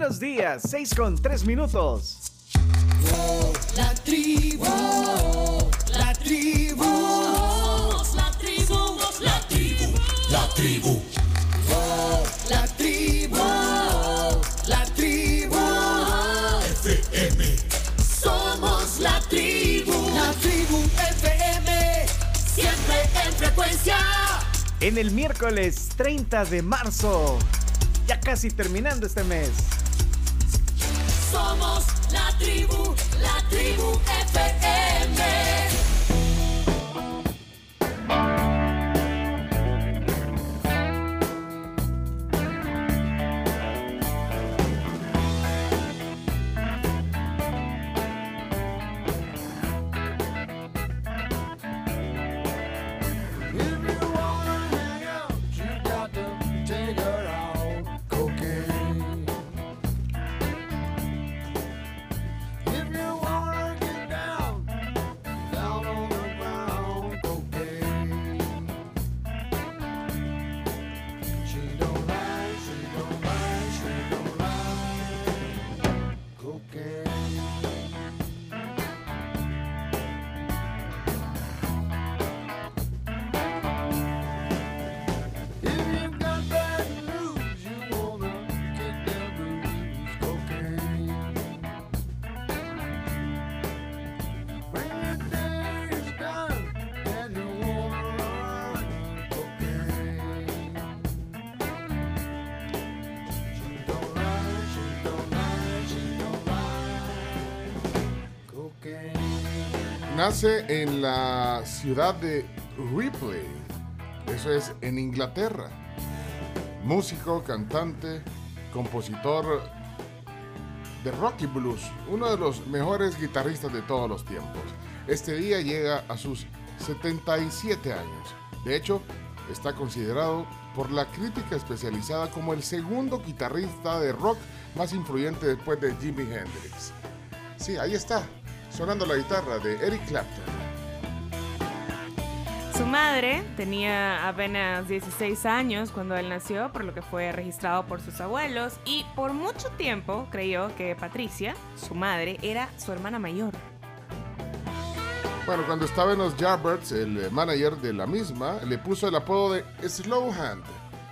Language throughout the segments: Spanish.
Buenos días, 6 con 3 minutos. La tribu, la tribu, la tribu, la tribu, la tribu, la tribu, la tribu, FM. Somos la tribu, la tribu FM, siempre en frecuencia. En el miércoles 30 de marzo, ya casi terminando este mes. Somos la tribu, la tribu. Nace en la ciudad de Ripley, eso es en Inglaterra. Músico, cantante, compositor de rock y blues, uno de los mejores guitarristas de todos los tiempos. Este día llega a sus 77 años. De hecho, está considerado por la crítica especializada como el segundo guitarrista de rock más influyente después de Jimi Hendrix. Sí, ahí está, sonando la guitarra de Eric Clapton. Su madre tenía apenas 16 años cuando él nació, por lo que fue registrado por sus abuelos y por mucho tiempo creyó que Patricia, su madre, era su hermana mayor. Bueno, cuando estaba en los Yardbirds, el eh, manager de la misma le puso el apodo de Slow Hand,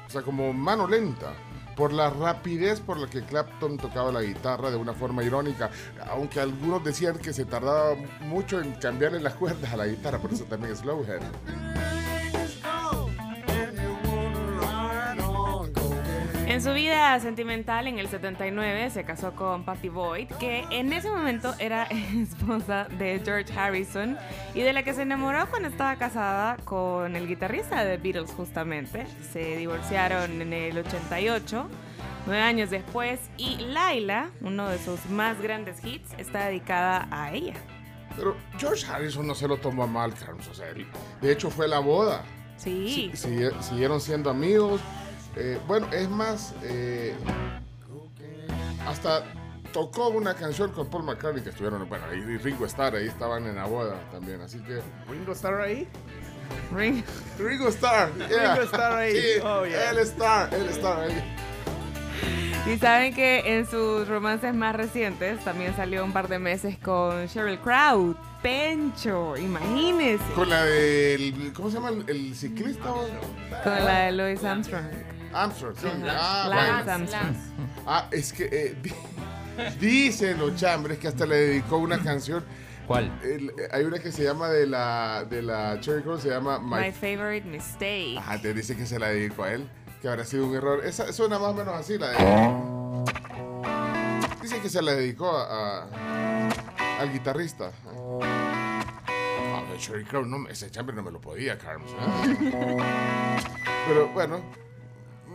o sea, como mano lenta, por la rapidez por la que Clapton tocaba la guitarra de una forma irónica, aunque algunos decían que se tardaba mucho en cambiarle las cuerdas a la guitarra, por eso también es Slow En su vida sentimental, en el 79, se casó con Patty Boyd, que en ese momento era esposa de George Harrison y de la que se enamoró cuando estaba casada con el guitarrista de The Beatles, justamente. Se divorciaron en el 88, nueve años después, y Laila, uno de sus más grandes hits, está dedicada a ella. Pero George Harrison no se lo tomó a mal, Carlos. O sea, de hecho fue la boda. Sí. Si- siguieron siendo amigos. Eh, bueno, es más, eh, hasta tocó una canción con Paul McCartney que estuvieron, bueno, y Ringo Starr ahí estaban en la boda también, así que Ringo Starr ahí. Ring- Ringo Starr, yeah. Ringo Starr ahí. Sí, Oh, yeah. él Starr, él Starr ahí. Y saben que en sus romances más recientes también salió un par de meses con Sheryl Crow, Pencho, imagínense. Con la del, ¿cómo se llama el, el ciclista? Con la de Louis Armstrong. Armstrong, sí. Ah, Lance bueno. Armstrong. Ah, es que eh, di- dicen los chambres que hasta le dedicó una canción. ¿Cuál? El- eh, hay una que se llama de la de la Cherry Crow, se llama My, My favorite mistake. Ajá, te dice que se la dedicó a él, que habrá sido un error. Esa suena más o menos así, la de. Dice que se la dedicó a, a- al guitarrista. Ah, Cherry Crow, no, ese chambre no me lo podía, Carlos. ¿eh? Pero bueno,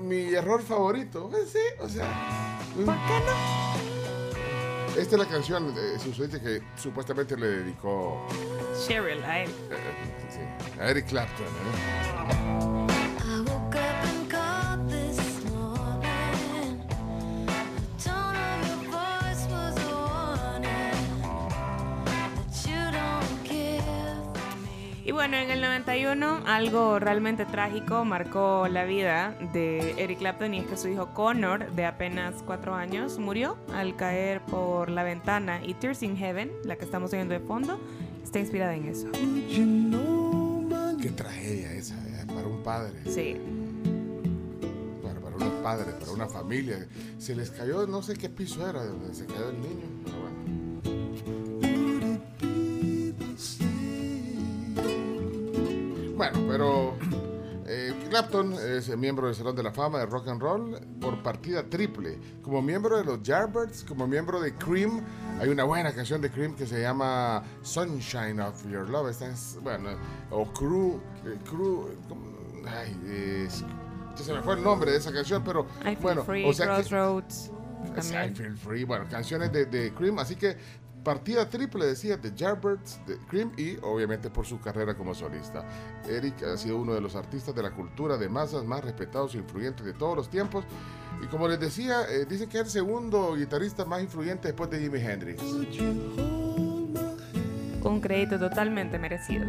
mi error favorito, pues sí, o sea. ¿Por qué no? Esta es la canción de que supuestamente le dedicó Cheryl, a él. eh, sí, a Eric Clapton. ¿eh? Y bueno, en el 91 algo realmente trágico marcó la vida de Eric Clapton y es que su hijo Connor, de apenas cuatro años, murió al caer por la ventana y Tears in Heaven, la que estamos oyendo de fondo, está inspirada en eso. Qué tragedia esa, eh, para un padre. Sí. Para, para unos padres, para una familia. Se les cayó, no sé qué piso era, donde se cayó el niño. Pero bueno. Bueno, pero eh, Clapton es miembro del Salón de la Fama de Rock and Roll por partida triple. Como miembro de los Yardbirds, como miembro de Cream, hay una buena canción de Cream que se llama Sunshine of Your Love. Esta es, bueno, o Crew, eh, Crew, ay, es- ya se me fue el nombre de esa canción, pero I Feel bueno, Free, o sea que- Crossroads. I También. Feel Free, bueno, canciones de, de Cream, así que partida triple decía de Yardbirds, de Cream y obviamente por su carrera como solista. Eric ha sido uno de los artistas de la cultura de masas más respetados e influyentes de todos los tiempos y como les decía, eh, dicen que es el segundo guitarrista más influyente después de Jimi Hendrix. Un crédito totalmente merecido.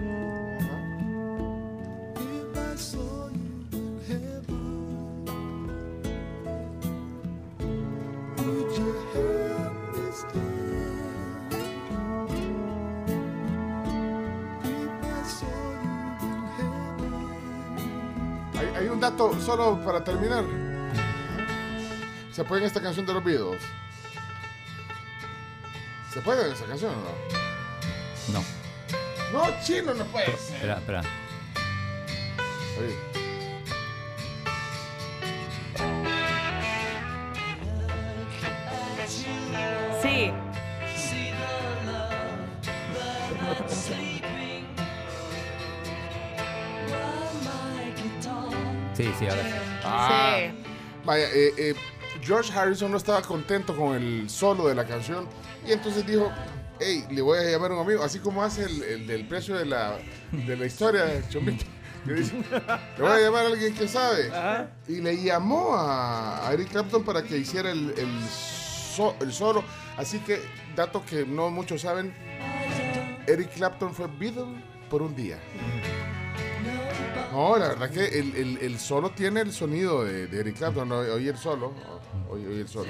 Dato solo para terminar. ¿Se puede en esta canción de los Beatles? ¿Se puede en esa canción o no? No. No, chino, no puede ser. Espera, espera. Oye. Sí, ahora sí. Ah. Sí. Vaya, eh, eh, George Harrison no estaba contento con el solo de la canción y entonces dijo, hey, le voy a llamar a un amigo, así como hace el, el del precio de la, de la historia, Chomito. dice, le voy a llamar a alguien que sabe. Y le llamó a, a Eric Clapton para que hiciera el, el, so- el solo. Así que, dato que no muchos saben, Eric Clapton fue Beatle por un día. No, la verdad que el, el- el solo tiene el sonido de, de Eric Clapton. el solo. Oí, oí el solo.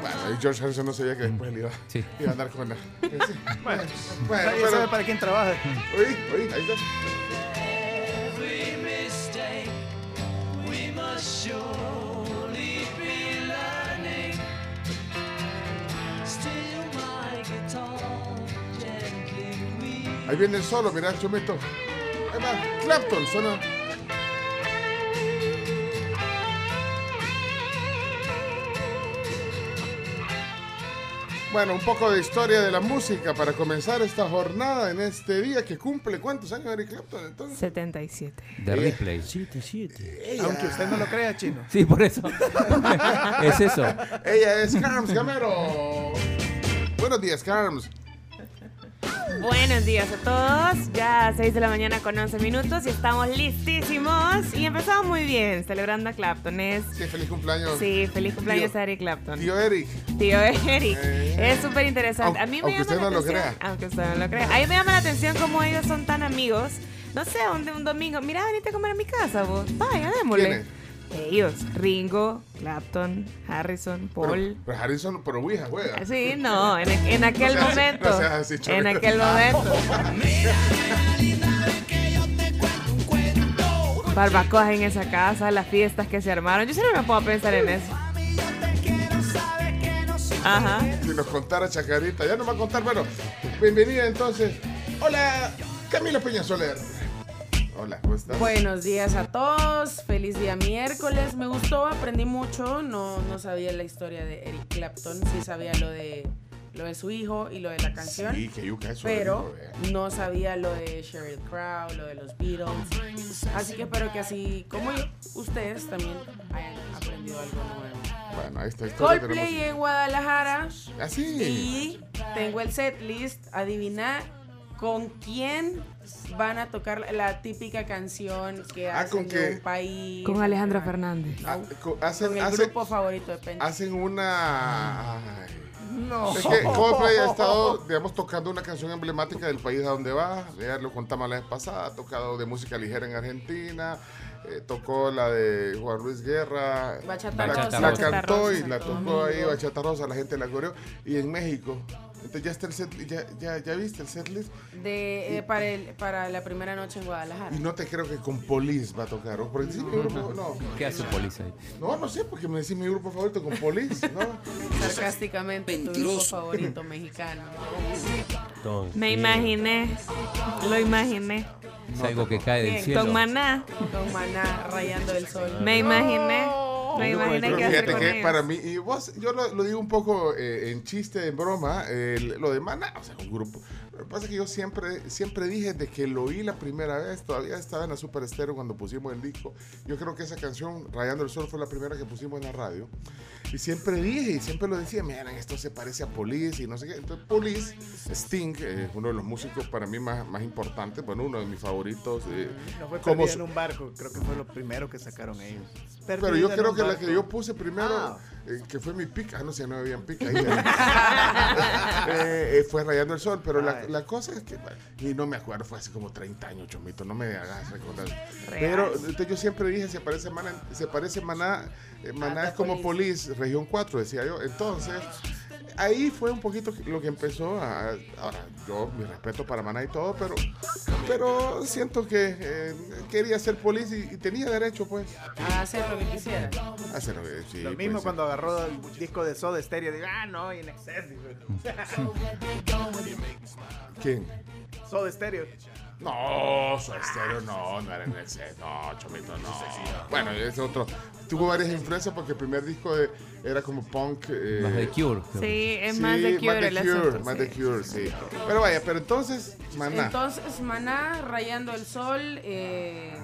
Bueno, y George Harrison no sabía que después le iba, Sí. iba a andar con la... Sí. Bueno, Bueno, nadie sabe para quién trabaja. Oí, oí, ahí está. Ahí viene el solo, mira, Chomito. Ahí va, Clapton, suena. Bueno, un poco de historia de la música para comenzar esta jornada en este día que cumple. ¿Cuántos años Eric Clapton entonces? 77. De replay. Aunque usted no lo crea, chino. Sí, por eso. es eso. Ella es Carms Gamero. Buenos días, Carms. Buenos días a todos. Ya 6 de la mañana con 11 minutos y estamos listísimos. Y empezamos muy bien, celebrando a Clapton. Es, Sí, feliz cumpleaños. sí, feliz cumpleaños Tío- a Eric Clapton. Tío Eric. Tío Eric. Eh. Es súper interesante. A mí me Aunque llama usted la no lo atención. crea. Aunque usted no lo crea. A mí me llama la atención cómo ellos son tan amigos. No sé, un, un domingo. Mira, venite a comer a mi casa, vos. Vaya, démosle. Ellos. Ringo, Clapton, Harrison, Paul. Pero, pero Harrison, pero Ouija juega. Sí, no, en, en aquel No momento. no así, en aquel momento. Barbacoas en esa casa, las fiestas que se armaron. Yo siempre me puedo pensar en eso. Ajá. Si nos contara Chacarita, ya nos va a contar. Bueno, bienvenida entonces. Hola, Camila Peña Soler. Hola, ¿cómo estás? Buenos días a todos, feliz día miércoles. Me gustó, aprendí mucho. No, no sabía la historia de Eric Clapton, sí sabía lo de lo de su hijo y lo de la canción. Sí, que yuca eso. Pero no sabía lo de Sheryl Crow, lo de los Beatles. Así que espero que así como yo, ustedes también hayan aprendido algo nuevo. Bueno, ahí está historia. Coldplay tenemos- en Guadalajara Ah, sí. y tengo el set list. Adivina con quién van a tocar la- típica canción que Ah, hacen ¿con de un país. Con Alejandro. Fernández. Ah, co- hacen, Con el hacen- grupo favorito de Pencho. hacen una. ay, No. Es que Coldplay ha estado, digamos, tocando una canción emblemática del país a donde va. Ya lo contamos la vez pasada. Ha tocado de música ligera en Argentina. eh, tocó la de Juan Luis Guerra. Bachata la, Rosa. la Bachata cantó Rosa. y la tocó ahí, Bachata Rosa. La gente la coreó. Y en México. Entonces ya está el set, ya, ya, ya viste el setlist. De, eh, para, el, para la primera noche en Guadalajara. Y no te creo que con Police va a tocar. ¿o? Porque sí, mi grupo, no. ¿Qué hace policía ahí? No, no sé, porque me decís mi grupo favorito con Police, ¿no? Sarcásticamente, tu grupo favorito mexicano. Entonces, Me imaginé, lo imaginé. Es algo que cae del cielo. Con maná, Con maná rayando el sol. me imaginé, me que fíjate que para mí, y vos, yo lo, lo digo un poco eh, en chiste, en broma, eh, lo de Mana, o sea, un grupo. Lo que pasa es que yo siempre, siempre dije de que lo oí la primera vez, todavía estaba en la Super Estéreo cuando pusimos el disco. Yo creo que esa canción, Rayando el Sol, fue la primera que pusimos en la radio. Y siempre dije, y siempre lo decía, miren, esto se parece a Police y no sé qué. Entonces, Police, Sting, eh, uno de los músicos para mí más, más importantes, bueno, uno de mis favoritos. eh, No fue como en un barco, creo que fue lo primero que sacaron ellos. pero yo creo que la barco. que yo puse primero, Ah. eh, que fue mi pick, ah, no sé, no habían pick ahí. eh, fue Rayando el Sol, pero la, la cosa es que, bueno, y no me acuerdo, fue hace como 30 años, Chomito, no me hagas recordar. Real. Pero entonces yo siempre dije, se parece Maná, se parece Maná, eh, Maná es como Police, Región 4, decía yo. Entonces, ahí fue un poquito lo que empezó a, ahora, yo, mi respeto para Maná y todo, pero, pero siento que eh, quería ser Police y, y tenía derecho, pues, A hacer lo que quisiera. a hacerlo. eh, sí, Lo pues, mismo sí. cuando agarró el disco de Soda Stereo, digo, ah, no, y en exceso. ¿Quién? Soda Stereo. No, Soda Stereo no, no era en el set, no, Chomito, no. Bueno, es otro. Tuvo varias influencias porque el primer disco de- era como punk. eh, Más de Cure. creo. Sí, es sí, más de Cure más de el Cure, asunto. más sí. de Cure, sí. Pero vaya, pero entonces, Maná. Entonces, maná rayando el sol eh,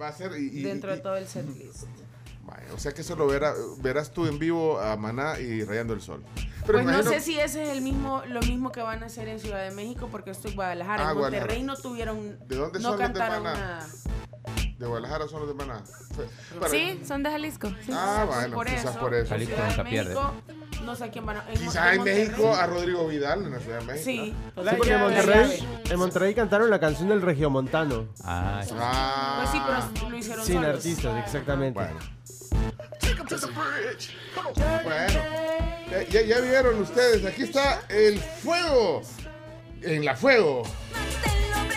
va a ser. Y, y- dentro y- de todo el setlist. vaya, o sea que eso lo verá- verás tú en vivo a Maná y Rayando el Sol. Pero Pues no sé si ese es el mismo, lo mismo que van a hacer en Ciudad de México, porque estoy en Guadalajara. Ah, en Monterrey Guadalajara. no tuvieron, ¿De dónde no son los de cantaron Maná? nada. De Guadalajara son los de Maná. Para- Sí, son de Jalisco. sí. Ah, bueno, por quizás eso, por eso. Jalisco Ciudad nunca pierde. No sé a quién van a. Quizás en Monterrey. México a Rodrigo Vidal en la Ciudad de México. Sí, Sí, porque en Monterrey, en Monterrey cantaron la canción del Regiomontano. Ah, sí. Ah, Pues sí, pero lo hicieron Sin solos. artistas, exactamente. Bueno. Bueno, ya, ya- vieron ustedes, aquí está el fuego. En la fuego.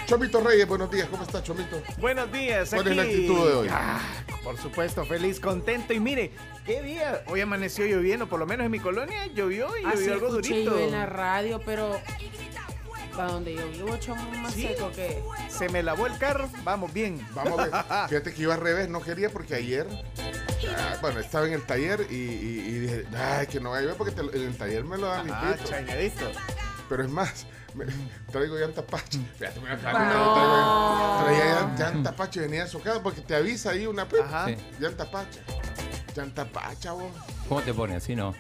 Chomito Reyes, buenos días, ¿cómo está Chomito? Buenos días. ¿Cuál es la actitud de hoy? Ah, por supuesto, feliz, contento. Y mire, qué día. Hoy amaneció lloviendo, por lo menos en mi colonia llovió y Así llovió algo durito. yo en la radio, pero ¿para donde yo vivo, chomo más Sí. seco que. Se me lavó el carro, vamos bien. Vamos a ver. Fíjate que iba al revés, no quería porque ayer, ah, bueno, estaba en el taller y, y- y dije, ay, que no vaya a llover porque te en el taller me lo dan Ah, chañadito. Pero es más, me- traigo llanta pacha. Fíjate, me No. traía llanta pacha y venía socado porque te avisa ahí una pip, Ajá. Sí. llanta pacha. Llanta pacha, vos. ¿Cómo te pone así, no?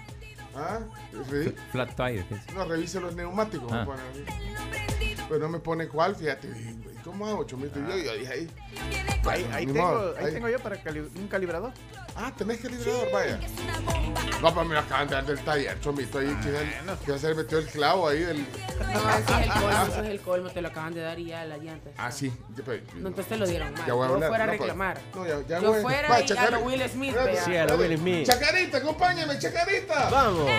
¿Ah? ¿Sí? Flat tire. ¿qué es? No, revise los neumáticos. Ah. Pero no me pone cuál, fíjate. ¿Cómo hago, chomito? Y yo, yo dije ahí. Ahí, ahí tengo, ahí. tengo yo para cali- un calibrador. Ah, tenés que librador, vaya. No, pero me lo acaban de dar del taller, chomito. Ahí quizás se le metió el clavo ahí del. No, ese es el colmo, ese es el colmo, te lo acaban de dar y ya la llanta. Ah, sí. Yo, pero- No, entonces te lo dieron mal. Ya voy a yo fuera a No, pues, reclamar. no, ya- ya yo voy. fuera Va, y a lo Will Smith, vea. Sí, a lo Will Smith. Chacarita, acompáñame, Chacarita. Vamos.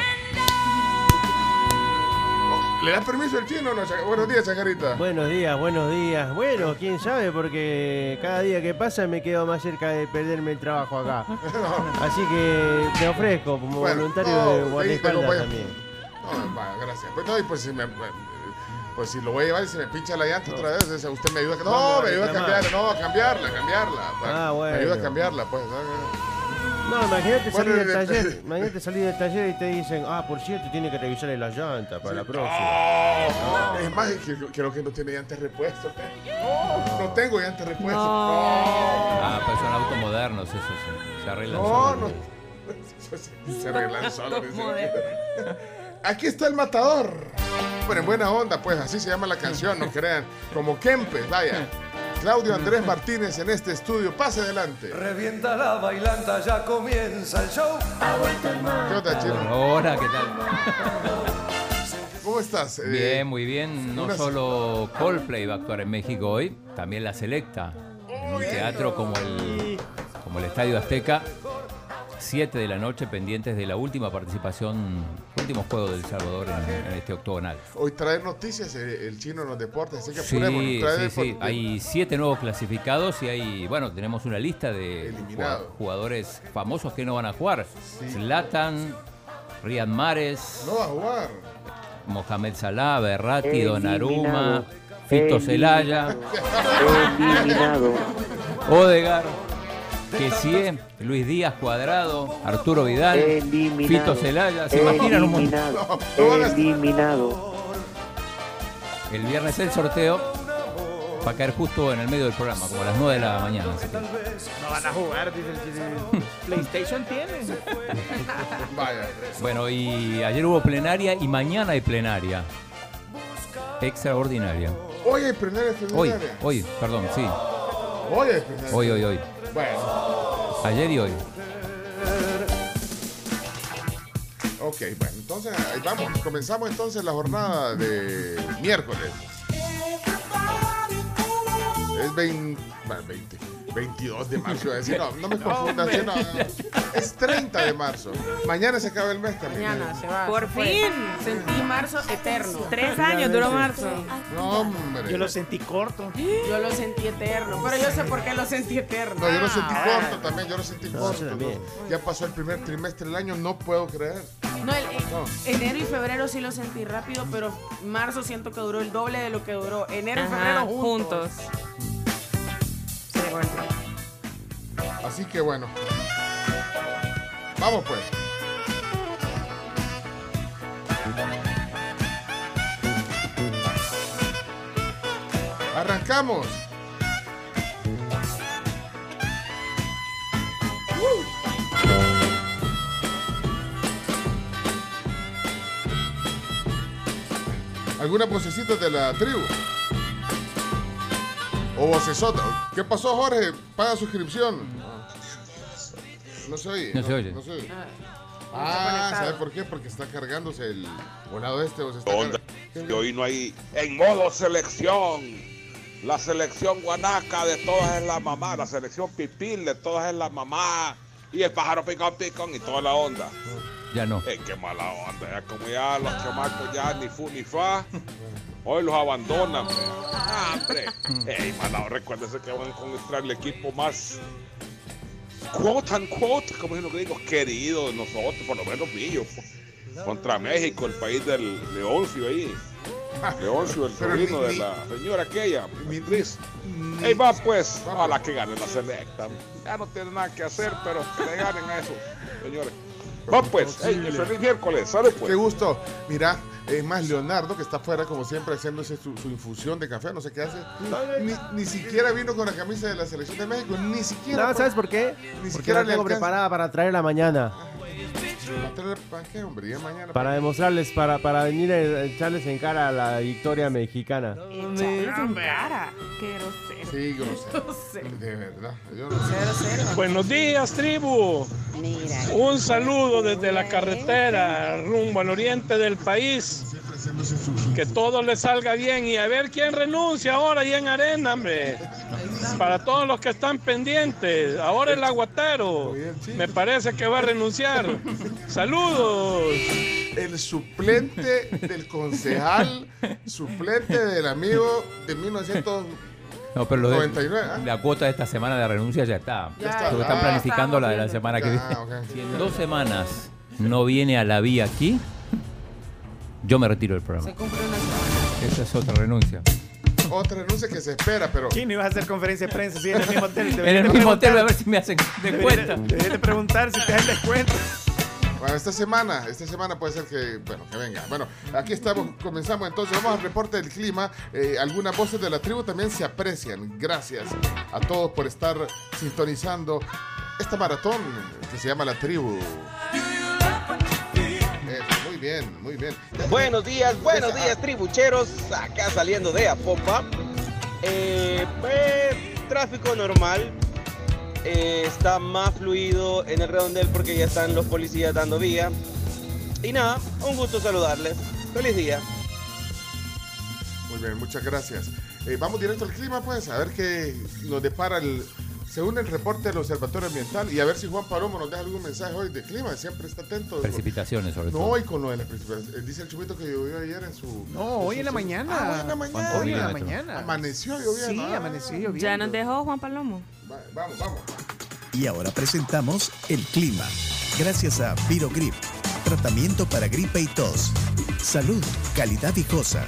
¿Le das permiso el chino o no? Buenos días, Chacarita. Buenos días, buenos días. Bueno, quién sabe, porque cada día que pasa me quedo más cerca de perderme el trabajo acá. Así que te ofrezco como Bueno, voluntario no, de guardaespaldas también. No, va, gracias. Pues, no, y pues si me. Pues si lo voy a llevar y se me pincha la llanta otra vez, usted me ayuda. a- No, me ayuda a cambiarla, no, a cambiarla, a cambiarla. Ah, Me ayuda a bueno. cambiarla, pues. ¿no? No, imagínate Bueno, salir del de- taller, imagínate salir del taller y te dicen, ah, por cierto, tiene que revisarle las llantas para la próxima. No, Es más, que- creo que no tiene llantas repuestos. No, no tengo llantas repuestos. No, Ah, pues son autos modernos, eso sí. Se arreglan no, no. Se arreglan dice. Aquí está el matador. Bueno, en buena onda, pues así se llama la canción, no crean. Como Kempes, vaya. Claudio Andrés Martínez en este estudio. Pase adelante. Revienta la bailanta, ya comienza el show. ¿Qué onda, Chino? Hola, ¿qué tal? ¿Cómo estás? Eh, Bien, muy bien. No solo Coldplay va a actuar en México hoy, también la Selecta. En un teatro como el, como el Estadio Azteca. 7 de la noche pendientes de la última participación, últimos juegos del Salvador en, en este octogonal. Hoy trae noticias eh, el chino en los deportes, así que Sí. Trae sí, sí. Hay siete nuevos clasificados y hay, bueno, tenemos una lista de Eliminado. jugad- jugadores famosos que no van a jugar. Zlatan, Riyad Mahrez, No va a jugar. Mohamed Salah, Eliminado. Donnarumma, Fito Celaya. Odegar, Kessie, Luis Díaz Cuadrado, Arturo Vidal, Eliminado. Fito Celaya. ¿Se imaginan un montón? Eliminado. El viernes el sorteo va a caer justo en el medio del programa, como a las 9 de la mañana. así que- No van a jugar, dice. PlayStation tiene. Vaya. Bueno, y ayer hubo plenaria y mañana hay plenaria. Extraordinaria. Hoy hay plenaria Hoy, extraordinaria. hoy, perdón, sí. Hoy hay plenaria. Hoy, hoy, hoy. Bueno, Ayer y hoy. ok, bueno, entonces ahí vamos. Comenzamos entonces la jornada de miércoles. Es 20, bueno, 20, 22 de marzo. decir, no, no me confundas. no, es 30 de marzo. Mañana se acaba el mes también. Mañana se va. Por fin. Sentí marzo eterno. Tres años duró marzo. No, hombre. Yo lo sentí corto. Yo lo sentí eterno. Pero yo sé por qué lo sentí eterno. No, yo lo sentí Ah, corto también, yo lo sentí corto. Ya pasó el primer trimestre del año, no puedo creer. No, el- el- No. enero y febrero sí lo sentí rápido, pero marzo siento que duró el doble de lo que duró enero y Ajá, febrero juntos. juntos. Así que bueno. Vamos pues. Arrancamos. ¿Alguna vocecita de la tribu? O vocesota. ¿Qué pasó, Jorge? Paga suscripción. No se oye. No se oye. No se oye. Ah, Ah, conectado. ¿sabe por qué? Porque está cargándose el volado este. O se está Onda. Y hoy no hay en modo selección. La selección guanaca de todas es la mamá, la selección pipil de todas es la mamá. Y el pájaro picón picón y toda la onda. Ya no. Eh, qué mala onda, ya como ya los chamacos ya ni fu ni fa. Hoy los abandonan, hombre. Ah, hombre. Ey, mala, recuérdese que van a encontrar el equipo más quote unquote, como es lo que digo, querido de nosotros, por lo menos mío. Contra México, el país del Leoncio ahí. Leoncio, el sobrino de la señora aquella, Beatriz. ni- Ey, va pues, ojalá que gane la selecta. Ya no tiene nada que hacer, pero que le ganen a eso, señores. Va pues, ey, feliz miércoles, salud pues. Qué gusto. Mira, es más Leonardo, que está afuera como siempre haciéndose su, su infusión de café, no sé qué hace. Ni, ni siquiera vino con la camisa de la selección de México, ni siquiera. No, ¿sabes por qué? Ni Porque siquiera la tengo preparada para traerla mañana. ¿Para qué, hombre? Ya mañana. Para demostrarles, para, para venir a echarles en cara a la victoria mexicana. Echarles en cara. Qué grosero. Sí, grosero. Grosero. De verdad. Yo no sé. Cero, cero. Buenos días, tribu. Un saludo desde la carretera rumbo al oriente del país. Que todo le salga bien y a ver quién renuncia ahora ahí en Arena, hombre. Para todos los que están pendientes, ahora el aguatero. Me parece que va a renunciar. Saludos. El suplente del concejal, suplente del amigo de 1999. No, pero lo de, 99, ¿ah? la cuota de esta semana de renuncia ya está. Ya está. Porque están Ah, planificando la de la semana que viene. Ah. Si en dos semanas no viene a la vía aquí, yo me retiro del Se programa. cumple una semana. Esa es otra renuncia. Otra renuncia que se espera, pero. Chino, ibas a hacer conferencia de prensa sí, en el mismo hotel. En el mismo hotel, a ver si me hacen de cuenta. Deberías de preguntar si te dan descuento. Bueno, esta semana, esta semana puede ser que, bueno, que venga. Bueno, aquí estamos, comenzamos entonces, vamos al reporte del clima. Eh, algunas voces de la tribu también se aprecian. Gracias a todos por estar sintonizando esta maratón que se llama La Tribu. Bien, muy bien. Buenos días, buenos días, tribucheros. Acá saliendo de Apopa. Eh, pues, tráfico normal. Eh, está más fluido en el redondel porque ya están los policías dando vía. Y nada, un gusto saludarles. Feliz día. Muy bien, muchas gracias. Eh, vamos directo al clima, pues, a ver qué nos depara el. Según el reporte del Observatorio Ambiental, y a ver si Juan Palomo nos deja algún mensaje hoy de clima, siempre está atento. Precipitaciones, sobre No, todo. hoy con lo de la precipitación. Eh, Dice el chumito que llovió ayer en su. No, hoy en la mañana. Ah, hoy en la mañana. Hoy en la mañana. Amaneció lloviendo. Sí, Ah, amaneció lloviendo. Ya nos dejó Juan Palomo. va- Vamos, vamos. Y ahora presentamos el clima. Gracias a Virogrip, tratamiento para gripe y tos. Salud, calidad y cosa.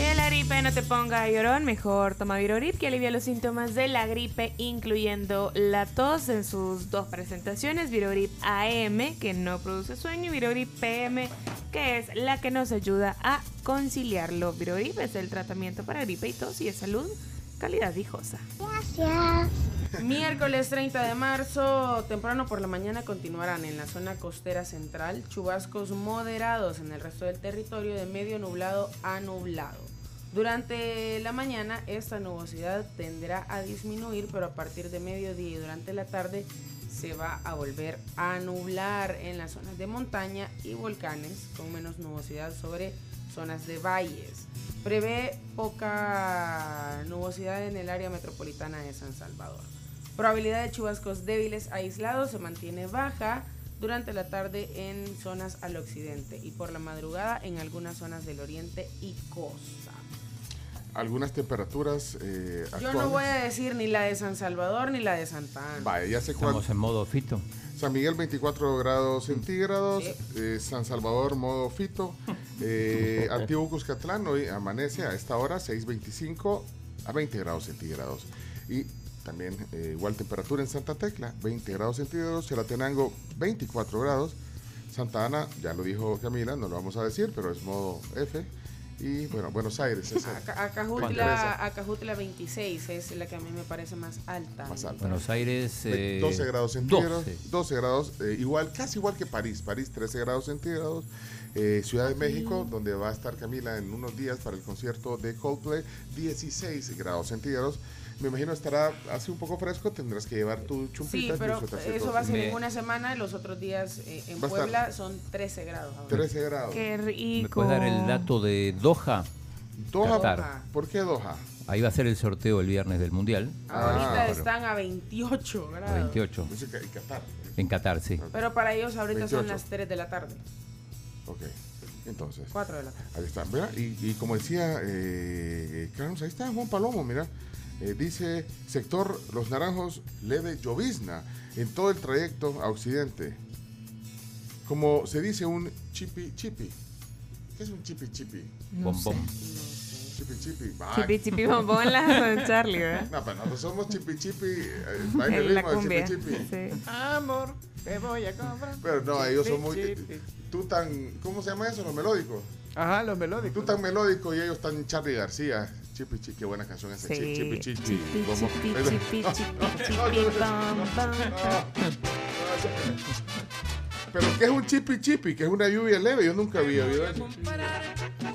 Que la gripe no te ponga llorón, mejor toma Virogrip que alivia los síntomas de la gripe, incluyendo la tos en sus dos presentaciones, Virogrip AM, que no produce sueño, y Virogrip PM, que es la que nos ayuda a conciliarlo. Virogrip es el tratamiento para gripe y tos y es salud, calidad viejosa. Miércoles 30 de marzo, temprano por la mañana continuarán en la zona costera central chubascos moderados en el resto del territorio de medio nublado a nublado. Durante la mañana esta nubosidad tenderá a disminuir, pero a partir de mediodía y durante la tarde se va a volver a nublar en las zonas de montaña y volcanes con menos nubosidad sobre zonas de valles. Prevé poca nubosidad en el área metropolitana de San Salvador. Probabilidad de chubascos débiles aislados se mantiene baja durante la tarde en zonas al occidente y por la madrugada en algunas zonas del oriente y costa. Algunas temperaturas eh, Yo no voy a decir ni la de San Salvador ni la de Santa Ana. Vaya, ya sé cuál. Estamos en modo fito. San Miguel 24 grados centígrados, Sí. eh, San Salvador modo fito, eh, Antiguo Cuscatlán hoy amanece a esta hora 6.25 a 20 grados centígrados. Y también eh, igual temperatura en Santa Tecla, 20 grados centígrados, Chalatenango 24 grados, Santa Ana, ya lo dijo Camila, no lo vamos a decir, pero es modo F. Y bueno, Buenos Aires es el Aca- Acajutla, Acajutla 26 es la que a mí me parece más alta. más alto. Buenos Aires. Eh, 12 grados centígrados. 12. 12 grados, eh, igual, casi igual que París. París 13 grados centígrados. Eh, Ciudad de México, donde va a estar Camila en unos días para el concierto de Coldplay, 16 grados centígrados. Me imagino estará así un poco fresco, tendrás que llevar tu Sí, chumpita. pero tu suétercito. eso va a ser Me- en una semana, los otros días eh, en estar- Puebla son 13 grados. ahora. 13 grados. Qué ¿Me rico. puedes dar el dato de Doha? Doha, Qatar. ¿por qué Doha? Ahí va a ser el sorteo el viernes del Mundial. Ahorita Ah, están a 28 a grados. 28. Dice que- y Qatar. En Qatar, sí. Pero para ellos ahorita son 28. las 3 de la tarde, Ok, entonces. 4 de la tarde. Ahí está. Mira, y, y como decía eh, Carlos, ahí está Juan Palomo, mira. Eh, dice, sector Los Naranjos, leve llovizna en todo el trayecto a Occidente. Como se dice un chipi chipi. ¿Qué es un chipi chipi? Bombón. Chipi chipi. Ay, Chipi chipi bombón la de Charlie, ¿verdad? No, pero nosotros somos chipi chipi. eh, En la bailarino de chipi chipi. Sí. Amor, te voy a comprar. Pero no, ellos son muy... Chipi. Tú tan... ¿Cómo se llama eso? Los melódicos. Ajá, los Tú melódicos. tan melódico y ellos tan Charlie García. Chipi chipi, qué buena canción esa. Sí. Chi- Chipi chipi. Chipi, chipi, chipi, chipi, chipi. Pero ¿qué es un chipi chipi? Que es una lluvia leve. Yo nunca había oído eso.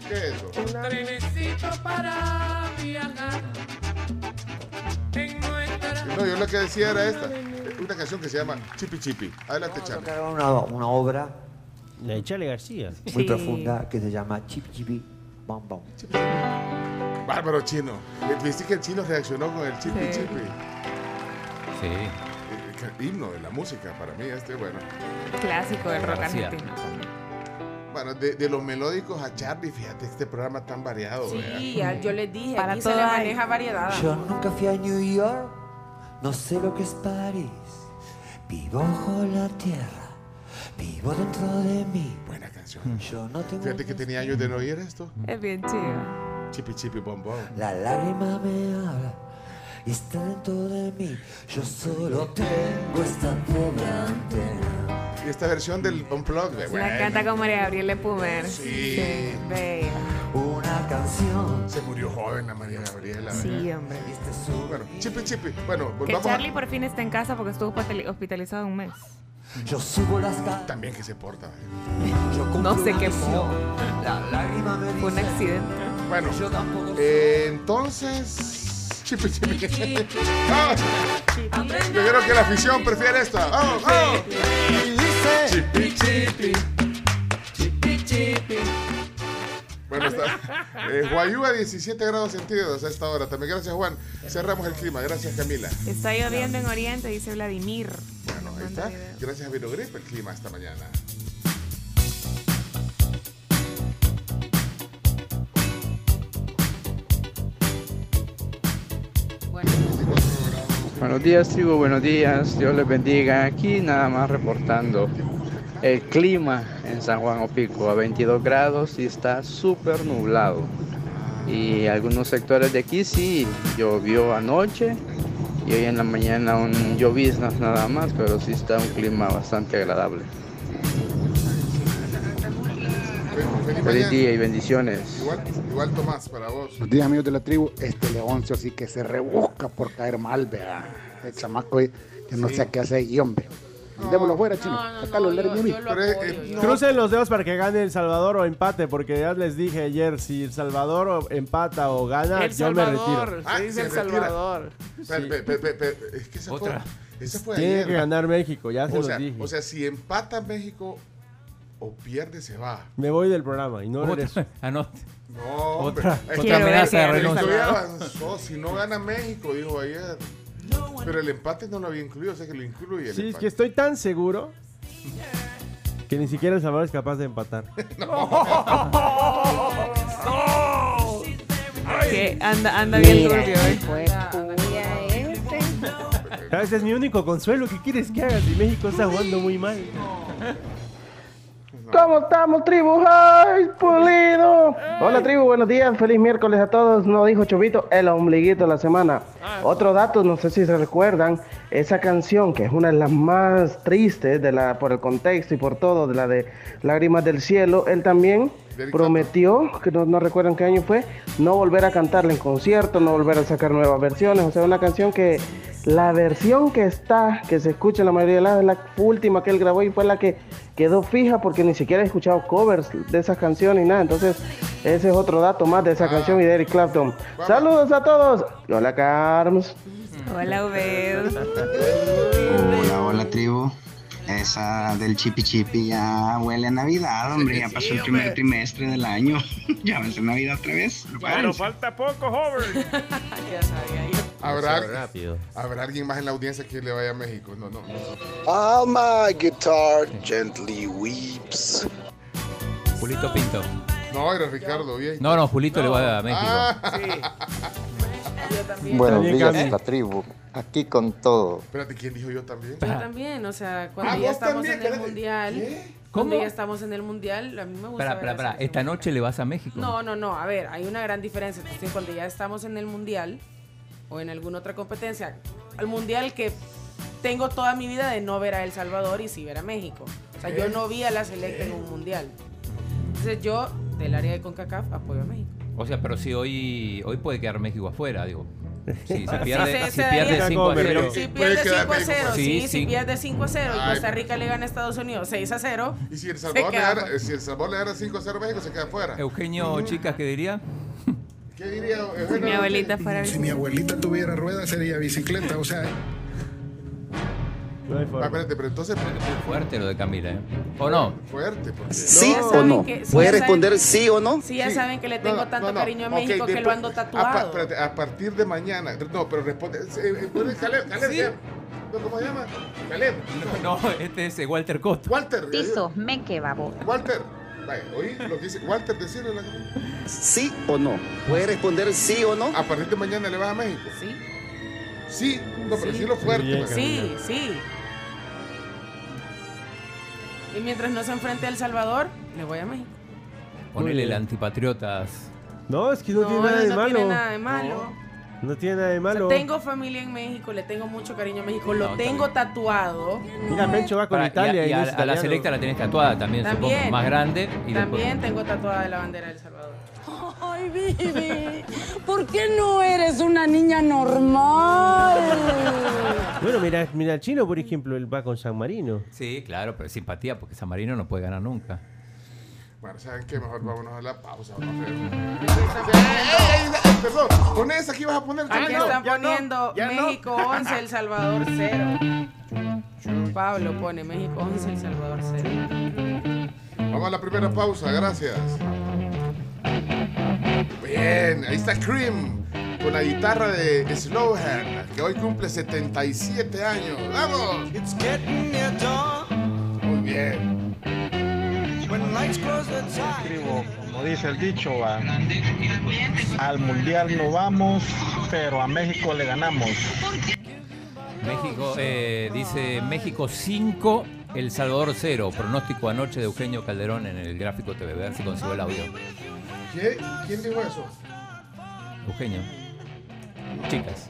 ¿Qué es eso? Trenecito para viajar. No, yo lo que decía era esta. Una canción que se llama Chipi Chipi. Adelante, Charlie. Una, una obra La de Charlie García. muy Sí. profunda que se llama Chip Chipi Bam Bam. Bárbaro chino. Eh, Viste que el chino reaccionó con el Chipi Sí. Chipi. Sí. Eh, que- Himno de la música para mí este, bueno. Clásico del rock García. argentino también. Bueno, de, de los melódicos a Charlie, fíjate, este programa tan variado. Sí, ya yo les dije, Para aquí se todo le hay. maneja variedad. Yo nunca fui a New York, no sé lo que es París. Vivo bajo la tierra, vivo dentro de mí. Buena canción. Yo no tengo. Fíjate que tenía años de no oír esto. Es bien chido. Chipi Chipi Bombón. La lágrima me habla y está dentro de mí. Yo solo tengo esta pobre antena. Y esta versión del Unplugged, La bueno, canta con María Gabriela Pumer. Sí. Bella. Una canción. Se murió joven la María Gabriela. ¿verdad? Sí, hombre. Este es su Bueno, Chipi Chipi. Bueno, Que vamos Charlie a... por fin está en casa porque estuvo hospitali- hospitalizado un mes. Yo subo las calles. También que se porta. Yo No se una quemó. misión. La lágrima me Fue un accidente. Bueno, Yo tampoco eh, entonces... Chipi, chipi. Vamos. Yo creo que la afición prefiere esta. Vamos, vamos. Chipi, chipi. Bueno, está. Eh, Guayú a 17 grados centígrados a esta hora. También gracias, Juan. Cerramos el clima. Gracias, Camila. Está lloviendo en Oriente, dice Vladimir. Bueno, ahí está. Gracias a Virogrip el clima esta mañana. Buenos días, tribu, buenos días. Dios les bendiga. Aquí nada más reportando el clima en San Juan Opico a 22 grados y está súper nublado. Y algunos sectores de aquí sí llovió anoche y hoy en la mañana un lloviznas nada más, pero sí está un clima bastante agradable. Feliz mañana. día y bendiciones. Igual, igual Tomás, para vos. Buenos días, amigos de la tribu. Este Leoncio sí que se rebusca por caer mal, vea. El chamaco, eh, yo no sé qué hace y hombre. Démoslo fuera, chino. Sácalo, let it be. Crucen los dedos para que gane El Salvador o empate, porque ya les dije ayer, si El Salvador empata o gana, El yo me retiro. se dice se El retira. Salvador. Es que esa Otra. fue, esa fue Tiene ayer. que ganar México, ya se o los sea, dije. o sea, si empata México o pierde, se va. Me voy del programa y no regreso. Ah, no. No, hombre. Otra- Es otra que amenaza de avanzó. Si no gana México, dijo ayer. Pero el empate no lo había incluido, o sea que lo incluye el Sí, es empate. que estoy tan seguro que ni siquiera El Salvador es capaz de empatar. Que anda, anda bien turbio cuya este. Ese es mi único consuelo. ¿Qué quieres que haga si México está jugando muy mal? ¿Cómo estamos, tribu? ¡Ay, pulido! Hola, tribu, buenos días. Feliz miércoles a todos. No dijo Chovito, el ombliguito de la semana. Otro dato, no sé si se recuerdan, esa canción, que es una de las más tristes de la, por el contexto y por todo, de la de Lágrimas del Cielo, él también prometió, que no, no recuerdan qué año fue, no volver a cantarla en concierto, no volver a sacar nuevas versiones. O sea, una canción que la versión que está, que se escucha en la mayoría de las, es la última que él grabó y fue la que quedó fija porque ni siquiera he escuchado covers de esas canciones ni nada. Entonces, ese es otro dato más de esa canción y de Eric Clapton. Saludos a todos. Hola, Carms. Hola, Obed. Hola, hola tribu. Esa del chipi chipi ya huele a Navidad, hombre. Ya pasó el primer trimestre del año. ya va a ser Navidad otra vez. Pero falta poco, joven. ya sabía yo. ¿Habrá, Demasiado rápido. ¿Habrá alguien más en la audiencia que le vaya a México? No, no. All my guitar gently weeps. Julito Pinto. No, era Ricardo, bien. No, no, Julito le va a México. Ah. Yo también. Buenos días, la tribu. Aquí con todo. Espérate, ¿quién dijo yo también? Yo también, o sea, cuando Ah, ya vos estamos también, en el espérate. mundial, ¿Cómo? cuando ya estamos en el mundial, a mí me gusta. Espera, ver espera, a la espera. selección Esta noche le vas a México. No, no, no. A ver, hay una gran diferencia. Entonces, cuando ya estamos en el mundial o en alguna otra competencia, al mundial que tengo toda mi vida de no ver a El Salvador y sí ver a México. O sea, yo no vi a la selecta en un mundial. Entonces, yo, del área de CONCACAF, apoyo a México. O sea, pero si hoy, hoy puede quedar México afuera, digo. Si se Sí, pierde, se- si se daría- pierde 5 a 0. Si pierde quedar 5 a 0, México. sí, Sí, si pierde 5 a 0 y Costa Rica le gana a Estados Unidos 6 a 0. Y si El se Salvador, le gana, fuera. si el Salvador le gana 5 a 0 a México, se queda afuera. Eugenio, chicas, ¿qué diría? ¿Qué diría Si Eugenio? mi abuelita fuera Si mi abuelita tuviera ruedas sería bicicleta, o sea, No hay Ah, forma. espérate, pero entonces. Fuerte lo de Camila, ¿eh? ¿O no? Fuerte, porque. ¿Sí Ya o no? que- ¿Puede responder sí o no? Sí, ya Sí. saben que le No, tengo no, tanto no, no. cariño a México que lo después- ando A, pa- tatuado. espérate, a partir de mañana. No, pero responde. eh, eh, Caleb, Caleb. ¿Cómo se llama? Caleb. No, este es eh, Walter Cott. Walter. Tizo, me que babo. Walter. Vaya, oí lo que dice. Walter, decirle la ¿Sí o no? ¿Puede responder sí o no? A partir de mañana le vas a México. Sí, Sí, no, pero Sí. sí lo fuerte. Sí, sí. Y mientras no se enfrente a El Salvador, le voy a México. Ponele el antipatriotas. No, es que no, No, tiene nada de no malo. tiene nada de malo. No tiene nada de O sea, malo. tengo familia en México, le tengo mucho cariño a México, lo tengo tatuado. Mira, Pencho va con Para- Italia y y, a, no a la selecta la tenés tatuada también, También. supongo. Más grande. Y También tengo tatuada la bandera de El Salvador. Ay, Vivi, ¿por qué no eres una niña normal? Bueno, mira, mira el chino, por ejemplo, él va con San Marino. Sí, claro, pero simpatía porque San Marino no puede ganar nunca. Bueno, ¿saben qué? Mejor vámonos a la pausa. Vamos a ver. Perdón, pon esa aquí vas a poner. Aquí están no, poniendo ya no. México 11, El Salvador 0. Pablo pone México 11, El Salvador 0. Vamos a la primera pausa, gracias. Bien, ahí está Cream con la guitarra de Slowhand, que hoy cumple 77 años. ¡Vamos! Muy bien. Escribo, como dice el dicho, va, al mundial no vamos, pero a México le ganamos. México, eh, dice México 5, El Salvador 0. Pronóstico anoche de Eugenio Calderón en el gráfico TV. A ver si consigo el audio. ¿Qué? ¿Quién dijo eso? Eugenio. Chicas.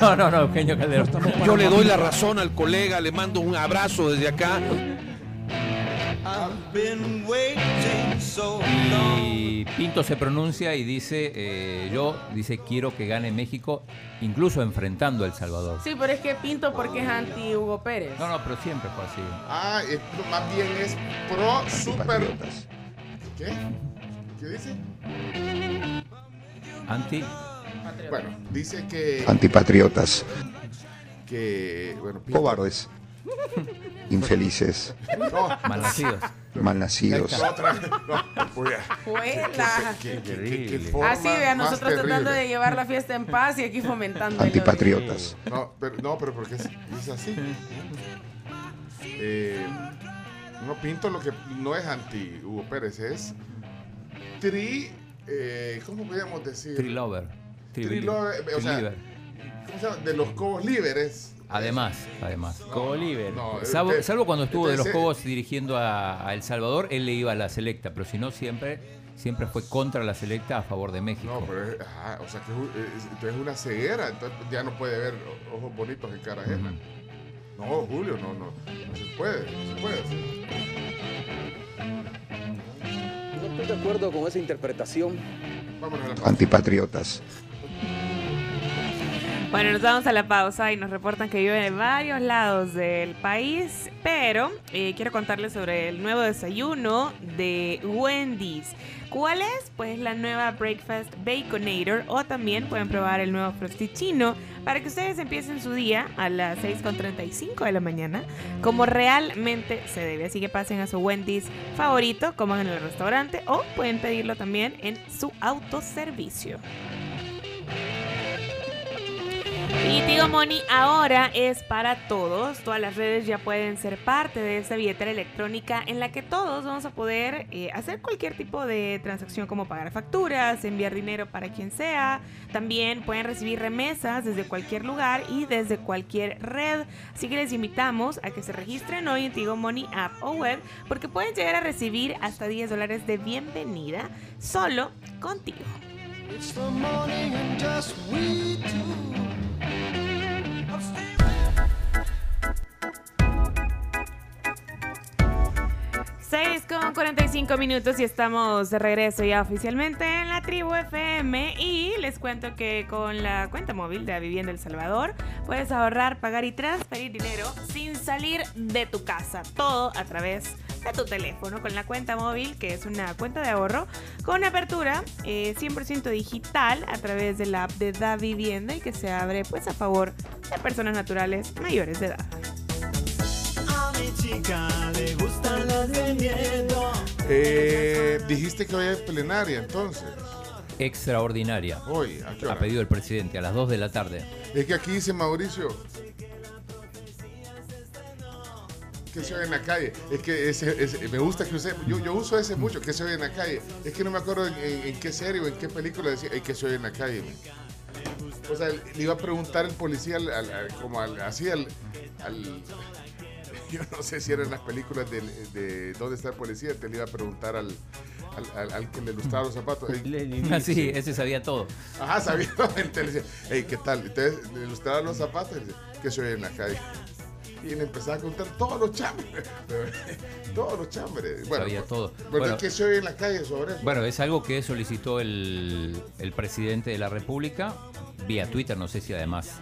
No, no, no, Eugenio Calderón. Yo le doy la razón al colega, le mando un abrazo desde acá. Y Pinto se pronuncia y dice, eh, yo, dice, quiero que gane México, incluso enfrentando a El Salvador. Sí, pero es que Pinto porque es anti Hugo Pérez. No, no, pero siempre fue así. Ah, es- más bien es pro super. ¿Qué? ¿Qué dice? Anti. Bueno, dice que. Antipatriotas, que bueno, Pinto- cobardes, infelices, No, Malnacidos. malnacidos. A- Así vea, más nosotros tratando terrible. de llevar la fiesta en paz y aquí fomentando el Antipatriotas. No, pero, no, pero porque es, es así. Eh, no, Pinto lo que no es anti Hugo Pérez, es tri. eh, ¿Cómo podríamos decir? Trilover. Tri lover, o sea, Triliver. ¿cómo se llama? De los cobos líderes. Además, además. No, Salvo, eh, salvo cuando estuvo de los Cobos dirigiendo a, a El Salvador, él le iba a la selecta, pero si no, siempre, siempre fue contra la selecta a favor de México. No, pero es, ajá, o sea que es, un- es- una ceguera, entonces ya no puede ver ojos bonitos en cara ajena. No, Julio, no, no, no se puede, no se puede. Estoy de acuerdo con esa interpretación. Vámonos a la Antipatriotas. Bueno, nos vamos a la pausa y nos reportan que llueve en varios lados del país, pero eh, quiero contarles sobre el nuevo desayuno de Wendy's. ¿Cuál es? Pues la nueva Breakfast Baconator o también pueden probar el nuevo Frosty para que ustedes empiecen su día a las 6.35 de la mañana como realmente se debe. Así que pasen a su Wendy's favorito, coman en el restaurante o pueden pedirlo también en su autoservicio. Y Tigo Money ahora es para todos. Todas las redes ya pueden ser parte de esta billetera electrónica en la que todos vamos a poder eh, hacer cualquier tipo de transacción como pagar facturas, enviar dinero para quien sea. También pueden recibir remesas desde cualquier lugar y desde cualquier red. Así que les invitamos a que se registren hoy en Tigo Money app o web porque pueden llegar a recibir hasta 10 dólares de bienvenida solo contigo. It's. 6 con 45 minutos y estamos de regreso ya oficialmente en la tribu FM y les cuento que con la cuenta móvil de Vivienda El Salvador puedes ahorrar, pagar y transferir dinero sin salir de tu casa, todo a través de tu teléfono con la cuenta móvil que es una cuenta de ahorro con apertura eh, 100% digital a través de la app de Da Vivienda y que se abre pues a favor de personas naturales mayores de edad. A mi chica le gustan las de. Eh, dijiste que hoy es plenaria, entonces. Extraordinaria. Hoy, ¿a qué hora? Ha pedido el presidente a las 2 de la tarde. Es que aquí dice Mauricio que se oye en la calle. Es que ese, ese- me gusta que use, yo, yo uso ese mucho, que se oye en la calle. Es que no me acuerdo en, en- en qué serie o en qué película decía "Ey, que se oye en la calle. O sea, le iba a preguntar el policía al- al- al- como así al, Yo no sé si eran las películas de, de ¿Dónde está el policía? Te le iba a preguntar al, al, al- que le lustraba los zapatos. Ey, Así, ese sabía todo. Ajá, sabía. Entonces le decía, hey, ¿qué tal? Entonces le ilustraba los zapatos y decía, ¿qué se oye en la calle? Y le empezaba a contar todos los chambres. todos los chambres. Bueno, Sabía todo. Bueno, Bueno. ¿qué se oye en la calle sobre eso? Bueno, es algo que solicitó el, el presidente de la República vía Twitter, no sé si además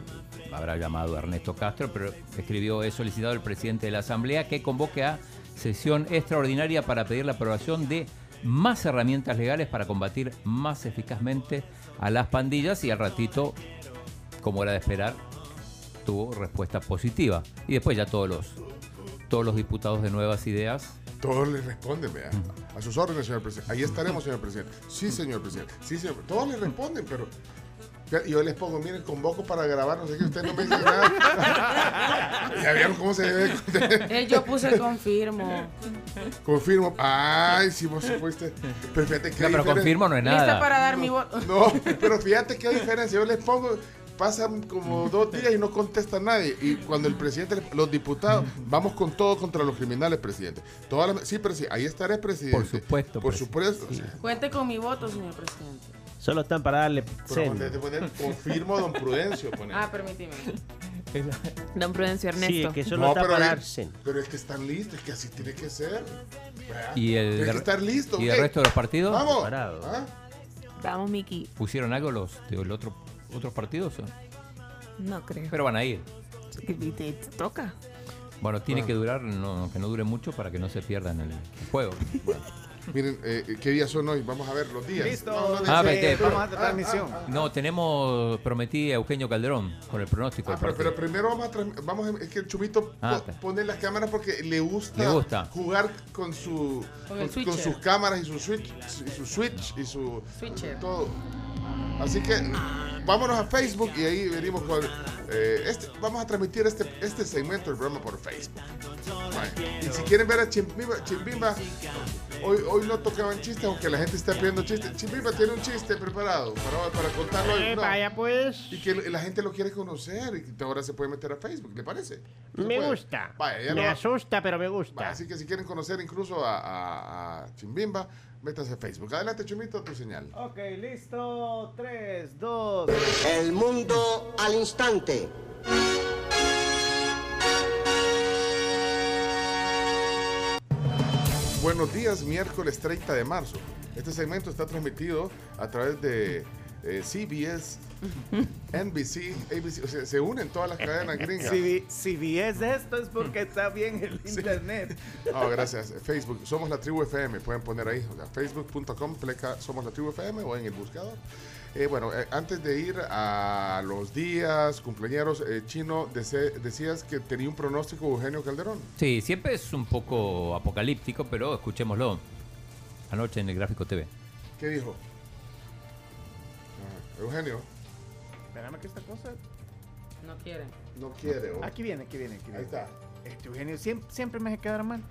habrá llamado a Ernesto Castro, pero escribió, he solicitado al presidente de la Asamblea que convoque a sesión extraordinaria para pedir la aprobación de más herramientas legales para combatir más eficazmente a las pandillas y al ratito, como era de esperar, tuvo respuesta positiva. Y después ya todos los, todos los diputados de Nuevas Ideas Todos le responden, vea. A sus órdenes, señor presidente. Ahí estaremos, señor presidente. Sí, señor presidente. Sí, señor. Todos le responden, pero. Yo les pongo, miren, convoco para grabar, no sé qué, ustedes no me dicen nada. ya vieron cómo se debe. Eh, yo puse confirmo. Confirmo. Ay, si vos fuiste. Pero fíjate que. No, pero confirmo no es nada. Lista para dar mi voto. No, pero fíjate qué diferencia. Yo les pongo, pasan como dos días y no contesta nadie. Y cuando el presidente, los diputados, vamos con todo contra los criminales, presidente. Todas las- sí, presidente, ahí estaré, presidente. Por supuesto, Por supuesto. Cuente con mi voto, señor presidente. Solo están para darle Pero poner, confirmo, don Prudencio. Ah, permíteme. Don Prudencio Sí, Ernesto. es que solo No, está pero, para es- dar pero es que están listos, es que así tiene que ser. ¿verdad? y el, Tiene que estar listo. y el resto de los partidos Vamos. ¿Ah? Vamos, Miki. pusieron algo los del otro otros partidos. ¿o? No creo. Pero van a ir. Y te- te toca. Bueno, tiene que durar, no, que no dure mucho para que no se pierdan el juego. Miren, eh, ¿qué días son hoy? Vamos a ver los días. Listo. No, no Ah, vete. Vamos a Ah, transmisión. ah, No, tenemos, prometí a Eugenio Calderón con el pronóstico. Ah, pero, primero vamos a, trans- vamos a- es que el chumito Ah, pone las cámaras porque le gusta, Le gusta. jugar con su Con el sus cámaras y su switch y su switch y su Switcher. todo. Así que vámonos a Facebook y ahí venimos con eh, este, vamos a transmitir este este segmento del programa por Facebook. Right. Y si quieren ver a Chimbimba, Chimbimba hoy, hoy no tocaban chistes, aunque la gente está pidiendo chistes. Chimbimba tiene un chiste preparado para, para contarlo hoy. Eh, No. vaya pues. Y que la gente lo quiere conocer y ahora se puede meter a Facebook, ¿le parece? Se Me puede. gusta. Vaya, ya Me asusta, pero me Vaya, gusta. así que si quieren conocer incluso a, a- a Chimbimba, métanse a Facebook. Adelante, Chumito, tu señal. Ok, listo. 3, 2. El mundo al instante. Buenos días, miércoles 30 de marzo. Este segmento está transmitido a través de eh, CBS, NBC, ABC, o sea, se unen todas las cadenas gringas. Si, si vies esto es porque está bien el internet. No, gracias. Facebook, Somos la Tribu FM, pueden poner ahí, o sea, facebook.com, pleca Somos la Tribu FM o en el buscador. Eh, bueno, eh, antes de ir a los días, cumpleaños, eh, Chino, dese- decías que tenía un pronóstico Eugenio Calderón. Sí, siempre es un poco apocalíptico, pero escuchémoslo. Anoche en el Gráfico TV. ¿Qué dijo? Eugenio, Que esta cosa. No quieren. no quiere. ¿o? Aquí viene, aquí viene, aquí viene. Ahí está. Este Eugenio siempre, siempre me hace quedar mal.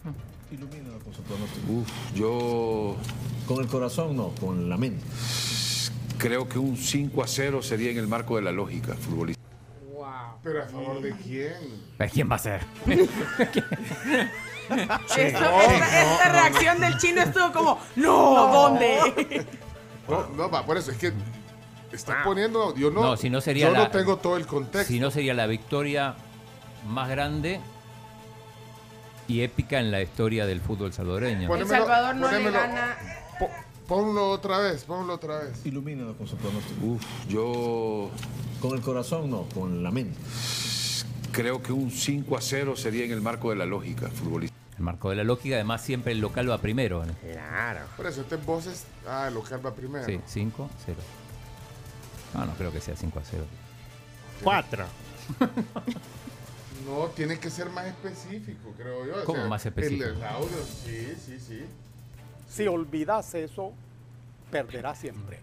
Ilumínalo con su pronóstico. Uf, yo con el corazón no, con la mente. Creo que un 5 a 0 sería en el marco de la lógica futbolística. Wow. Pero a favor de quién? ¿Pero ¿Quién va a ser? Esto- esta, esta reacción del chino estuvo como, no, ¿dónde? No, no, va, por eso es que está poniendo. Yo no, No, si no sería yo la- no tengo todo el contexto. Si no sería la victoria más grande y épica en la historia del fútbol salvadoreño. El Salvador no le gana. Po- ponlo otra vez, ponlo otra vez. Ilumínalo con su pronóstico. Uf, yo con el corazón no, con la mente. Creo que un 5 a 0 sería en el marco de la lógica futbolística. El marco de la lógica, además siempre el local va primero. ¿no? Claro. Por eso, este voces. Ah, el local va primero. Sí, 5 0. No, no creo que sea 5 a 0. Cuatro. No, tiene que ser más específico, creo yo. O ¿Cómo sea, más específico? El, el audio, sí, sí, sí. Si olvidas eso, perderás siempre.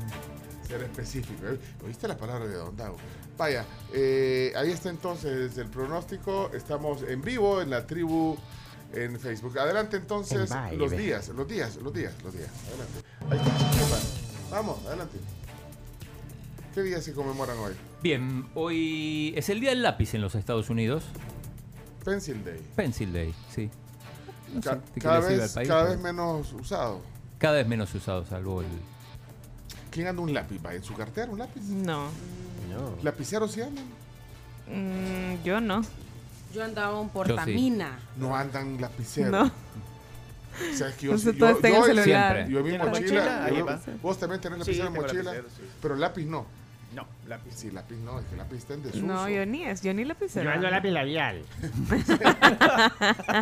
Ser específico. ¿eh? ¿Oíste la palabra de Don Dago? Vaya, eh, ahí está entonces el pronóstico. Estamos en vivo en la tribu en Facebook. Adelante entonces los días, los días, los días, los días. Adelante. Ahí está. Vamos, adelante. ¿Qué días se conmemoran hoy? Bien, hoy es el día del lápiz en los Estados Unidos. Pencil Day. Pencil Day, sí. No sé Ca- qué cada vez, al país, cada pero vez menos usado. cada vez menos usado, salvo el. ¿Quién anda un lápiz? ¿Va en su cartera un lápiz? No. No. ¿Lapiceros sí andan? Mm, yo no. Yo andaba un portamina. No andan lapiceros. No. O sea, es que yo, sí- yo, en yo-. Yo en mi ¿Tiene mochila. mochila? yo- Ahí va. vos también tenés Sí, lapicero en tengo mochila. lapicero, sí. Pero lápiz no. No, lápiz. Sí, lápiz no. Es que lápiz está en desuso. No, yo ni es, yo ni lapicero. Yo ando lápiz labial.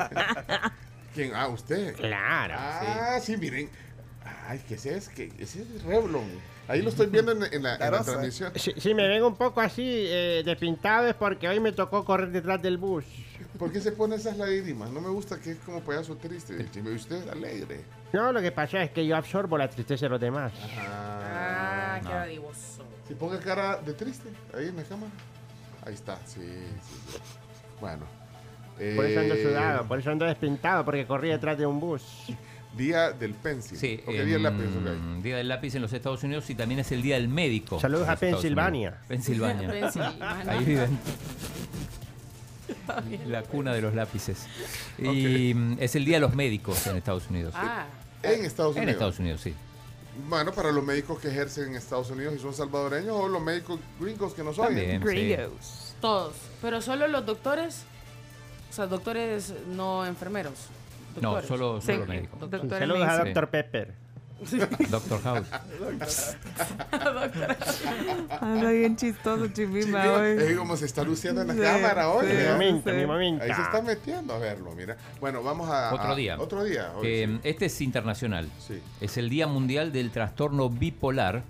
¿Quién? Ah, usted. Claro. Ah, sí, miren. Ay, ¿qué es ese? ¿Qué- Ese es Revlon. Ahí lo estoy viendo en, en la, en la Carosa. transmisión. Si, si me ven un poco así eh, despintado es porque hoy me tocó correr detrás del bus. ¿Por qué se pone esas lágrimas? No me gusta que es como payaso triste. Y usted es alegre. No, lo que pasa es que yo absorbo la tristeza de los demás. Ah, qué dadivoso. Si ponga cara de triste ahí en la cámara. Ahí está, sí, sí. sí. Bueno. Por eso ando eh, sudado, por eso ando despintado, porque corrí detrás de un bus. Día del pencil. Sí, Ok, día del lápiz, em. Día del lápiz en los Estados Unidos y también es el Día del Médico. Saludos en a Pensilvania. Pensilvania. Pensilvania. Ahí viven. La cuna de los lápices. Y mm, es el Día de los Médicos en Estados Unidos. Ah, En Estados En Unidos. Estados Unidos, sí. Bueno, para los médicos que ejercen en Estados Unidos y son salvadoreños o los médicos gringos que También, oyen. sí. todos. Pero solo los doctores. O sea, doctores no enfermeros. No, solo, solo médicos. Doctores Saludos a Sí. Dr. Pepper. Doctor House. Anda bien chistoso, Chimima, hoy. Es como se está luciendo en la Sí, cámara hoy. sí, ¿verdad? Mi. Ahí se está metiendo a verlo, mira. Bueno, vamos a... Otro a- día. Otro día. hoy, Que, sí. mm, Este es internacional. Sí. Es el Día Mundial del Trastorno Bipolar.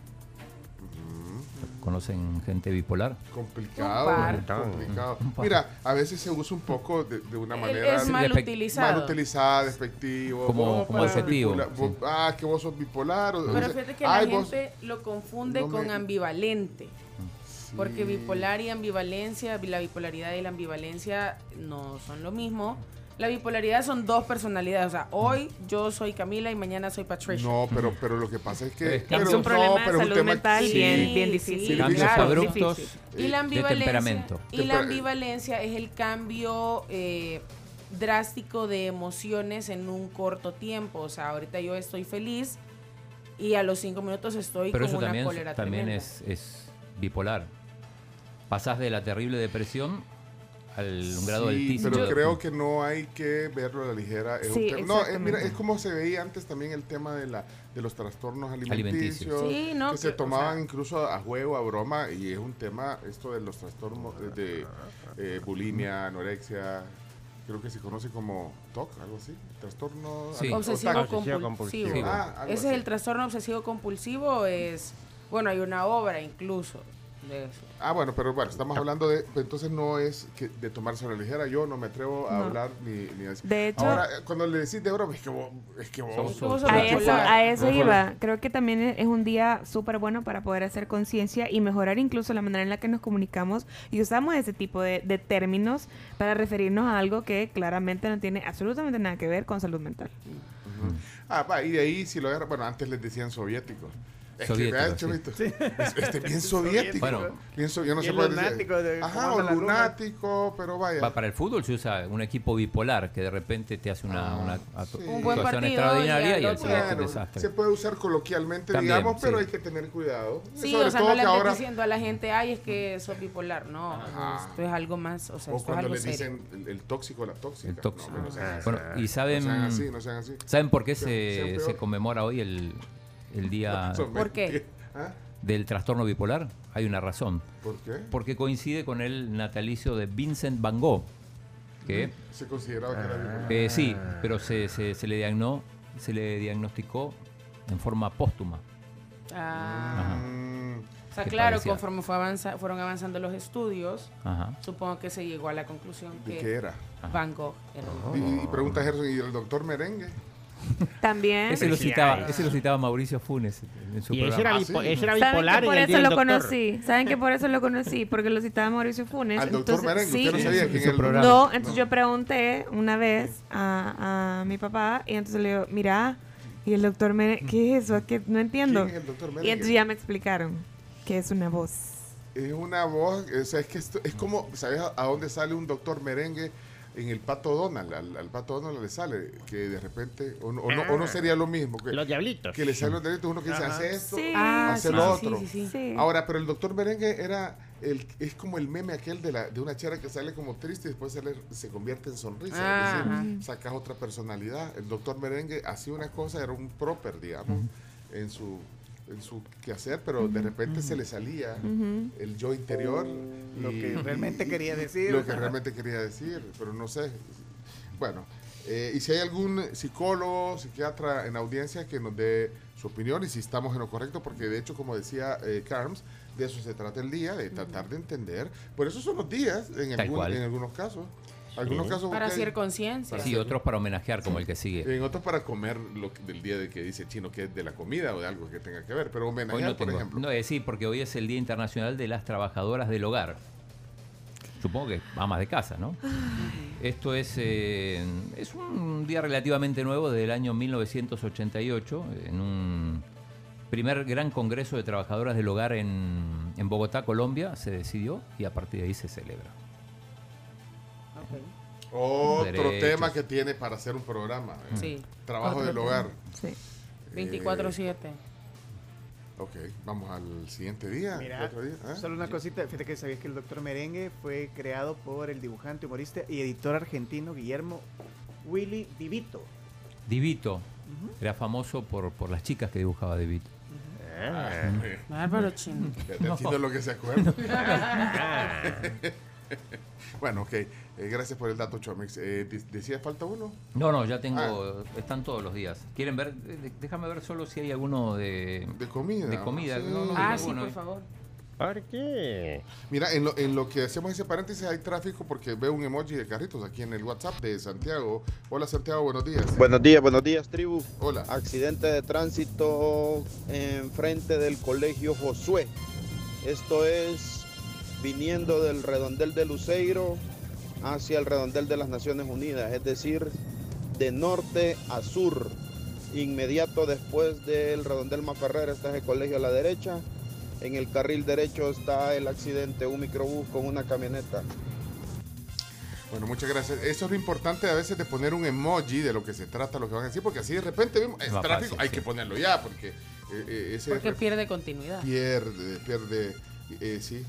¿Conocen gente bipolar? Complicado, Un par. complicado. Un par. Mira, a veces se usa un poco de, de una manera es mal Despe- utilizado. mal utilizada, despectivo. Como- como bipolar, sí. vos- ah, que vos sos bipolar. o- Pero o- fíjate que la vos- gente lo confunde no con me- ambivalente. Porque bipolar y ambivalencia, la bipolaridad y la ambivalencia no son lo mismo. La bipolaridad son dos personalidades. O sea, hoy yo soy Camila y mañana soy Patricia. No, pero, pero lo que pasa es que... Es pero Es un no, problema de pero es un salud tema- mental sí. bien, bien difícil. sí, Cambios claro, abruptos difícil. Y la de ambivalencia. temperamento. Y la ambivalencia es el cambio eh, drástico de emociones en un corto tiempo. O sea, ahorita yo estoy feliz y a los cinco minutos estoy Pero con eso una también, cólera también tremenda. es, es bipolar. Pasás de la terrible depresión al un grado Sí, altísimo. pero creo que no hay que verlo a la ligera. Es Sí, no, eh, exactamente. mira, es como se veía antes también el tema de la de los trastornos alimenticios, Alimenticios. Sí, no, que se o tomaban sea- incluso a juego, a broma, y es un tema esto de los trastornos de, de, eh, bulimia, anorexia, creo que se conoce como TOC, algo así, trastorno Sí. Obsesivo TAC. compulsivo. compulsivo. Sí. Ah, Ese así. es el trastorno obsesivo compulsivo. Es bueno, hay una obra incluso de eso. Ah, bueno, pero bueno, estamos hablando de, entonces no es que de tomarse a la ligera, yo no me atrevo a No. hablar ni, ni a decir. De hecho- Ahora, eh, cuando le decís de broma, es que vos, es que vos, Sos- sos- sos A eso, a eso Bipolar. iba. Creo que también es es un día súper bueno para poder hacer conciencia y mejorar incluso la manera en la que nos comunicamos y usamos ese tipo de, de términos para referirnos a algo que claramente no tiene absolutamente nada que ver con salud mental. Ah, va, y de ahí si lo agarra, bueno, antes les decían soviéticos. Es que, Soviéticos, vean, sí. este bien soviético. Bueno. bien so- yo no sé Bien cuál es. lunático de- Ajá, o lunático, pero vaya. Pa- para el fútbol se usa un equipo bipolar que de repente te hace una, Ah, una sí. actu- Un buen actuación partido extraordinaria y y al siguiente Bueno, desastre. se puede usar coloquialmente, También, digamos, pero sí. hay que tener cuidado. Sí, Sobre o sea, todo no le que ahora, diciendo a la gente, ay, es que soy bipolar. No, Ajá. esto es algo más, o sea, o esto es cuando algo serio. dicen el, el tóxico, la tóxica. El tóxico. No, no. Bueno, y saben, No sean así, no sean así. ¿saben por qué se conmemora hoy el, el día ¿Por qué? ¿Ah? del trastorno bipolar? Hay una razón. ¿Por qué? Porque coincide con el natalicio de Vincent Van Gogh, que Se consideraba que era bipolar. eh, sí, pero se, se, se le diagnó, se le diagnosticó en forma póstuma. Ah. Mm, O sea, ¿Qué claro, parecía? conforme fue avanza, fueron avanzando los estudios, Ajá. supongo que se llegó a la conclusión ¿De que qué era? Van Gogh era. Y, y pregunta Gerson, ¿y el doctor Merengue? También. Ese lo Sí, citaba, ese lo citaba Mauricio Funes en su Y programa. era, Ah, bipo- sí. ese era ¿Saben bipolar que en por eso lo doctor. conocí? ¿Saben que por eso lo conocí? Porque lo citaba Mauricio Funes. Al doctor Entonces, Merengue, sí. usted no sabía en quién era el programa. No, entonces yo pregunté una vez a, a mi papá y entonces le digo, mira, y el doctor Merengue, ¿qué es eso? ¿Qué? No entiendo. ¿Quién es el doctor Y Merengue? entonces ya me explicaron que es una voz. Es una voz, o sea, es que esto- es como, ¿sabes a dónde sale un doctor merengue? En el pato Donald, al, al pato Donald le sale que de repente, o no, o no, o no sería lo mismo, que, Los diablitos. que le salen los delitos, uno que dice, hace esto, Sí. Ah, hace sí, lo sí, otro. sí, sí, sí. Sí. Ahora, pero el doctor merengue era, el, es como el meme aquel de, la, de una chera que sale como triste y después sale- se convierte en sonrisa, Ah, es decir, sacas otra personalidad. El doctor merengue hacía una cosa, era un proper, digamos, en su en su quehacer, pero de repente se le salía el yo interior. Lo que realmente quería decir. Lo que realmente quería decir, pero no sé. Bueno, Eh, y si hay algún psicólogo, psiquiatra en audiencia que nos dé su opinión y si estamos en lo correcto, porque de hecho, como decía eh, Carms, de eso se trata el día, de tratar de entender. Por eso son los días, en, algún- en algunos casos. Algunos Sí. casos Para hacer conciencia. Sí, otros para homenajear, como el que sigue. En otros para comer lo que- del día de que dice chino, que es de la comida o de algo que tenga que ver. Pero homenajear, no por tengo. ejemplo. No, eh, sí, porque hoy es el Día Internacional de las Trabajadoras del Hogar. Supongo que amas de casa, ¿no? Esto es, eh, es un día relativamente nuevo del año 1988, en un primer gran congreso de trabajadoras del hogar en, en Bogotá, Colombia, se decidió y a partir de ahí se celebra. Otro Derechos. tema que tiene para hacer un programa. ¿eh? Sí. Trabajo del hogar. Sí. 24-7. Ok, vamos al siguiente día. Mira, otro día, ¿eh? solo una cosita, fíjate que sabías que el Doctor Merengue fue creado por el dibujante, humorista y editor argentino Guillermo Willy Vivito. Divito. Era famoso por, por las chicas que dibujaba Divito. Ah, Bárbaro chino. Ya te entiendo lo que se acuerda. bueno, ok. Eh, gracias por el dato, Chomix. Eh, de- ¿Decía falta uno? No, no, ya tengo, están todos los días. ¿Quieren ver? Eh, Déjame ver solo si hay alguno de... De comida. De comida. Sí. No, no, Ah, sí, por eh. favor. ¿Por qué? Mira, en lo, en lo que hacemos ese paréntesis hay tráfico porque veo un emoji de carritos aquí en el WhatsApp de Santiago. Hola Santiago, buenos días. Buenos días, buenos días, tribu. Hola. Accidente de tránsito en frente del colegio Josué. Esto es viniendo del redondel de Luceiro hacia el redondel de las Naciones Unidas, es decir, de norte a sur. Inmediato después del redondel Maferrer está el colegio a la derecha. En el carril derecho está el accidente, un microbús con una camioneta. Bueno, muchas gracias. Eso es lo importante a veces de poner un emoji de lo que se trata, lo que van a decir, porque así de repente vemos, es tráfico, fácil, hay sí. que ponerlo ya, porque eh, eh, ese Porque pierde continuidad. pierde, pierde, eh, sí,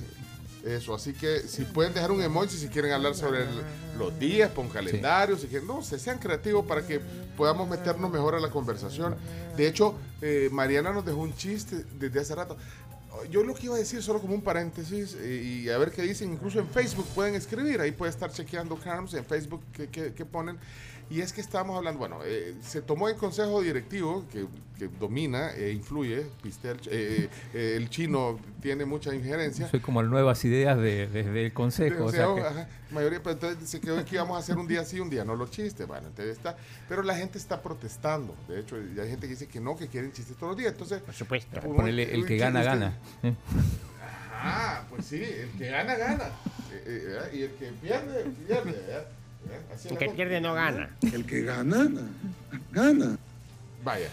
eso. Así que si pueden dejar un emoji si quieren hablar sobre el- los días, pon calendario, si quieren, no, se sean creativos para que podamos meternos mejor a la conversación. De hecho, eh, Mariana nos dejó un chiste desde hace rato. Yo lo que iba a decir, solo como un paréntesis, eh, y a ver qué dicen, incluso en Facebook pueden escribir, ahí puede estar chequeando Carms en Facebook qué, qué- qué ponen. Y es que estábamos hablando, bueno, eh, se tomó el consejo directivo que, que domina e influye, Pistel, eh, eh, el chino tiene mucha injerencia. Soy como el nuevas ideas de- desde el consejo. o sea O que- sea, ajá, mayoría, pero entonces se quedó en que íbamos a hacer un día sí, un día no los chistes. Bueno, entonces está. Pero la gente está protestando. De hecho, hay gente que dice que no, que quieren chistes todos los días. Entonces, por supuesto. Ponele el que gana, gana. ¿eh? Ah, pues sí, el que gana, gana. Eh, eh, y el que pierde, pierde. ¿verdad? El que pierde no gana. El que gana, gana. Vaya.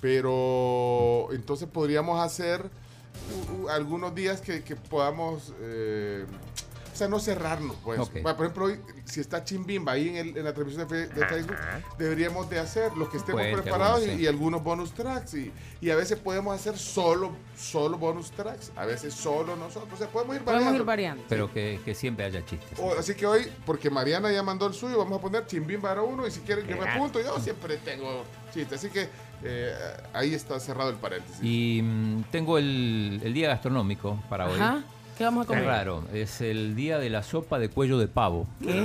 Pero entonces podríamos hacer algunos días que, que podamos. eh, sea, no cerrarnos, pues. Por ejemplo, hoy, si está Chimbimba ahí en, el- en la transmisión de, de Facebook, deberíamos de hacer los que estemos preparados algunos, y, sí. y algunos bonus tracks. Y, y a veces podemos hacer solo, solo bonus tracks. A veces solo nosotros. O sea, podemos ir Podemos variando. ir variando. Pero que, que siempre haya chistes. O- así que hoy, porque Mariana ya mandó el suyo, vamos a poner Chimbimba era uno y si quieren yo me apunto, yo siempre tengo chistes. Así que eh, ahí está cerrado el paréntesis. Y mm, tengo el, el día gastronómico para hoy. ¿Qué vamos a Es comer? raro, es el día de la sopa de cuello de pavo. ¿Qué? Eh,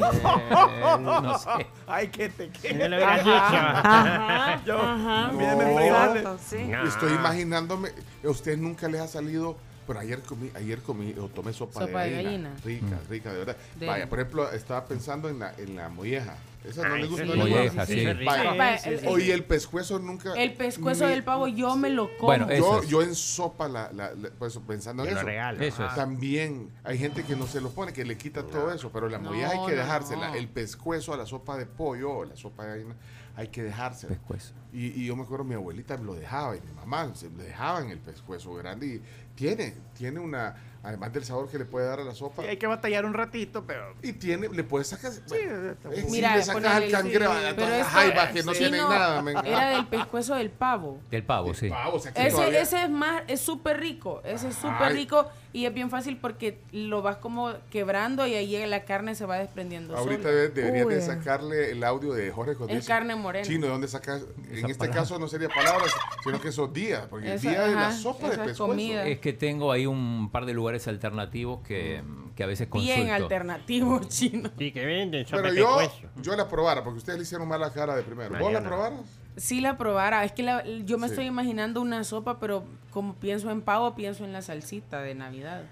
no sé. Ay, que te quede. No lo hubieras Ajá. dicho. Ajá. Yo, Ajá. No. frijoles. Exacto, sí. Estoy imaginándome, a usted nunca les ha salido, pero ayer comí, ayer comí o tomé sopa, Sopa de, de gallina. gallina. Rica, rica, de verdad. De- Vaya, por ejemplo, estaba pensando en la, en la molleja. Esa no Ay, le gusta. sí, no Molleja, sí. Vaya. Sí, Oye, el pescuezo nunca. El pescuezo me- del pavo yo me lo como. Bueno, eso Yo, es. yo en sopa, la, la- la- pues, pensando en Yo eso. regalo. Eso es. Ah. También hay gente que no se lo pone, que le quita todo eso, pero la No, molleja hay que dejársela. no. El pescuezo a la sopa de pollo o la sopa de gallina, hay que dejársela. Pescuezo. Y, y yo me acuerdo, mi abuelita me lo dejaba y mi mamá se le dejaban el pescuezo grande y tiene, tiene una, además del sabor que le puede dar a la sopa, Sí, hay que batallar un ratito, pero. y tiene, le puedes sacar, bueno, eh, bueno. si Mira, le sacas al cangrejo, sí, a pero todas las esto- jaivas que no sí, tienen no, nada, me Era del pescuezo del pavo. Del pavo, sí. Pavo, o sea, Ese, todavía- ese es más, es súper rico. Ese es súper rico. Y es bien fácil porque lo vas como quebrando y ahí la carne se va desprendiendo. Ahorita sola. de- deberías de sacarle el audio de Jorge cuando Es carne morena. Chino, ¿de dónde sacas? En Esa este palabra. caso no sería palabras, sino que esos días, porque el día de la ajá, sopa de pescuezo. comida. Es que tengo ahí un par de lugares alternativos que, que a veces consulto. Bien alternativo, chino. Sí, que venden sopa Pero de yo, yo la probara, porque ustedes le hicieron mala cara de primero. ¿Vos la Mañana. probaras? Si la probara, es que la- yo me Sí. estoy imaginando una sopa, pero como pienso en pavo, pienso en la salsita de Navidad.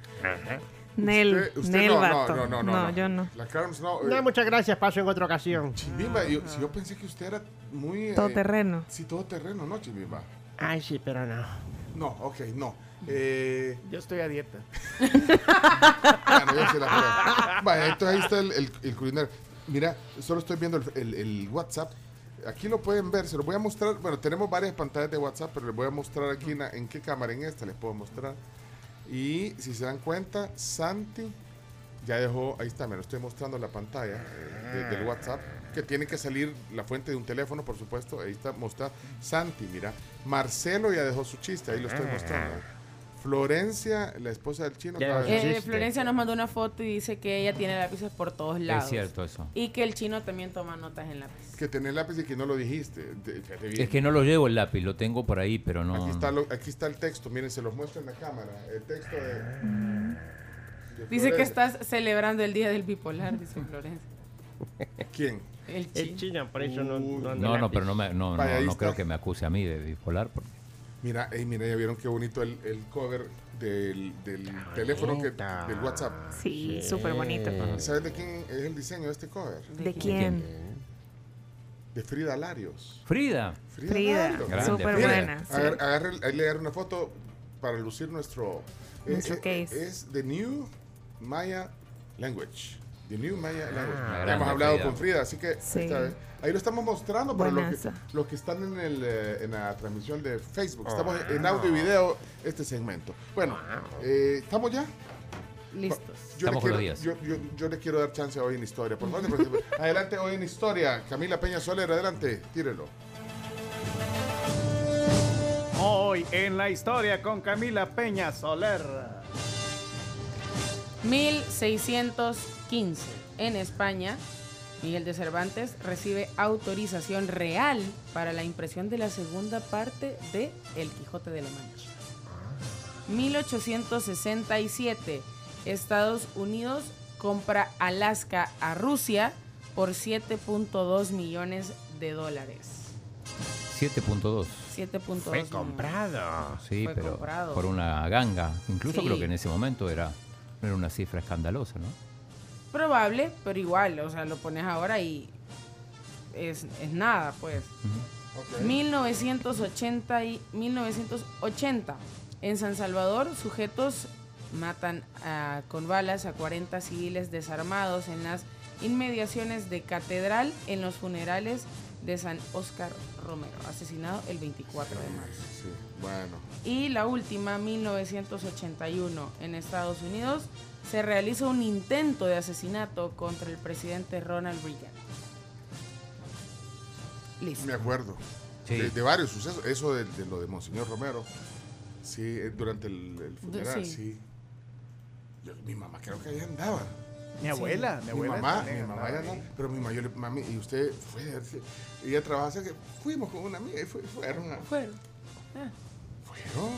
Nel, Usted- usted Nel no, no, vato. no, no, no, No, no. yo no. La Carms no. No, eh, muchas gracias, paso en otra ocasión. Chimbimba, yo, si yo pensé que usted era muy... eh, Todoterreno. Sí, todo terreno, ¿no, Chimbimba? Ay, sí, pero no. No, ok, no. Eh, Yo estoy a dieta. bueno, ya se la. Vaya, entonces ahí está el, el, el culinario. Mira, solo estoy viendo el, el- el WhatsApp. Aquí lo pueden ver, se lo voy a mostrar. Bueno, tenemos varias pantallas de WhatsApp, pero les voy a mostrar aquí en, en qué cámara, en esta les puedo mostrar. Y si se dan cuenta, Santi ya dejó, ahí está, me lo estoy mostrando en la pantalla eh, de- del WhatsApp, que tiene que salir la fuente de un teléfono, por supuesto, ahí está mostrado. Santi, mira, Marcelo ya dejó su chiste, ahí lo estoy mostrando. Florencia, la esposa del chino. Eh, Florencia nos mandó una foto y dice que ella tiene lápices por todos lados. Es cierto eso. Y que el chino también toma notas en lápiz. Que tenés lápiz y que no lo dijiste. De-. Es que no lo llevo el lápiz, lo tengo por ahí, pero no. Aquí está, lo- aquí está el texto, miren, se los muestro en la cámara. El texto de. de Dice que estás celebrando el día del bipolar, dice Florencia. ¿Quién? El El chino. por eso no, no No, no, pero no, me, no, Vaya, no, creo que me acuse a mí de bipolar. porque- Mira, ey, mira, ya vieron qué bonito el, el cover del, del teléfono que, del WhatsApp. Sí, súper bonito. ¿Sabes de quién es el diseño de este cover? ¿De quién? De Frida Larios. Frida. Frida. Grande. súper Frida. buena. sí. Agar- agarre- ahí le agarré una foto para lucir nuestro. Nuestro eh, case. Es The New Maya Language. The New Maya Language. Ah, hemos hablado Frida. con Frida, así que Sí. ahí, lo estamos mostrando para los que, Buenaza. los que están en, el, eh, en la transmisión de Facebook. Estamos Ah. en audio y video este segmento. Bueno, eh, ¿estamos ya? Listos. Yo Estamos le, quiero, los días. yo, yo- yo le quiero dar chance hoy en historia. Por favor, porque- adelante hoy en historia. Camila Peña Soler, adelante, tírelo. Hoy en la historia con Camila Peña Soler. 1615. En España, Miguel de Cervantes recibe autorización real para la impresión de la segunda parte de El Quijote de la Mancha. 1867. Estados Unidos compra Alaska a Rusia por 7.2 millones de dólares. 7.2. 7.2 Fue millones. comprado. Sí, Fue pero comprado. por una ganga. Incluso Sí. creo que en ese momento era, era una cifra escandalosa, ¿no? Probable, pero igual, o sea, lo pones ahora y es, es nada, pues. 1980 y 1980. En San Salvador, sujetos matan ah, con balas a 40 civiles desarmados en las inmediaciones de Catedral en los funerales de San Óscar Romero, asesinado el 24 de marzo. Sí, bueno. Y la última, 1981, en Estados Unidos, se realiza un intento de asesinato contra el presidente Ronald Reagan. Listo. Me acuerdo. Sí. De, de varios sucesos. Eso de, de lo de Monseñor Romero. Sí, eh, durante el, el funeral, sí. sí. Yo- mi mamá creo que ahí andaba. Mi abuela, mi Mi, abuela. mamá, también mi mamá ya andaba. Pero mi mamá, yo le- mami, y usted fue. Ella trabajaba cerca. Fuimos con una amiga y fue- fueron a. Fueron. Ah, Fueron.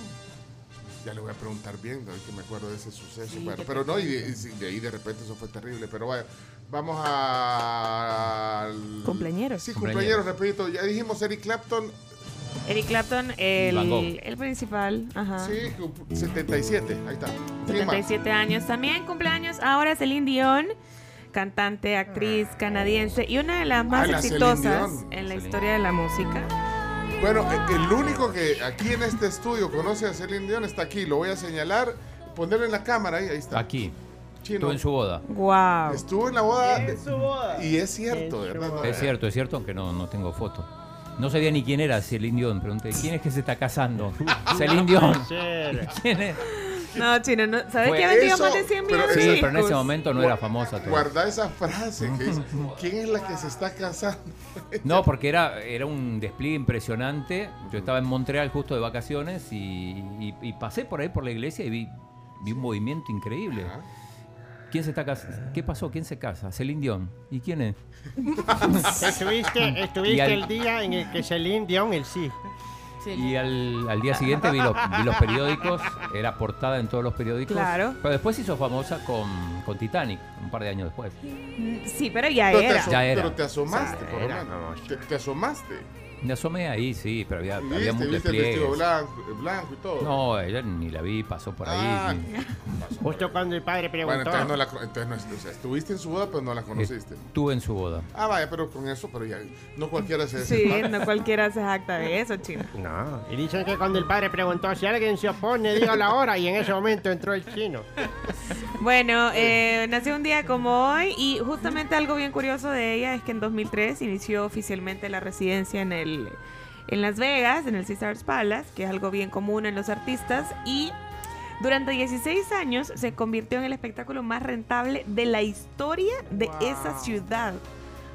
Ya le voy a preguntar bien, ¿no? que me acuerdo de ese suceso. Sí, pero te no, y de, y de ahí de repente eso fue terrible. Pero vaya, vamos a. al- Cumpleañeros. Sí, Cumpleañeros. repito. Ya dijimos Eric Clapton, Eric Clapton, el, el principal. Ajá. sí, cum- 77. Ahí está. ¿Quién más? 77 años. También cumpleaños ahora Celine Dion, cantante, actriz canadiense y una de las más Ah, exitosas en la historia de la música. Bueno, eh, el único que aquí en este estudio conoce a Celine Dion está aquí. Lo voy a señalar, ponerlo en la cámara. Ahí, ahí está. Aquí. Chino. Estuvo en su boda. Wow. Estuvo en la boda. En su boda. Y es cierto, ¿verdad? Es cierto, es cierto, aunque no, no tengo foto. No sabía ni quién era Celine Dion. Pregunté, ¿quién es que se está casando? Celine Dion. ¿Quién es? No, Chino, no, ¿sabes Fue que ha vendido eso, más de 100 pero millones Sí, pero en ese momento no era famosa todavía. Guarda esa frase que dice, ¿quién es la que se está casando? No, porque era, era un despliegue impresionante. Yo estaba en Montreal justo de vacaciones y, y- y pasé por ahí por la iglesia y vi vi un movimiento increíble. ¿Quién se está casando? ¿Qué pasó? ¿Quién se casa? Celine Dion. ¿Y quién es? Estuviste, estuviste Y al- el día en el que Celine Dion, el sí. Y al, al día siguiente vi los, vi los periódicos, era portada en todos los periódicos. Claro. Pero después se hizo famosa con, con Titanic, un par de años después. Mm, Sí, pero ya Pero te, era. aso- Ya era. pero te asomaste, Ya por lo menos. Te, te asomaste. Me asomé ahí, sí, pero había, ¿Viste? había muchos ¿Viste el vestido blanco, blanco y todo? No, ella ni la vi, pasó por ahí. Ah, Justo cuando el padre preguntó. Bueno, entonces no la, entonces no, o sea, estuviste en su boda, pero no la conociste. Estuve en su boda. Ah, vaya, pero con eso, pero ya, no cualquiera se Sí, no cualquiera se jacta de eso, chino. No, y dicen que cuando el padre preguntó si alguien se opone, diga la hora, y en ese momento entró el chino. Bueno, eh, nació un día como hoy y justamente algo bien curioso de ella es que en 2003 inició oficialmente la residencia en el en Las Vegas, en el Caesars Palace, que es algo bien común en los artistas y durante 16 años se convirtió en el espectáculo más rentable de la historia de esa ciudad.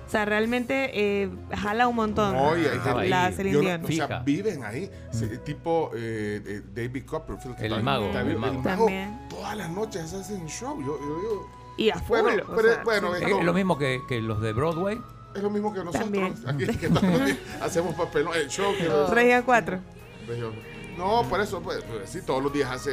O sea, realmente eh, jala un montón Oye, gente- la Celine no- o sea, viven ahí, sí, tipo eh, David Copperfield. que El también- mago, también- el mago. También. Todas las noches hacen show. Yo, yo, yo- Y a full, Bueno, pero- sea, bueno, sí. es lo mismo que, que los de Broadway. Es lo mismo que nosotros. También. Aquí que días hacemos papelón. El show que Regia 4. Región. No, por eso, pues, pues, sí, todos los días hace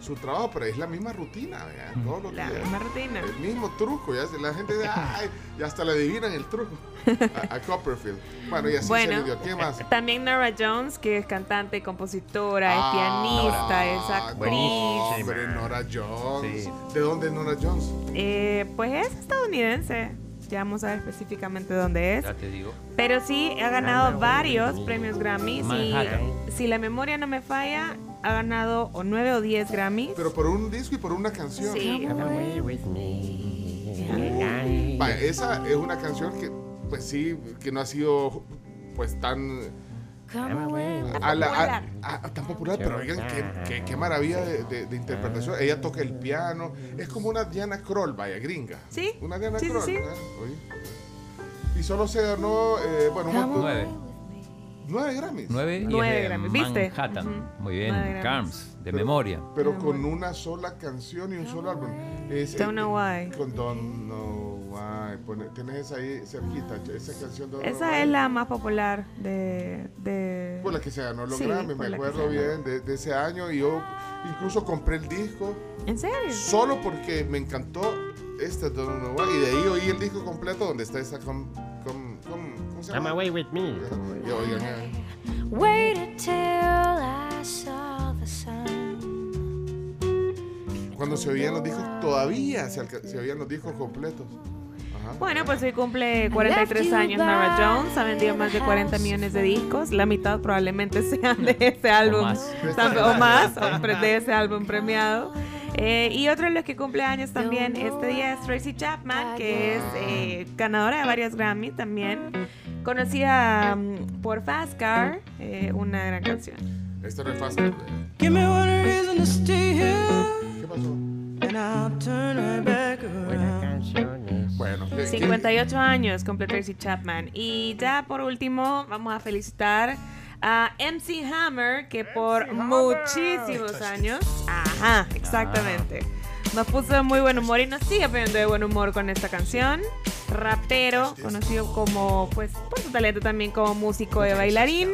su trabajo, pero es la misma rutina, ¿verdad? Todos los La días. misma rutina. El mismo truco, ya la gente dice, ay, ya hasta le adivinan el truco a, a Copperfield. Bueno, y así Bueno, se le dio. ¿Quién más? También Nora Jones, que es cantante, compositora, es Ah, pianista, es no, actriz. Hombre, Nora Jones. ¿De dónde es Nora Jones? Eh, pues es estadounidense. Ya vamos a ver específicamente dónde es. Ya te digo. Pero sí ha ganado varios premios Grammys. Y Manhattan. si la memoria no me falla, ha ganado o 9 o 10 Grammys. Pero por un disco y por una canción. Sí. Esa es una canción que, pues sí, que no ha sido, pues tan. A la- a- a- tan popular, pero oigan, qué, qué- qué maravilla de, de- de interpretación. Ella toca el piano, es como una Diana Kroll, vaya, gringa. Sí. Una Diana Sí, sí, Kroll. sí. Oye. Y solo se ganó, eh, bueno, Nueve. nueve Grammys. Nueve Nueve Grammys, ¿viste? Manhattan. Ujú. Muy bien. Carms, de Pero- memoria. Pero con una sola canción y un solo álbum. Es, Don't Know Why. Con Don't Know Pone- Tienes esa ahí cerquita, esa canción. Know Esa es la más popular de... de... Por la que se ganó los Sí, Grammy, me acuerdo bien de, de ese año. Y yo incluso compré el disco ¿En serio? solo porque me encantó este Don't Know Why. Y de ahí oí el disco completo donde está esa. Com, com- com- ¿Cómo se I'm llama? away with me. Y oigan, Waited till I saw the sun. cuando se oían los discos, todavía se, se oían los discos completos. Ajá. Bueno, pues hoy cumple 43 años Nora Jones, ha vendido más de 40 millones de discos, la mitad probablemente sean de ese álbum, más. o más, o pre- de ese álbum premiado. Eh, y otro de los que cumple años también este día es Tracy Chapman, que es eh, ganadora de varios Grammy también, conocida mm, por Fast Car, eh, una gran canción. Esto no es fácil. Give me one reason to stay here, ¿Qué pasó? and I'll turn right back around. Bueno, ¿qué- qué- 58 años cumple Tracy Chapman. Y ya por último, vamos a felicitar a MC Hammer, que por muchísimos años, ajá, exactamente, nos puso de muy buen humor y nos sigue poniendo de buen humor con esta canción. Rapero, conocido como, pues, por su talento también como músico de bailarín.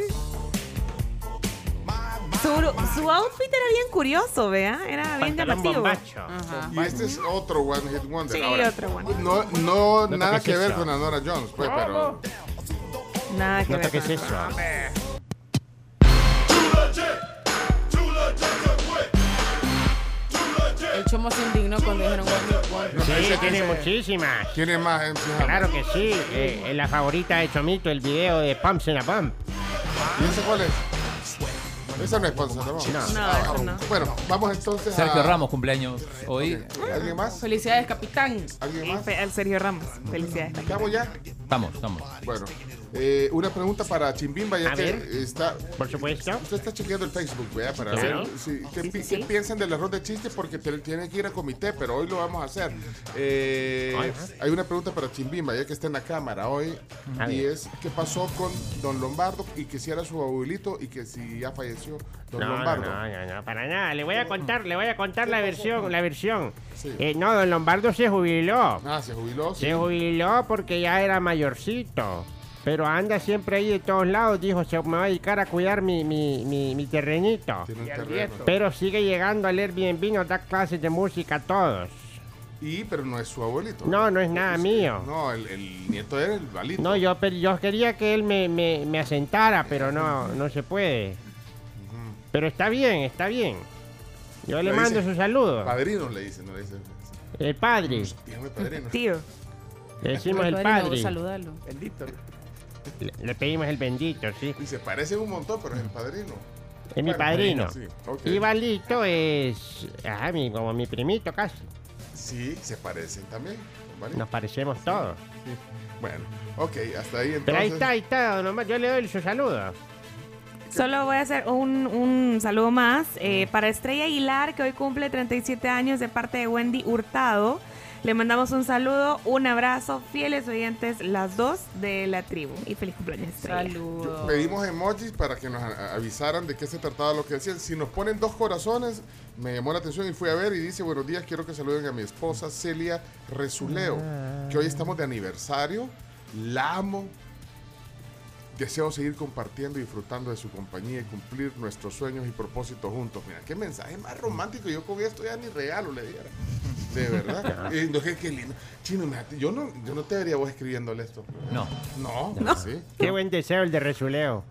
Su, su outfit era bien curioso, vea, era bien llamativo. Y este es otro One Hit Wonder. Sí, Ahora, otro One. No, no, No nada que ver con la Nora Jones, pues, pero. Nada que No ver con eso. El chomo se indignó cuando dijeron One Hit Wonder. Sí, tiene muchísimas. ¿Quién es más MC Hammer? Claro que sí. eh, la favorita de Chomito, el video de Pumps in a Pump. ¿Y ese cuál es? Esa no es sponsor, ¿no? No. No, eso no. Bueno, vamos entonces Sergio a... Ramos, cumpleaños hoy. ¿Alguien más? Felicidades, capitán. ¿Alguien más? Al Sergio Ramos. Felicidades. ¿Estamos ya? Estamos, estamos. Bueno, eh, una pregunta para Chimbimba, ya A que ver. está... Por supuesto. Usted está chequeando el Facebook, vea, para Claro. ver si- qué, Sí, sí, qué piensan del error de chiste, porque te- tiene que ir a comité, pero hoy lo vamos a hacer. Eh, hay una pregunta para Chimbimba, ya que está en la cámara hoy, A y ver. es, ¿qué pasó con Don Lombardo y que si era su abuelito y que si ya falleció Don No, no, Lombardo? no, no, no, para nada. Le voy a contar, le voy a contar la versión, la versión. Sí. Eh, no, don Lombardo se jubiló. Ah, se jubiló. sí. Se jubiló porque ya era mayorcito. Pero anda siempre ahí de todos lados. Dijo, se me va a dedicar a cuidar mi, mi, mi, mi terrenito. Tiene un terreno. Pero sigue llegando al Airbnb, nos da clases de música a todos. Y, pero no es su abuelito. No, no es nada mío. No, el, el nieto era el balito. No, yo, pe- yo quería que él me, me, me asentara, pero no, no se puede. Pero está bien, está bien. Yo le Le mando dice su saludo. Padrino le dicen, no le dicen. El padre. Dígame padrino. Tío. Le decimos el padre. Saludalo. Bendito. Le, le pedimos el bendito, sí. Y se parecen un montón, pero es el padrino. Es mi padrino. sí. Y Valito es ah, mi, como mi primito casi. Sí, se parecen también. ¿vale? Nos parecemos todos. Sí. Bueno, ok, hasta ahí entonces. Pero ahí está, ahí está, don Omar. Yo le doy su saludo. Solo voy a hacer un, un saludo más eh, para Estrella Aguilar, que hoy cumple 37 años de parte de Wendy Hurtado. Le mandamos un saludo, un abrazo, fieles oyentes, las dos de la tribu. Y feliz cumpleaños. Saludos. Pedimos emojis para que nos avisaran de qué se trataba lo que decían. Si nos ponen dos corazones, me llamó la atención y fui a ver y dice, buenos días, quiero que saluden a mi esposa Celia Resuleo, que hoy estamos de aniversario. La amo. Deseo seguir compartiendo y disfrutando de su compañía y cumplir nuestros sueños y propósitos juntos. Mira, qué mensaje más romántico. Yo con esto ya ni regalo le diera. De verdad. Eh, no, qué, qué lindo. Chino, yo no, yo no te vería vos escribiéndole esto. No. No, No. sí. Qué buen deseo el de Resuleo.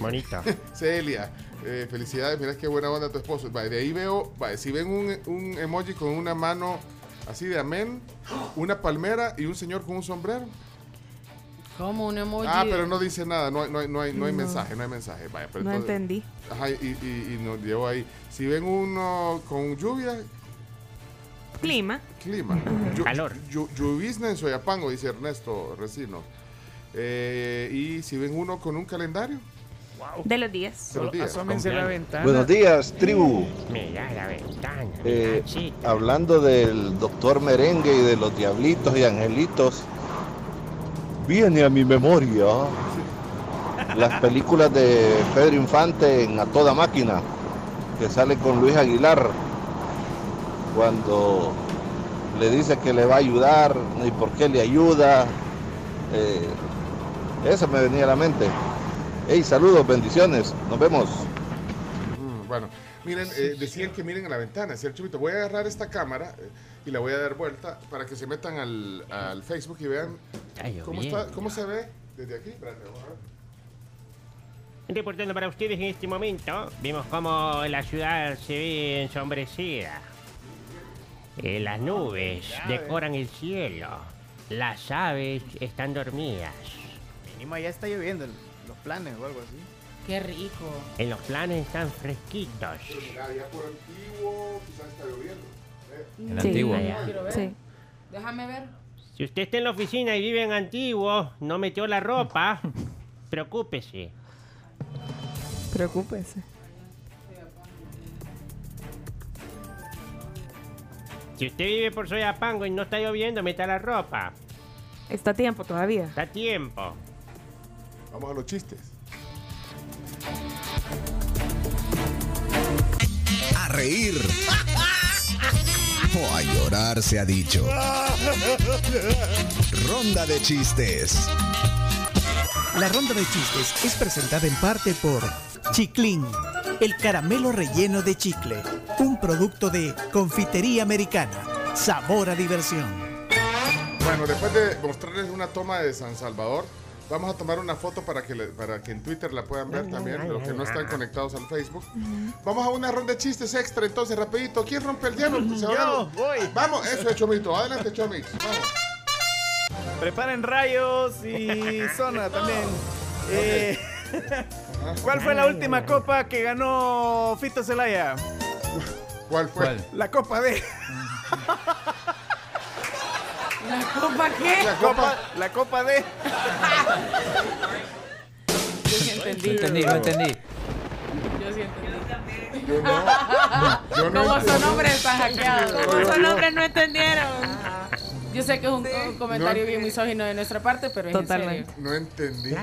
Bonito. Celia, eh, felicidades, mira qué buena onda tu esposo. De ahí veo, si ven un, un emoji con una mano así de amén, una palmera y un señor con un sombrero. Como un emoji. Ah, pero no dice nada, no hay, no hay, no hay, no hay No. mensaje, no hay mensaje. Vaya, pero No entonces- entendí. Ajá, y, y, y nos llevó ahí. Si ven uno con lluvia, Clima. clima. Calor. llu- Llovizna en Soyapango, dice Ernesto Recino. Eh, y si ven uno con un calendario, De los días. de los días. La ventana. Buenos días, tribu. Mira la ventana. Eh, hablando del doctor Merengue y de los diablitos y angelitos, viene a mi memoria las películas de Pedro Infante en A Toda Máquina, que sale con Luis Aguilar, cuando le dice que le va a ayudar y por qué le ayuda. Eh, eso me venía a la mente. Hey, saludos, bendiciones, nos vemos. Mm, Bueno, miren, eh, decían que miren a la ventana, decía el chubito. Voy a agarrar esta cámara eh, y la voy a dar vuelta para que se metan al, al Facebook y vean Está cómo, lloviendo. está, cómo se ve desde aquí. Espérate, vamos a ver. Reportando para ustedes en este momento, vemos cómo la ciudad se ve ensombrecida. Eh, las nubes decoran el cielo. Las aves están dormidas. Mínimo ya está lloviendo en los planes o algo así. Qué rico. En los planes están fresquitos. Mira, ya por antiguo, quizás está lloviendo. En Sí. antiguo. Sí. Déjame ver. Si usted está en la oficina y vive en Antiguo, no metió la ropa, preocúpese. Preocúpese. Si usted vive por Soyapango y no está lloviendo, meta la ropa. Está a tiempo todavía. Está a tiempo. Vamos a los chistes. A reír. A llorar se ha dicho. Ronda de chistes. La ronda de chistes es presentada en parte por Chiclin, el caramelo relleno de chicle, un producto de confitería americana. Sabor a diversión. Bueno, después de mostrarles una toma de San Salvador, vamos a tomar una foto para que, le- para que en Twitter la puedan ver también, los que no están conectados al Facebook. Vamos a una ronda de chistes extra, entonces, rapidito. ¿Quién rompe el hielo? A- Yo voy. Vamos, eso es Chomito. Adelante, Chomix. Vamos. Preparen rayos y zona también. Eh, ¿Cuál fue la última copa que ganó Fito Celaya? ¿Cuál fue? ¿Cuál? La Copa D. La copa qué? La copa. La copa de. Yo sí entendí. No entendí, no entendí. Yo sí entendí. Yo no. Yo no Como son hombres están hackeados. Como son hombres no entendieron. Yo sé que es un, un comentario No. bien misógino de nuestra parte, pero es en Totalmente. serio. No entendí.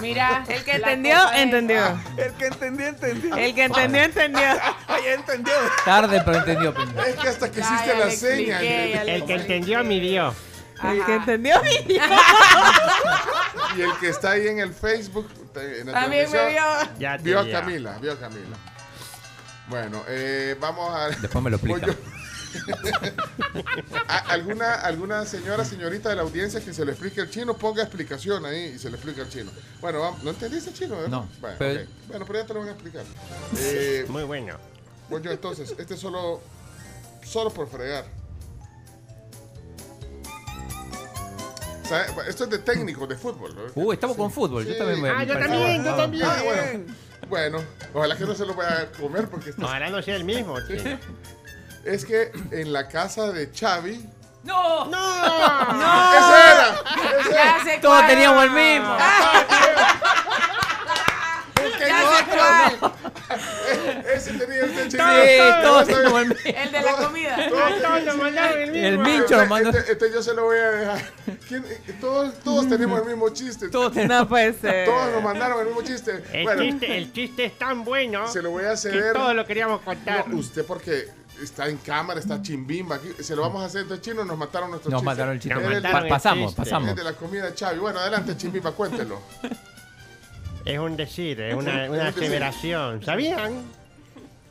Mira, El que entendió, entendió. El que entendió, entendió. El que entendió, entendió. Ay, ya entendió. Tarde, pero entendió. pendejo. Es que hasta que Ya, hiciste ya la seña. expliqué, El que entendió, midió. El que entendió, entendió. Y el que está ahí en el Facebook. en la También me vio. Ya te Vio a vio. Camila, vio a Camila. Bueno, eh, vamos a. Después me lo explica. ¿A- ¿Alguna, ¿Alguna señora, señorita de la audiencia que se le explique el chino? Ponga explicación ahí y se le explica el chino. Bueno, vamos- ¿no entendiste chino? verdad? No, Bueno, pero- bueno, ya te lo van a explicar. Eh, Muy bueno. voy yo entonces, este es solo, solo por fregar. Esto es de técnico de fútbol. ¿no? Uh, estamos con fútbol. Yo también me Ah, yo también, yo también. Ah, bueno. Bueno, ojalá que no se lo vaya a comer porque está- Ojalá no sea el mismo, chino. Es que en la casa de Xavi. ¡No! ¡No! ¡Ese era! ¡Ese era! Ya sé Todos teníamos el mismo. No. Ese tenía usted Sí, chiquito. todos teníamos el mismo. El de la comida. Todos nos mandaron el mismo. El Mincho lo mandó. Este, este yo se lo voy a dejar. ¿Quién- eh, Todos, todos tenemos el mismo chiste. Todos No puede ser. Todos nos mandaron el mismo chiste. El, Bueno, chiste, el chiste es tan bueno se lo voy a que ceder. todos lo queríamos contar. No, usted porque está en cámara, está chimbimba aquí. Se lo vamos a hacer entonces chino, nos mataron nuestro Nos chiste. mataron el chiste. Nos mataron el pasamos, chiste. pasamos. de la comida de Chavi. Bueno, adelante, chimbimba, cuéntelo. Es un decir, es una, una aseveración. ¿Sabían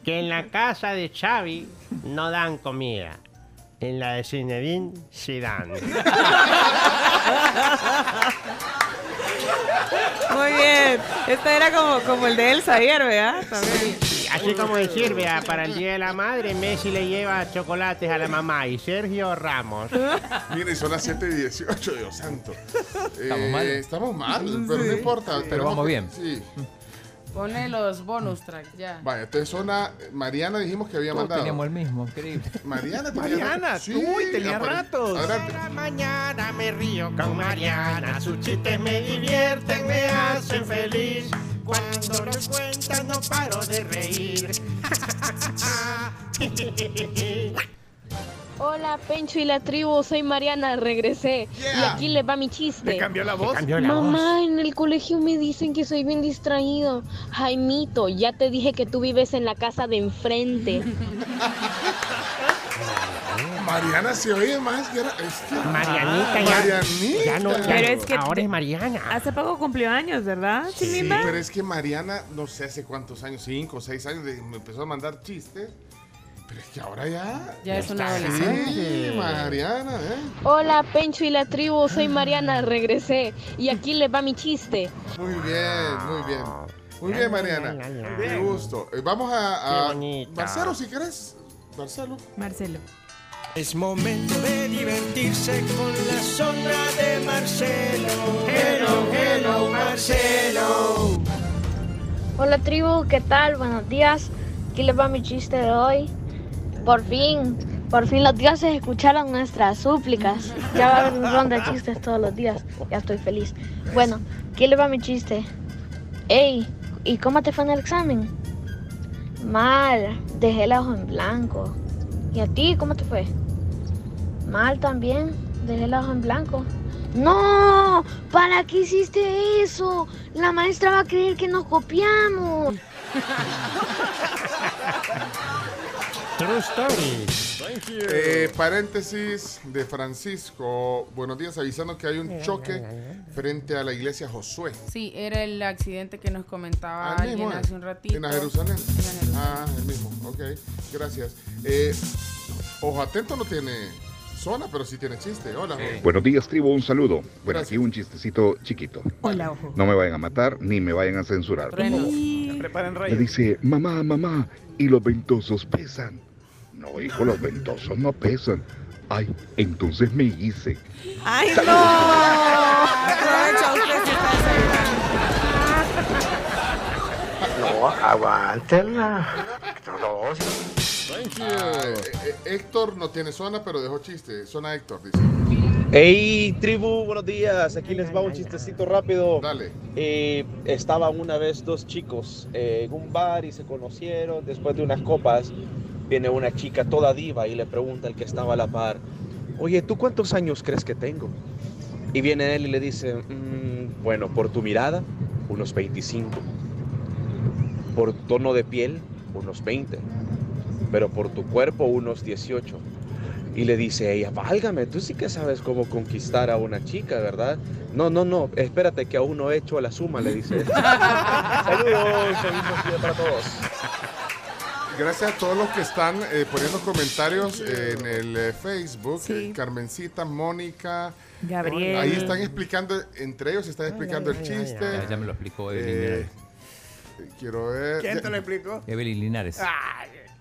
que en la casa de Xavi no dan comida? En la de Zinedine sí dan. Muy bien. Este era como, como el de Elsa ayer, ¿verdad? También. Así como decir, vea, para el Día de la Madre, Messi le lleva chocolates a la mamá y Sergio Ramos. Mire, son las 7 y 18, Dios santo. ¿Estamos Eh, mal? Estamos mal, pero no importa. Pero vamos que- bien. Sí. Pone los bonus tracks ya. Vaya, entonces zona. Mariana dijimos que había Todos mandado. teníamos el mismo, increíble. Mariana tenía Mariana, Sí, uy, tenía apare- ratos. Adelante. Cada mañana me río con Mariana, sus chistes me divierten, me hacen feliz. Cuando los cuentan no paro de reír. Hola, Pencho y la tribu, soy Mariana, regresé. Y aquí les va mi chiste. ¿Le cambió la voz? Cambió la voz. Mamá, en el colegio me dicen que soy bien distraído. Jaimito, ya te dije que tú vives en la casa de enfrente. Mariana se oye más que era. Es que- Marianita ya, Marianita. ya no, ya Pero no, es que ahora es Mariana. Hace poco cumplió años, ¿verdad? Sí, Chimimba? pero es que Mariana, no sé hace cuántos años, cinco o seis años, me empezó a mandar chistes. Pero es que ahora ya. Ya es una adolescente. Sí, Mariana, ¿eh? Hola, Pencho y la tribu, soy Mariana, regresé. Y aquí les va mi chiste. Muy bien, muy bien. Muy bien, Mariana. Qué gusto. Eh, vamos a. a. Marcelo, si querés. Marcelo. Marcelo. Es momento de divertirse con la sombra de Marcelo. Hello, hello, Marcelo. Hola, tribu, ¿qué tal? Buenos días. Aquí les va mi chiste de hoy. Por fin, por fin los dioses escucharon nuestras súplicas. Ya va a haber un ronda de chistes todos los días. Ya estoy feliz. Bueno, aquí les va mi chiste. Ey, ¿y cómo te fue en el examen? Mal, dejé el ojo en blanco. ¿Y a ti cómo te fue? Mal también, dejé el ojo en blanco. No, ¿para qué hiciste eso? La maestra va a creer que nos copiamos. True story. Eh, paréntesis de Francisco. Buenos días, avisando que hay un choque frente a la iglesia Josué. Sí, era el accidente que nos comentaba Ah, alguien mismo, hace un ratito. En la Jerusalén. En la Jerusalén. Ah, el mismo. Ok, gracias. Eh, Ojo Atento no tiene zona, pero sí tiene chiste. Hola, Jorge. Buenos días, tribu, un saludo. Bueno, Gracias. aquí un chistecito chiquito. Hola, ojo. No me vayan a matar ni me vayan a censurar. Preparen Me rayos. dice, mamá, mamá, ¿y los ventosos pesan? No, hijo, los ventosos no pesan. Ay, entonces me hice. ¡Ay, no! Aprovecha usted No. Thank you. Eh, eh, Héctor no tiene zona, pero dejó chiste. Zona Héctor, dice. Hey, tribu, buenos días. Aquí les va un chistecito rápido. Dale. Eh, estaban una vez dos chicos eh, en un bar y se conocieron. Después de unas copas, viene una chica toda diva y le pregunta al que estaba a la par: Oye, ¿tú cuántos años crees que tengo? Y viene él y le dice: "Mm, Bueno, por tu mirada, unos 25. Por tono de piel, unos 20. Pero por tu cuerpo, unos 18. Y le dice ella, válgame, tú sí que sabes cómo conquistar a una chica, ¿verdad? No, no, no, espérate que aún no he hecho la suma, le dice. él. Saludos, feliz para todos. Gracias a todos los que están eh, poniendo comentarios en el eh, Facebook. Sí. Eh, Carmencita, Mónica. Gabriel. Ahí están explicando, entre ellos están explicando el chiste. Ya, ya me lo explicó Eh. Quiero ver. ¿Quién ya- te lo explicó? Evelyn Linares.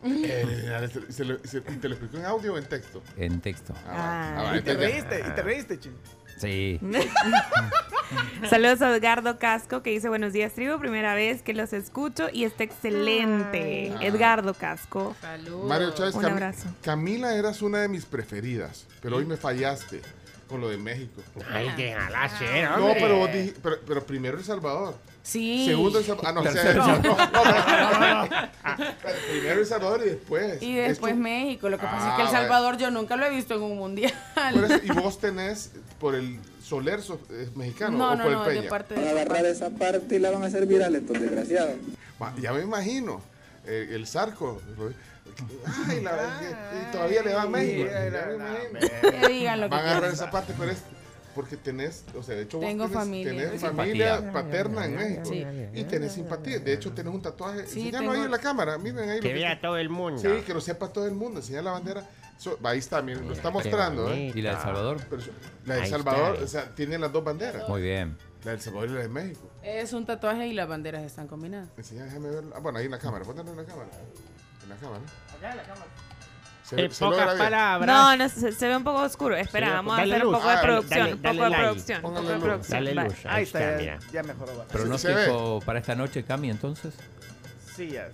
Eh, se- se lo- se- ¿Te lo explicó en audio o en texto? En texto. Ah. Ah, va, Y te reíste, y te reíste, ching. Sí. Saludos a Edgardo Casco que dice buenos días tribu, primera vez que los escucho y está excelente. Ay. Edgardo Casco. Mario Chávez, Un Cam- abrazo. Camila eras una de mis preferidas, pero hoy me fallaste con lo de México. Ay, déjala ser, No, pero, vos dij- pero, pero primero El Salvador. Sí. Segundo El Salvador. Ah, no, o sea, Tercero. no, no, no, no, no. Primero El Salvador y después. Y después Esto- México. Lo que pasa es Ah, que El. Salvador yo nunca lo he visto en un mundial. Por eso- y vos tenés por el Soler so- es mexicano No, o no, por no, el de Peña. parte Van a agarrar esa parte y la van a hacer viral estos desgraciados. Ya me imagino. eh, el Zarco. Ay, la verdad que- y todavía le va a México. Ya me imagino. Que digan lo que Van a agarrar esa parte, pero es porque tenés, o sea, de hecho vos Tengo tenés, familia. tenés Simpatía. familia paterna en México Sí. y tenés simpatía. De hecho, tenés un tatuaje. Sí, Enseñalo tengo- ahí en la cámara. Miren ahí. lo Que vea todo el mundo. Sí, que lo sepa todo el mundo. Enseña la bandera. So- ahí está, miren, lo está mostrando. ¿eh? ¿Y la de El Salvador? Pero la de El Ahí Salvador, está. o sea, tiene las dos banderas. Muy bien. La del Salvador y la de México. Es un tatuaje y las banderas están combinadas. Enseña, déjame ver. Ah, bueno, ahí en la cámara. Póntelo en la cámara. En la cámara. Acá en la cámara. Se, En se logra pocas bien. palabras. No, no, se, se ve un poco oscuro. Espera, Sí, vamos a hacer un poco de Ah, producción. dale- un dale poco de producción. Un poco Póngale de luz. producción. Dale Va. luz. Ahí está, está, ya, mira. ya mejoró. ¿Pronóstico para esta noche, Cami, entonces? Sí, ya.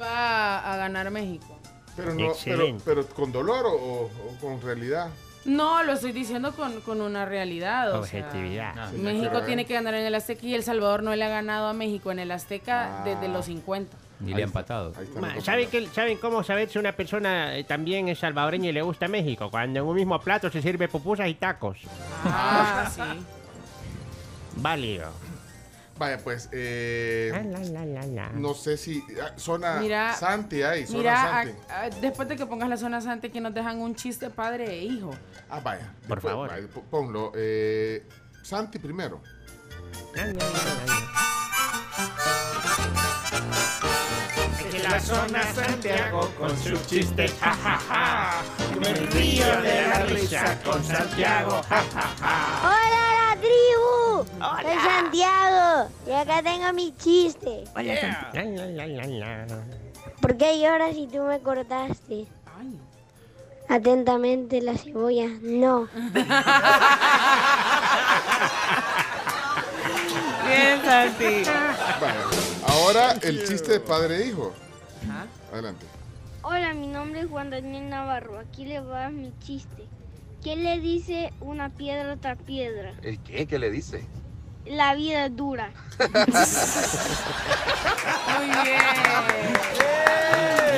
Va a ganar México. Pero, no, pero, pero con dolor o, con realidad. No, lo estoy diciendo con, con una realidad. o sea, Objetividad. Sí, México tiene que ganar en el Azteca y El Salvador no le ha ganado a México en el Azteca Ah. desde los 50. Ni Ahí le ha empatado. Ahí está Ma, ¿Saben, que, ¿Saben cómo saber si una persona eh, también es salvadoreña y le gusta México? Cuando en un mismo plato se sirve pupusas y tacos. Ah, sí. Válido. Vaya, pues, eh, La, la, la, la. no sé si. ah, Zona Mira, Santi ahí, zona Mira, Santi. a- a- después de que pongas la zona santa, que nos dejan un chiste padre e hijo. Ah, vaya. Por Después, favor. vaya, po- ponlo. Eh, Santi primero. La, la, la, la. La zona Santiago con sus chistes, ja, ja, ja. Me río de la risa con Santiago, ja, ja, ja. ¡Hola, la tribu! Soy Santiago y acá tengo mi chiste. La, la, la, la, la. ¿Por qué lloras si tú me cortaste? Atentamente la cebolla, no. Bien, Santi. Vaya. Ahora el chiste de padre e hijo. Adelante. Hola, mi nombre es Juan Daniel Navarro. Aquí le va mi chiste. ¿Qué le dice una piedra a otra piedra? ¿El qué? ¿Qué le dice? La vida es dura. Muy bien.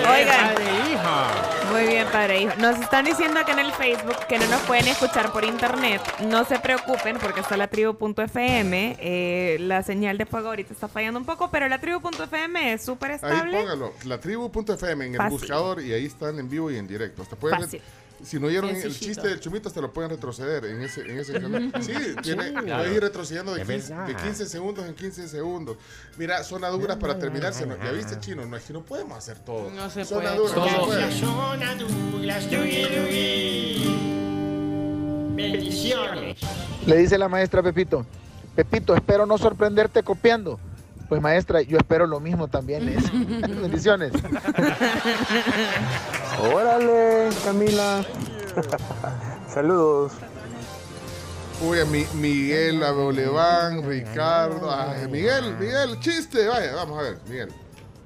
Oigan. Padre e hijo. Nos están diciendo acá en el Facebook que no nos pueden escuchar por internet. No se preocupen porque está la tribu.fm. Eh, la señal de fuego ahorita está fallando un poco, pero la tribu.fm es súper Ahí estable. póngalo. La tribu.fm en el buscador y ahí están en vivo y en directo. Hasta pueden Fácil. Si no oyeron el chiste del chumito, hasta lo pueden retroceder en ese, en ese canal. Sí, tiene, Sí, puedes ir retrocediendo de Es 15, verdad. de 15 segundos en 15 segundos. Mira, zona dura para terminar. se nos- ya viste, chino, no es que no podemos hacer todo. No se zona puede. no Todo. Dugui. Bendiciones. Le dice la maestra a Pepito, Pepito, espero no sorprenderte copiando. Pues maestra, yo espero lo mismo también. dice. Bendiciones. Órale, Camila. Saludos. Uy, a mi, Miguel, a Boleván, Ricardo. Ay, Miguel, Miguel, chiste. Vaya, vamos a ver, Miguel.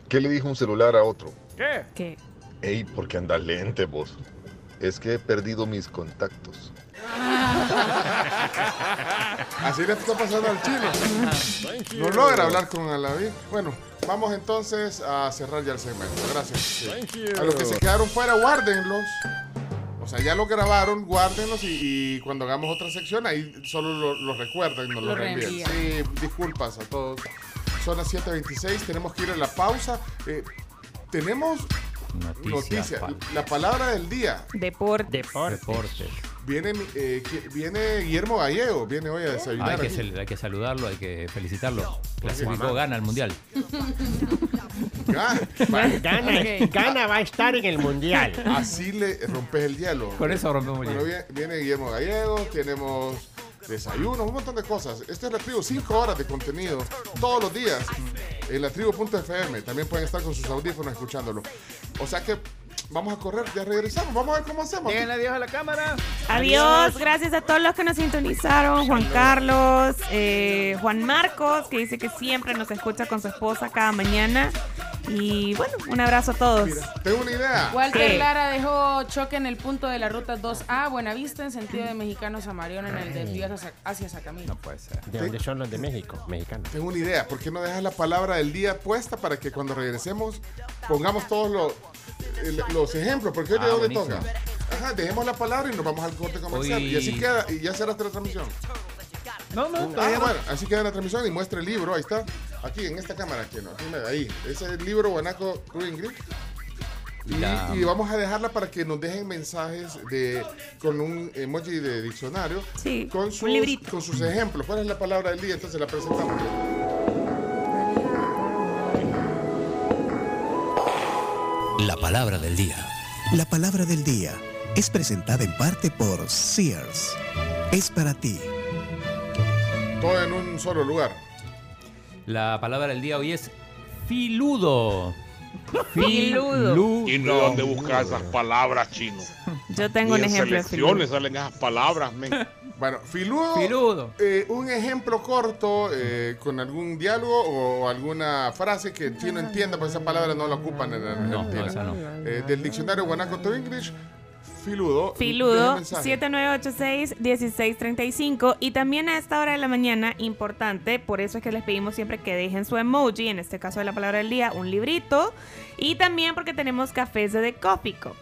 ¿Qué le dijo un celular a otro? ¿Qué? ¿Qué? Ey, ¿por qué andas lente vos? Es que he perdido mis contactos. Así le está pasando al chino. No logra hablar con Alaví. Bueno, vamos entonces a cerrar ya el segmento. Gracias. Sí. A los que se quedaron fuera, guárdenlos. O sea, ya lo grabaron, guárdenlos y, y cuando hagamos otra sección, ahí solo lo, lo recuerdan y nos lo, Lo reenvían. Sí, disculpas a todos. Son las 7.26, tenemos que ir a la pausa. Eh, tenemos noticias. pa- La palabra del día. Deporte. Deportes. Viene, eh, viene Guillermo Gallego, viene hoy a desayunar. Hay que, aquí. sal- hay que saludarlo, hay que felicitarlo. Clasificó, gana el mundial. Gana, Gana, Gana va a estar en el mundial. Así le rompes el hielo. Con eso rompemos el Bueno, hielo. viene, viene Guillermo Gallego, tenemos desayunos, un montón de cosas. Este es la tribu, 5 horas de contenido todos los días en la tribu.fm. También pueden estar con sus audífonos escuchándolo. O sea que vamos a correr, ya regresamos. Vamos a ver cómo hacemos. Díganle adiós a la cámara. Adiós, gracias a todos los que nos sintonizaron. Juan Carlos, eh, Juan Marcos, que dice que siempre nos escucha con su esposa cada mañana. Y bueno, un abrazo a todos. Tengo una idea. Walter ¿Qué? Lara dejó choque en el punto de la ruta 2A, Buenavista, en sentido de Mexicanos a Mariona, en el desvío hacia, hacia Sacamino. No puede ser. ¿De dónde son los de México? Mexicanos. Tengo una idea. ¿Por qué no dejas la palabra del día puesta para que cuando regresemos pongamos todos los, el- los ejemplos? Porque hoy de Ah, dónde buenísimo. toca. Ajá, dejemos la palabra y nos vamos al corte comercial. Hoy- Y así queda, y ya será la transmisión. No, no, Ah, no. bueno, así queda la transmisión y muestra el libro, ahí está. Aquí, en esta cámara, aquí, ¿no? Aquí, ahí. Ese es el libro Guanaco Cruz Ingrid. Y, y vamos a dejarla para que nos dejen mensajes de con un emoji de diccionario Sí, con sus, librito. con sus ejemplos. ¿Cuál es la palabra del día? Entonces la presentamos. La palabra del día. La palabra del día es presentada en parte por Sears. Es para ti. Todo en un solo lugar. La palabra del día hoy es filudo. Filudo. ¿Y no dónde buscar esas palabras, chino? Yo tengo Ni un en ejemplo de selecciones filudo. salen esas palabras, men. Bueno, filudo. Filudo. eh, un ejemplo corto eh, con algún diálogo o alguna frase que el chino entienda, pues esa palabra no la ocupan en Argentina. No, no, esa no. Eh, del diccionario Guanaco to English, filudo. Filudo deja mensaje. 7986-1635 y también a esta hora de la mañana, importante, por eso es que les pedimos siempre que dejen su emoji, en este caso de la palabra del día, un librito y también porque tenemos cafés de The Coffee Cup.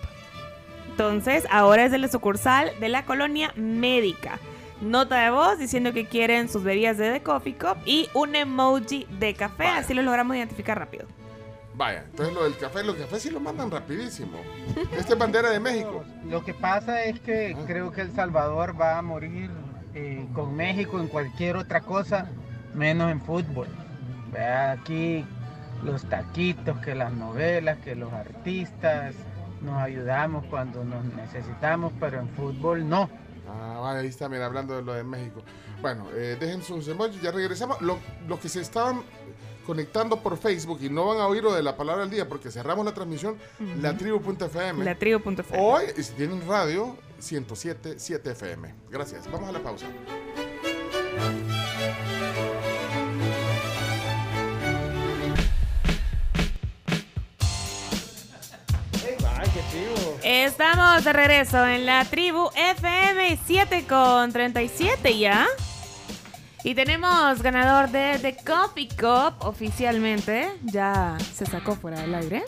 Entonces, ahora es de la sucursal de la colonia médica. Nota de voz diciendo que quieren sus bebidas de The Coffee Cup y un emoji de café, así los logramos identificar rápido. Vaya, entonces lo del café, los cafés sí lo mandan rapidísimo. Este es bandera de México. Lo que pasa es que creo que El Salvador va a morir eh, con México en cualquier otra cosa, menos en fútbol. Vea aquí los taquitos, que las novelas, que los artistas, nos ayudamos cuando nos necesitamos, pero en fútbol no. Ah, vaya, ahí está, mira, hablando de lo de México. Bueno, eh, dejen sus emojis, ya regresamos. Lo- Los que se estaban conectando por Facebook y no van a oír lo de la palabra del día porque cerramos la transmisión, Ujú. latribu.fm. La tribu.fm. Hoy, y si tienen radio, 107.7 FM. Gracias. Vamos a la pausa. Estamos de regreso en la tribu FM 7 con 37 ya. Y tenemos ganador de The Coffee Cup oficialmente. Ya se sacó fuera del aire.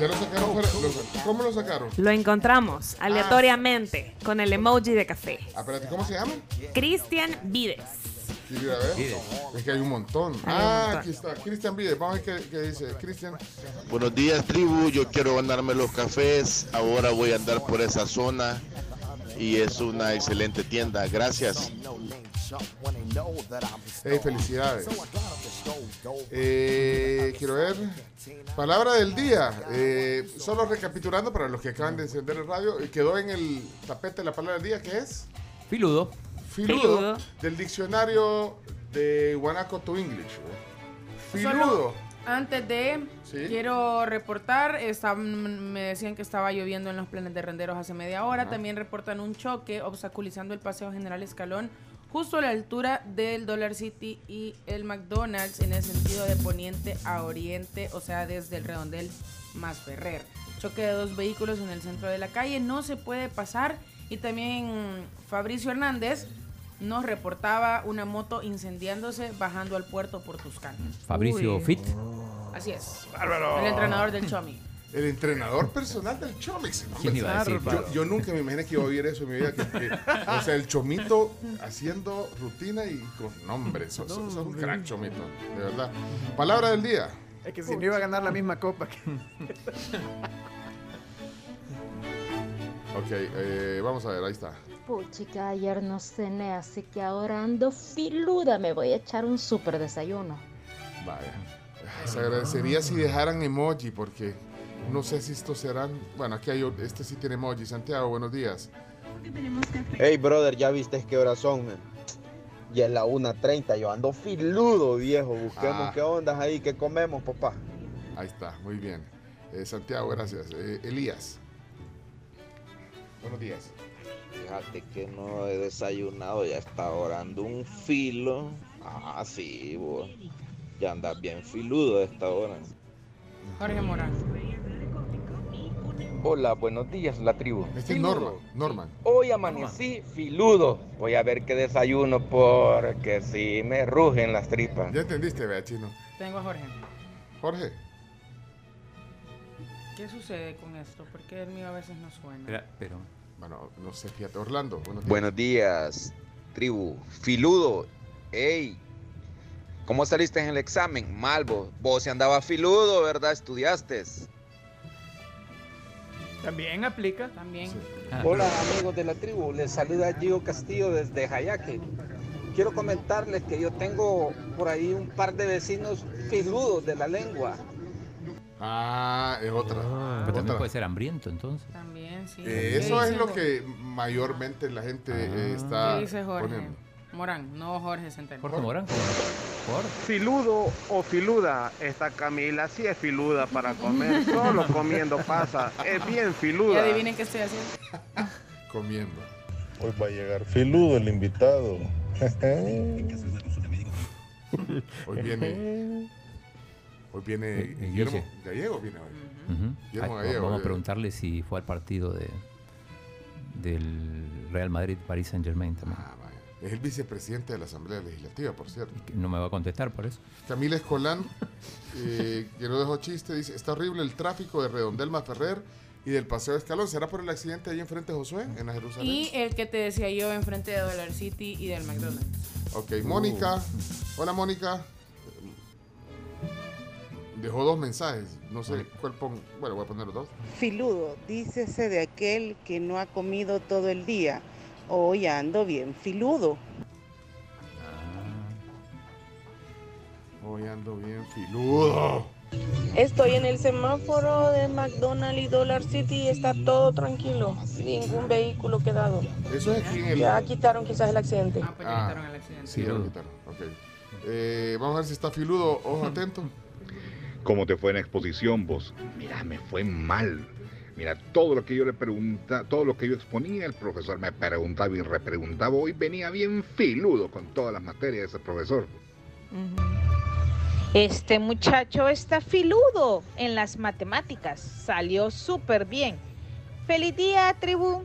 Ya lo sacaron fuera. lo- ¿Cómo lo sacaron? Lo encontramos aleatoriamente con el emoji de café. Ah, espérate, ¿cómo se llama? Cristian Vides. Quiero ir a ver. Es que hay un montón. Ah, aquí está. Cristian Vides. Vamos a ver qué, qué dice. Cristian. Buenos días, tribu. Yo quiero ganarme los cafés. Ahora voy a andar por esa zona y es una excelente tienda. Gracias. Hey, felicidades. Eh, quiero ver. Palabra del día. Eh, solo recapitulando para los que acaban de encender el radio. eh, Quedó en el tapete la palabra del día que es Filudo. Filudo, del diccionario de Guanaco to English. Filudo. Solo antes de, Sí. quiero reportar, está- me decían que estaba lloviendo en los planes de renderos hace media hora. También reportan un choque obstaculizando el paseo General Escalón justo a la altura del Dollar City y el McDonald's en el sentido de poniente a oriente, o sea, desde el redondel más Ferrer. choque de dos vehículos en el centro de la calle. No se puede pasar. Y también Fabricio Hernández nos reportaba una moto incendiándose bajando al puerto por Tuscán. Fabricio Uy. Fit. Así es. Bárbaro. El entrenador del Chomi. El entrenador personal del Chomix. No, ¿Quién iba a decir, yo, yo nunca me imaginé que iba a oír eso en mi vida. que- que- o sea, el Chomito haciendo rutina y con nombre. Sos, sos un crack, Chomito. De verdad. Palabra del día. Es que si no iba a ganar la misma copa que... Ok, eh, vamos a ver, ahí está. Puchica, ayer no cené, así que ahora ando filuda. Me voy a echar un súper desayuno. Vaya. Se agradecería si dejaran emoji porque no sé si estos serán. Bueno, aquí hay otro- este sí tiene emoji. Santiago, buenos días. Hey, brother, ¿ya viste qué horas son? man? Ya es la 1.30, yo ando filudo, viejo. Busquemos Ah. qué ondas ahí, qué comemos, papá. Ahí está, muy bien. Eh, Santiago, gracias. Eh, Elías. Buenos días. Fíjate que no he desayunado, ya está orando un filo. Ah, sí, vos. Ya andas bien filudo a esta hora. Jorge Morán. Hola, buenos días, la tribu. Este es Norman. Norman. Hoy amanecí filudo. Voy a ver qué desayuno porque si me rugen las tripas. Ya entendiste, vea, chino. Tengo a Jorge. Jorge. ¿Qué sucede con esto? Porque el mío a veces no suena. Pero Bueno, no sé, fíjate. Orlando, buenos días. Buenos días, tribu. Filudo. Ey, ¿cómo saliste en el examen? Mal, vos. Vos se andaba filudo, ¿verdad? Estudiaste. También aplica. También. Hola, amigos de la tribu. Les saluda Gio Castillo desde Jayaque. Quiero comentarles que yo tengo por ahí un par de vecinos filudos de la lengua. Ah, es otra. pero también Otra. puede ser hambriento entonces. También, sí. Eh, eso es lo que mayormente la gente eh, está ¿Qué dice Jorge? poniendo. Morán, no Jorge Centeno. Jorge Morán. ¿Por? Filudo o filuda, esta Camila sí es filuda para comer, solo comiendo pasa, es bien Y filuda. adivinen qué estoy haciendo. Comiendo. Hoy va a llegar filudo el invitado. Hoy viene. Hoy viene Eh, Guillermo Guille. Gallego. Viene hoy. Guillermo Ay, Gallego. Vamos a preguntarle si fue al partido de del Real Madrid Paris Saint Germain también. Ah, Es el vicepresidente de la Asamblea Legislativa, por cierto. No me va a contestar por eso. Camila Escolán, eh, que no dejó chiste, dice: Está horrible el tráfico de Redondelma Ferrer y del Paseo de Escalón. ¿Será por el accidente ahí enfrente de Josué, en la Jerusalén? Y el que te decía yo enfrente de Dollar City y del McDonald's. Ok, Mónica. Hola, Mónica. Dejó dos mensajes. No sé cuál pongo. Bueno, voy a poner los dos. Filudo, dícese de aquel que no ha comido todo el día. Hoy ando bien filudo. Hoy ando bien filudo. Estoy en el semáforo de McDonald's y Dollar City y está todo tranquilo. Ningún vehículo quedado. Eso es aquí en el. Ya quitaron quizás el accidente. Ah, sí, ya lo quitaron. Ok. Eh, vamos a ver si está filudo. Ojo atento. ¿Cómo te fue en exposición vos? Mira, me fue mal. Mira, todo lo que yo le preguntaba, todo lo que yo exponía, el profesor me preguntaba y repreguntaba. Hoy venía bien filudo con todas las materias ese profesor. Este muchacho está filudo en las matemáticas. Salió súper bien. Feliz día, tribu.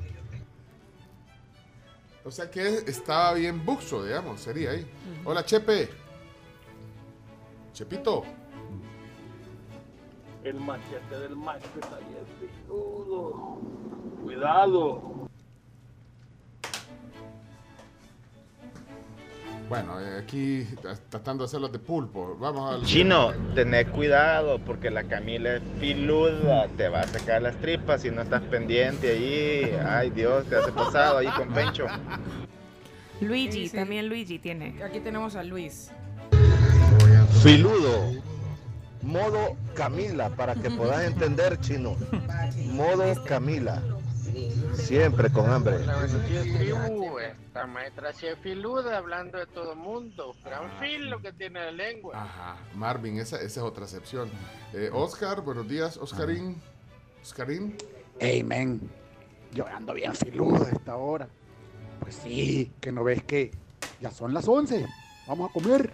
O sea que estaba bien buxo, digamos, sería ahí. Hola, Chepe. Chepito. El machete del macho está bien filudo. Cuidado. Bueno, eh, aquí tratando de hacerlos de pulpo. Vamos al. Chino, tened cuidado porque la Camila es filuda, te va a sacar las tripas si no estás pendiente allí. Ay Dios, te hace pasado ahí con Pencho. Luigi, Sí, sí. también Luigi tiene. Aquí tenemos a Luis. Filudo. Modo Camila, para que puedas entender, chino. Modo Camila. Siempre con hambre. tribu, esta maestra sí es filuda hablando de todo mundo. Gran filo que tiene la lengua. Ajá. Marvin, esa, esa es otra excepción. Eh, Oscar, buenos días. Oscarín. Oscarín. Hey, men, yo ando bien filudo a esta hora. Pues sí, que no ves que ya son las 11. Vamos a comer.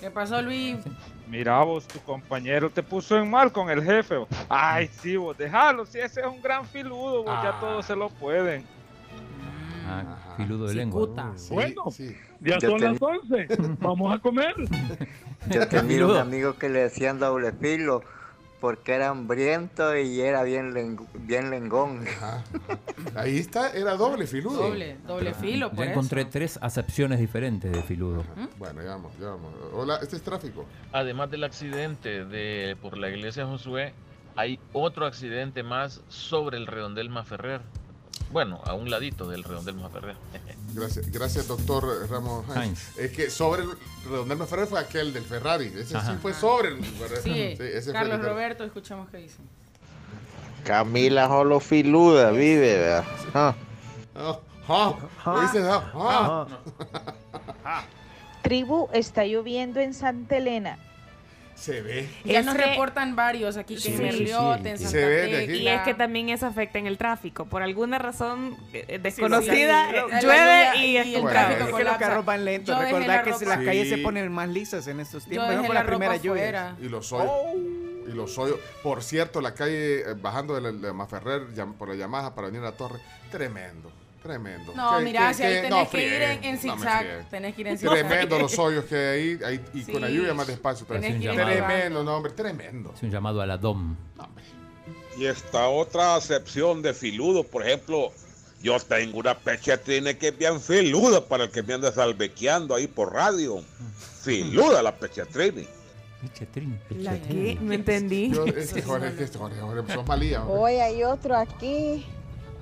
¿Qué pasó, Luis? Mira vos, tu compañero te puso en mal con el jefe. vos. Ay, sí, vos, déjalo, si ese es un gran filudo, vos, ya Ah. todos se lo pueden. Ah, filudo de lengua. bueno, Ya Yo son ten- las 11. Vamos a comer. Yo tenía un amigo que le decían doble filo porque era hambriento y era bien, len- bien lengón. Ahí está, era doble filudo. Doble, doble filo, por Ya eso. encontré tres acepciones diferentes de filudo. Bueno, ya vamos, ya vamos. Hola, este es tráfico. Además del accidente de por la iglesia Josué, hay otro accidente más sobre el redondel Maferrer. Bueno, a un ladito del redondel Maferrer. Gracias, gracias doctor Ramos Hines. Es que sobre el redondel Ferrer fue aquel del Ferrari. Ese Ajá. sí fue sobre el Ferrari. Sí, ese fue Carlos el del- Roberto, escuchamos qué dice. Camila solo filuda, vive, ¿verdad? Ah. Ah, ah, dices, ah, ah. Tribu, está lloviendo en Santa Elena. Se ve. Ya Es nos que- reportan varios aquí que Sí, en sí, en. Santa Se ve de Tecla. aquí. Y es que también eso afecta en el tráfico. Por alguna razón eh, Sí, desconocida, sí, eh, llueve y, y el Bueno, tráfico es que los carros van lentos. Recordad la que si las calles se ponen más lisas en estos Yo tiempos. dejé no por la primera lluvia. Y los hoyos. Y los hoyos. Por cierto, la calle eh, bajando de, la, de Maferrer por la Yamaha para venir a la torre. Tremendo. Tremendo. No, mira, si ahí que- tenés no, que ir en, en zigzag. frieguen. tenés que ir en zigzag. Tremendo los hoyos que hay ahí, ahí y con la lluvia más despacio. Tremendo, no, hombre, tremendo. Es un llamado a la DOM. Y esta otra acepción de filudo, por ejemplo, yo tengo una pechetrina que es bien filuda para el que me anda salvequeando ahí por radio. Filuda la pechetrina. Pechetrín, ¿La qué? No entendí. Yo, este Jorge, que este Jorge, Jorge, sos malía. Hoy hay otro aquí,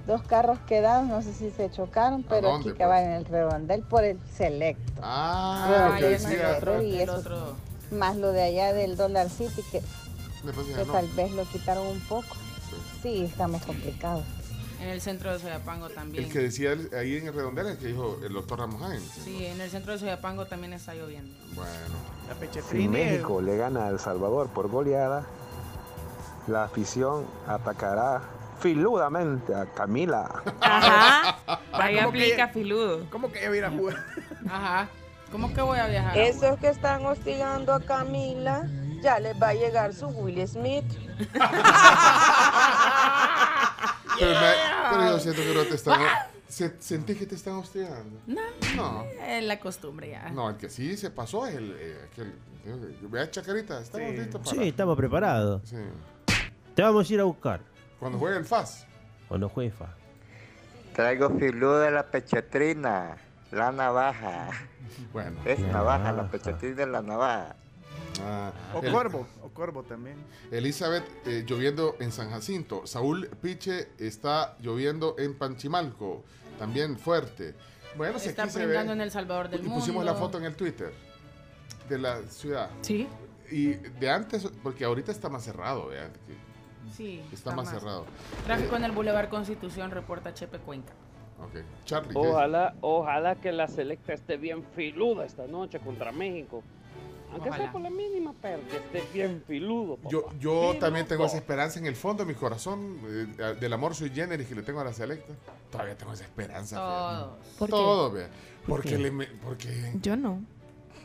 dos carros quedados, no sé si se chocaron, pero dónde, aquí que va en el redondel por el selecto. Ah, el otro, y El eso, otro. más lo de allá del Dollar City que, no. tal vez lo quitaron un poco. Sí, estamos complicados. En el centro de Soyapango también. El que decía el- ahí en el redondel, el que dijo el doctor Ramos Hines. Sí, en el centro de Soyapango también está lloviendo. Bueno. La Si. México le gana a El Salvador por goleada, la afición atacará filudamente a Camila. Ajá. Ahí ¿cómo que- aplica filudo. ¿Cómo que ella viene a jugar? Ajá. ¿Cómo que voy a viajar? Esos que están hostigando a Camila, ya les va a llegar su Will Smith. Pero, me- pero yo siento que no te están. se- ¿Sentí que te están hostigando? No. No. Es la costumbre ya. No, el que sí se pasó es el. eh, aquel, eh, vea, Chacarita, estamos listos para. Sí, estamos preparados. Sí. Te vamos a ir a buscar. Cuando juegue el FAS. Cuando juegue FA. Traigo filuda la pechetrina, la navaja. Bueno. Es La navaja, la navaja. pechetrina es la navaja. Ah, O el- Corvo. O Corvo también. Elizabeth eh, lloviendo en San Jacinto. Saúl Piche está lloviendo en Panchimalco. También fuerte. Bueno, Está aquí se ve. en El Salvador del Y Mundo. pusimos la foto en el Twitter de la ciudad. Sí. Y de antes, porque ahorita está más cerrado, vean, que Sí. está, más, cerrado. Tráfico en el Boulevard Constitución, reporta Chepe Cuenca. Ok. Charlie. ¿qué Ojalá, ojalá que la selecta esté bien filuda esta noche contra México. Aunque Ojalá. sea por la mínima, pero que esté bien filudo. papá. Yo, yo también tengo esa esperanza en el fondo de mi corazón, eh, del amor sui generis que le tengo a la selecta. Todavía tengo esa esperanza. Todos. ¿Por qué? Todo, vea. ¿Por Porque, qué? le me- porque Yo no.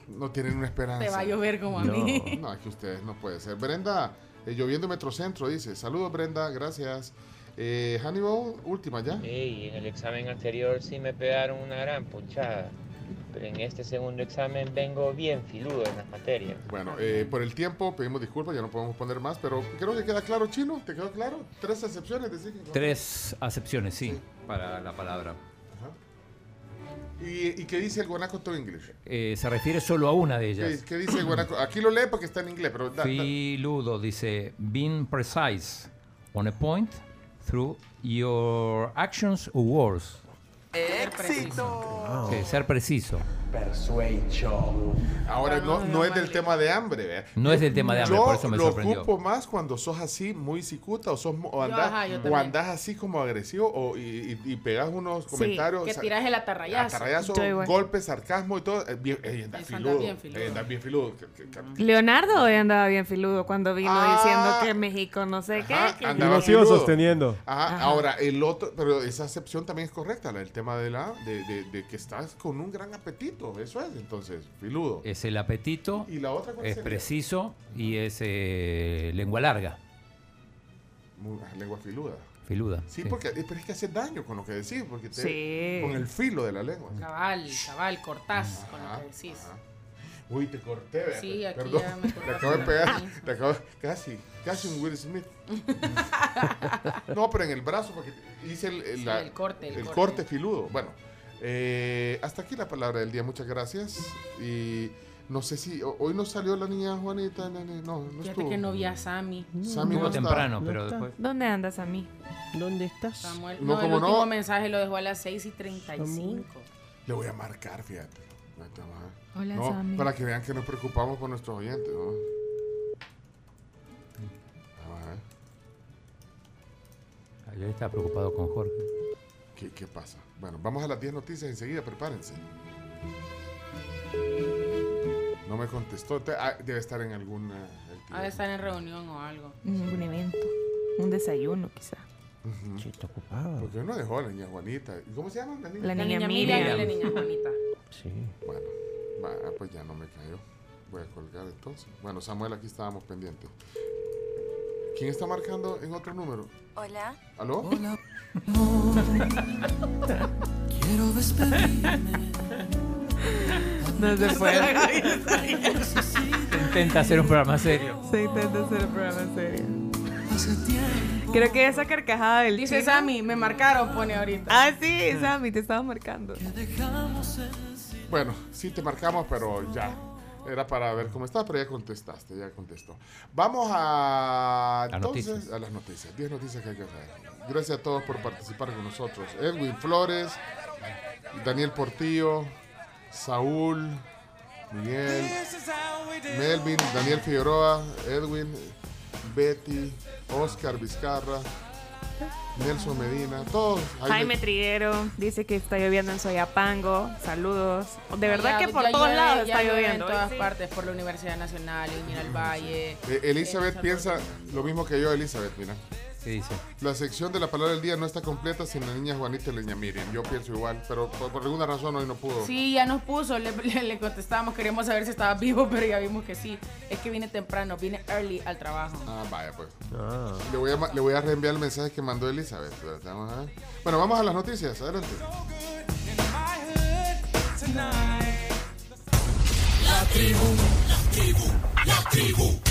no tienen una esperanza. Te va a llover como a no. mí. No, es que ustedes no puede ser. Brenda, eh, lloviendo Metrocentro, dice. Saludos, Brenda, gracias. Eh, Hannibal, última ya. Ey, en el examen anterior sí me pegaron una gran punchada. Pero en este segundo examen vengo bien filudo en las materias. Bueno, eh, por el tiempo pedimos disculpas, ya no podemos poner más, pero creo que queda claro, Chino. ¿Te quedó claro? Tres excepciones, decir. Tres acepciones, sí, para la palabra. ¿Y, y qué dice el guanaco to English? Eh, se refiere solo a una de ¿Qué, ellas. qué dice el guanaco? Aquí lo lee porque está en inglés, pero... da- da- Filudo dice, being precise on a point through your actions or words. ¡Éxito! Sí, ser preciso. Persuasion. Ahora, no, no es del tema de hambre, ¿vea? No es del tema de hambre, Yo por eso me lo sorprendió. ocupo más cuando sos así, muy cicuta, o, sos, o, Yo, andás, ajá, yo o andás así como agresivo, o, y, y, y pegas unos comentarios. que sa- tiras el atarrayazo. atarrayazo, Yo golpes, sarcasmo y todo. eh, Bien, anda filudo. bien filudo. ey, andás bien filudo. que- que- que- Leonardo hoy andaba bien filudo cuando vino Ah. diciendo que México no sé Ajá, qué. que- lo sigo filudo. sosteniendo. Ajá, Ajá. ahora el otro, pero esa excepción también es correcta, la del tema del ¿verdad? De, de- de que estás con un gran apetito, eso es, entonces, filudo. Es el apetito, ¿Y la otra cuál es sería? preciso y es eh, lengua larga, Muy- ah, lengua filuda. filuda. Sí, porque eh, pero es que hace daño con lo que decís, porque te- Sí. con el filo de la lengua. Cabal, cabal, cortás con lo Ajá, que decís. Uy, te corté, ¿verdad? Sí, aquí Perdón. ya me Te cortaste acabo de la pegar, nariz. te acabo, casi, casi un Will Smith. no, pero en el brazo, porque hice el, el- Sí, la- el corte, el el corte. corte filudo. Bueno, eh, hasta aquí la palabra del día, muchas gracias. Y no sé si, ho- hoy no salió la niña Juanita, no, no, no Fíjate estuvo. que no vi a Sammy. Sammy no está. temprano, No pero después. ¿Dónde andas mí? ¿Dónde estás? Samuel, No, no, el como último no. mensaje lo dejó a las 6 y 35. Le voy a marcar, fíjate. Hola, No, Sammy. Para que vean que nos preocupamos por nuestros oyentes, ¿no? Ver. Ayer estaba preocupado con Jorge. ¿Qué, qué pasa? Bueno, vamos a las 10 noticias enseguida, prepárense. No me contestó. Te- ah, debe estar en alguna. Ha de estar en reunión o algo. Un evento. Un desayuno, quizá. Sí, está ocupado. ¿Por qué no dejó a la niña Juanita? ¿Y ¿Cómo se llama la niña? La La niña niña Miriam y Miriam. la niña Juanita. Sí. Bueno, va, ah, pues ya no me cayó. Voy a colgar entonces. Bueno, Samuel, aquí estábamos pendientes. ¿Quién está marcando en otro número? Hola. ¿Aló? Hola. Quiero despedirme. No se puede. Intenta hacer un programa serio. Se intenta hacer un programa serio. Creo que esa carcajada del Dice chino- Sammy, me marcaron, pone ahorita. Ah, sí, Sammy, te estaba marcando. Bueno, sí te marcamos, pero ya. Era para ver cómo estás, pero ya contestaste, ya contestó. Vamos a, A entonces, noticias. a las noticias. 10 noticias que hay que hacer. Gracias a todos por participar con nosotros. Edwin Flores, Daniel Portillo, Saúl, Miguel, Melvin, Daniel Figueroa, Edwin, Betty, Oscar Vizcarra, Nelson Medina, todos. Jaime Triguero dice que está lloviendo en Soyapango. Saludos. De verdad Ya- que por todos llueve- lados está lloviendo. En todas Sí. partes, por la Universidad Nacional, en Miralvalle. Eh, Elizabeth piensa lo mismo que yo, Elizabeth, mira. ¿Qué dice? La sección de la palabra del día no está completa sin la niña Juanita y la niña Miriam. Yo pienso igual, pero por, por alguna razón hoy no pudo. Sí, ya nos puso, le, le, le contestábamos, queríamos saber si estaba vivo, pero ya vimos que sí. Es que viene temprano, viene early al trabajo. Ah, vaya, pues. Le, voy a, le voy a reenviar el mensaje que mandó Elizabeth. Vamos a ver. Bueno, vamos a las noticias. Adelante. La tribu, la tribu, la tribu.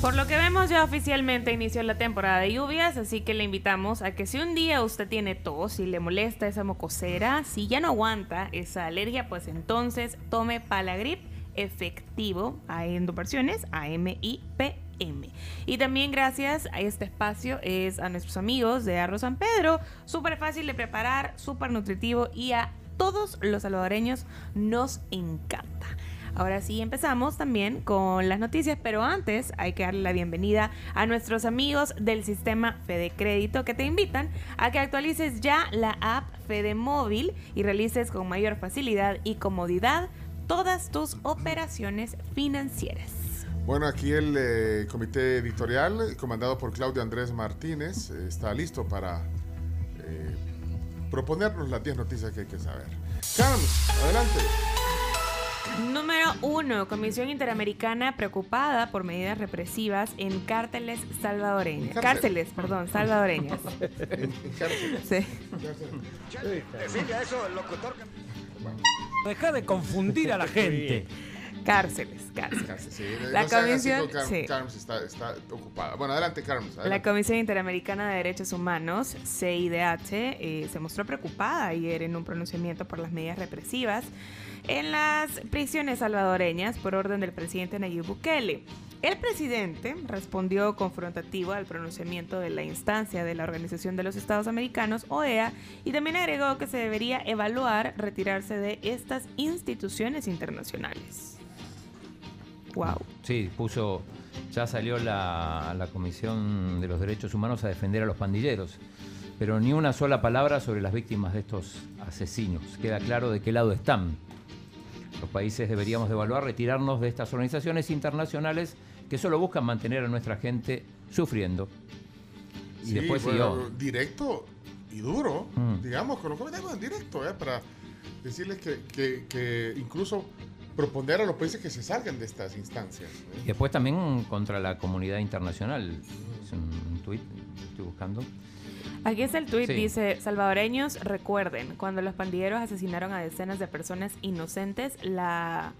Por lo que vemos ya oficialmente inició la temporada de lluvias, así que le invitamos a que si un día usted tiene tos y le molesta esa mocosera, si ya no aguanta esa alergia, pues entonces tome Palagrip efectivo. En dos versiones, AM y. Y también gracias a este espacio es a nuestros amigos de Arroz San Pedro, súper fácil de preparar, súper nutritivo y a todos los salvadoreños nos encanta. Ahora sí empezamos también con las noticias, pero antes hay que darle la bienvenida a nuestros amigos del sistema Fede Crédito que te invitan a que actualices ya la app Fede Móvil y realices con mayor facilidad y comodidad todas tus operaciones financieras. Bueno, aquí el eh, comité editorial, comandado por Claudio Andrés Martínez, está listo para eh, proponernos las 10 noticias que hay que saber. Carms, adelante. Número 1. Comisión Interamericana preocupada por medidas represivas en cárteles salvadoreñas. Cárcel. Cárceles, perdón, salvadoreñas. Sí. Decirle a eso el locutor que... Deja de confundir a la gente. Cárceles, cárceles. Cárcel, sí. La No comisión, con Carms, sí. Carms está, está ocupada. Bueno, adelante, Carms. La. Comisión Interamericana de Derechos Humanos, CIDH, eh, se mostró preocupada ayer en un pronunciamiento por las medidas represivas en las prisiones salvadoreñas por orden del presidente Nayib Bukele. El presidente respondió confrontativo al pronunciamiento de la instancia de la Organización de los Estados Americanos, OEA, y también agregó que se debería evaluar retirarse de estas instituciones internacionales. Wow. Sí, puso Ya salió la, la Comisión de los Derechos Humanos a defender a los pandilleros, pero ni una sola palabra sobre las víctimas de estos asesinos. Queda claro de qué lado están. Los países deberíamos de evaluar retirarnos de estas organizaciones internacionales que solo buscan mantener a nuestra gente sufriendo. Y Sí, después bueno, siguió. directo y duro, Mm. digamos, con los comentarios en directo, ¿eh? para decirles que, que- que incluso proponer a los países que se salgan de estas instancias. ¿eh? Y después también contra la comunidad internacional. Es un tuit, estoy buscando. Aquí está el tuit, Sí. dice, salvadoreños, recuerden, cuando los pandilleros asesinaron a decenas de personas inocentes, la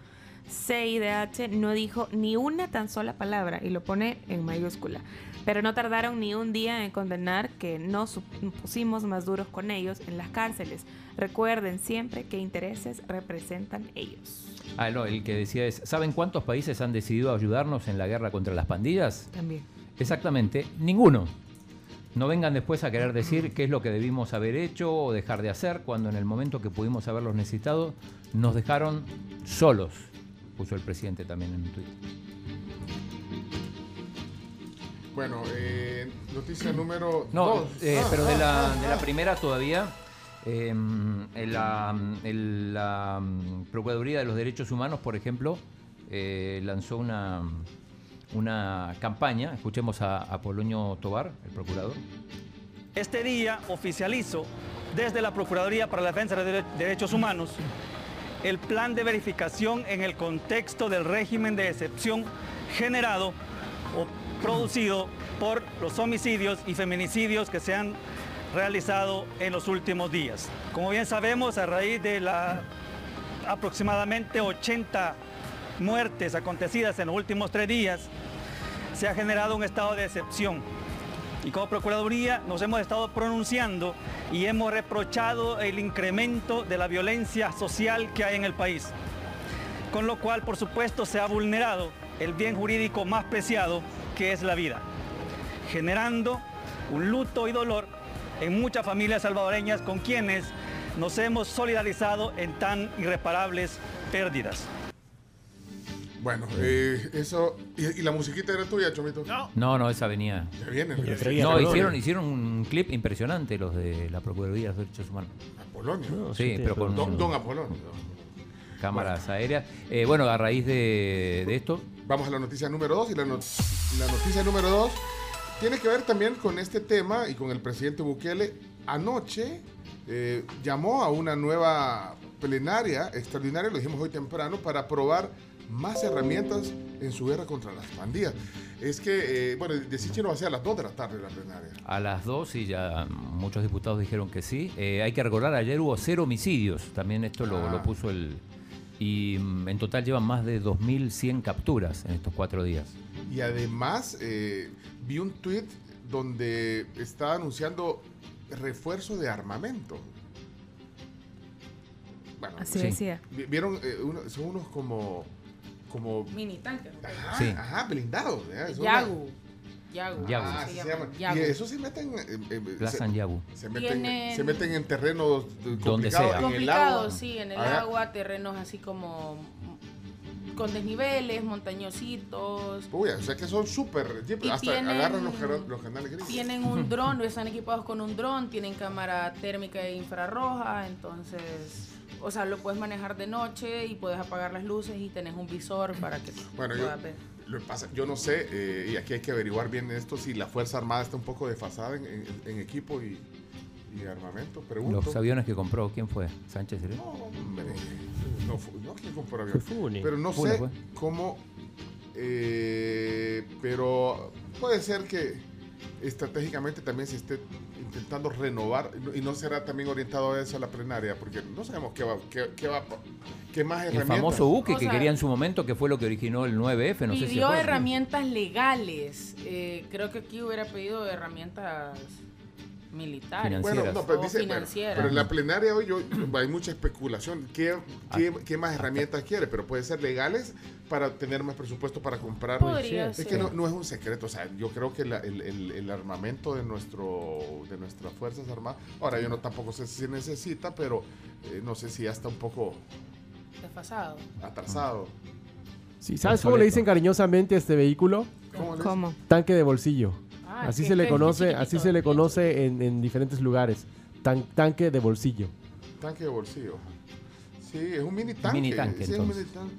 CIDH no dijo ni una tan sola palabra y lo pone en mayúscula. Pero no tardaron ni un día en condenar que nos pusimos más duros con ellos en las cárceles. Recuerden siempre qué intereses representan ellos. Ah, no, el que decía es, ¿saben cuántos países han decidido ayudarnos en la guerra contra las pandillas? También. Exactamente, ninguno. No vengan después a querer decir qué es lo que debimos haber hecho o dejar de hacer cuando en el momento que pudimos haberlos necesitado nos dejaron solos, puso el presidente también en un tuit. Bueno, eh, noticia número No, dos. eh, Ah, pero de ah, la, ah, de la primera todavía, eh, en la, en la, mm, Procuraduría de los Derechos Humanos, por ejemplo, eh, lanzó una, una campaña, escuchemos a, Polonio Tobar, el procurador. Este día oficializo desde la Procuraduría para la Defensa de Dere- Derechos Humanos el plan de verificación en el contexto del régimen de excepción generado o producido por los homicidios y feminicidios que se han realizado en los últimos días. Como bien sabemos, a raíz de la aproximadamente 80 muertes acontecidas en los últimos tres días, se ha generado un estado de excepción. Y como Procuraduría nos hemos estado pronunciando y hemos reprochado el incremento de la violencia social que hay en el país. Con lo cual, por supuesto, se ha vulnerado el bien jurídico más preciado, que es la vida, generando un luto y dolor en muchas familias salvadoreñas con quienes nos hemos solidarizado en tan irreparables pérdidas. Bueno, eh, eso. ¿Y, y la musiquita era tuya, Chomito? No. No, no, esa venía. Ya viene. Ya viene. No, hicieron, hicieron un clip impresionante los de la Procuraduría de los Derechos Humanos. Apolonio. No, Sí, sí, pero con Don, don Apolonio. cámaras aéreas. Eh, bueno, a raíz de, de esto, Vamos a la noticia número dos. Y la, no- la noticia número dos tiene que ver también con este tema y con el presidente Bukele. Anoche eh, llamó a una nueva plenaria extraordinaria, lo dijimos hoy temprano, para aprobar más herramientas en su guerra contra las pandillas. Es que, eh, bueno, de Sichino va a ser a las 2 de la tarde la plenaria. a las dos, y ya muchos diputados dijeron que sí. Eh, hay que recordar, ayer hubo cero homicidios. También esto lo, Ah. lo puso el... Y mm, en total llevan más de 2.100 capturas en estos cuatro días. Y además eh, vi un tweet donde está anunciando refuerzo de armamento. Bueno, Así Sí. decía. vi- vieron, eh, uno- son unos como, como, Mini tanque. ajá, Sí. ajá, blindados. ¿eh? Yagu. Yagu. Yagu. Ah, se así se llama. llama. Yagu. Y eso se meten, eh, eh, Plaza se, Anyabu. se meten, se meten en terrenos eh, Donde sea. en el agua. sí, en el Ajá. agua, terrenos así como con desniveles, montañositos. Uy, o sea que son súper, hasta tienen- agarran los, los canales gringos. Tienen un dron, están equipados con un dron, tienen cámara térmica e infrarroja, entonces, o sea, lo puedes manejar de noche y puedes apagar las luces y tenés un visor para que Bueno, yo, puedas ver. lo que pasa, yo no sé, eh, y aquí hay que averiguar bien esto, si la Fuerza Armada está un poco desfasada en, en- en equipo y, y armamento. Pregunto. Los aviones que compró, ¿quién fue? ¿Sánchez? ¿eh? No, hombre, no, no quién compró Fue avión. Fune. Pero no Fune sé fue. cómo, eh, pero puede ser que estratégicamente también se esté intentando renovar y no- será también orientado a eso a la plenaria, porque no sabemos qué va, qué, qué va, qué más El herramientas. famoso buque O que sea, quería en su momento, que fue lo que originó el 9F, no sé si Pidió herramientas legales. eh, creo que aquí hubiera pedido herramientas militares Financieras. Bueno, no, pero o dice, pero, financieras. pero en la plenaria hoy yo, hay mucha especulación. ¿Qué, qué, qué más herramientas quiere? Pero puede ser legales para tener más presupuesto para comprar. Podría es ser. que no, no es un secreto. O sea, yo creo que la- el, el- el armamento de nuestro de nuestras fuerzas armadas. Ahora yo no tampoco sé si se necesita, pero eh, no sé si ya está un poco Desfasado. atrasado. Sí, ¿Sabes cómo le dicen cariñosamente a este vehículo? ¿Cómo le ¿Cómo? Tanque de bolsillo. Ah, así se le conoce, así se le conoce en, en diferentes lugares. Tan- tanque de bolsillo. Tanque de bolsillo. Sí, es un mini tanque. Mini tanque, sí, es un entonces. mini tanque.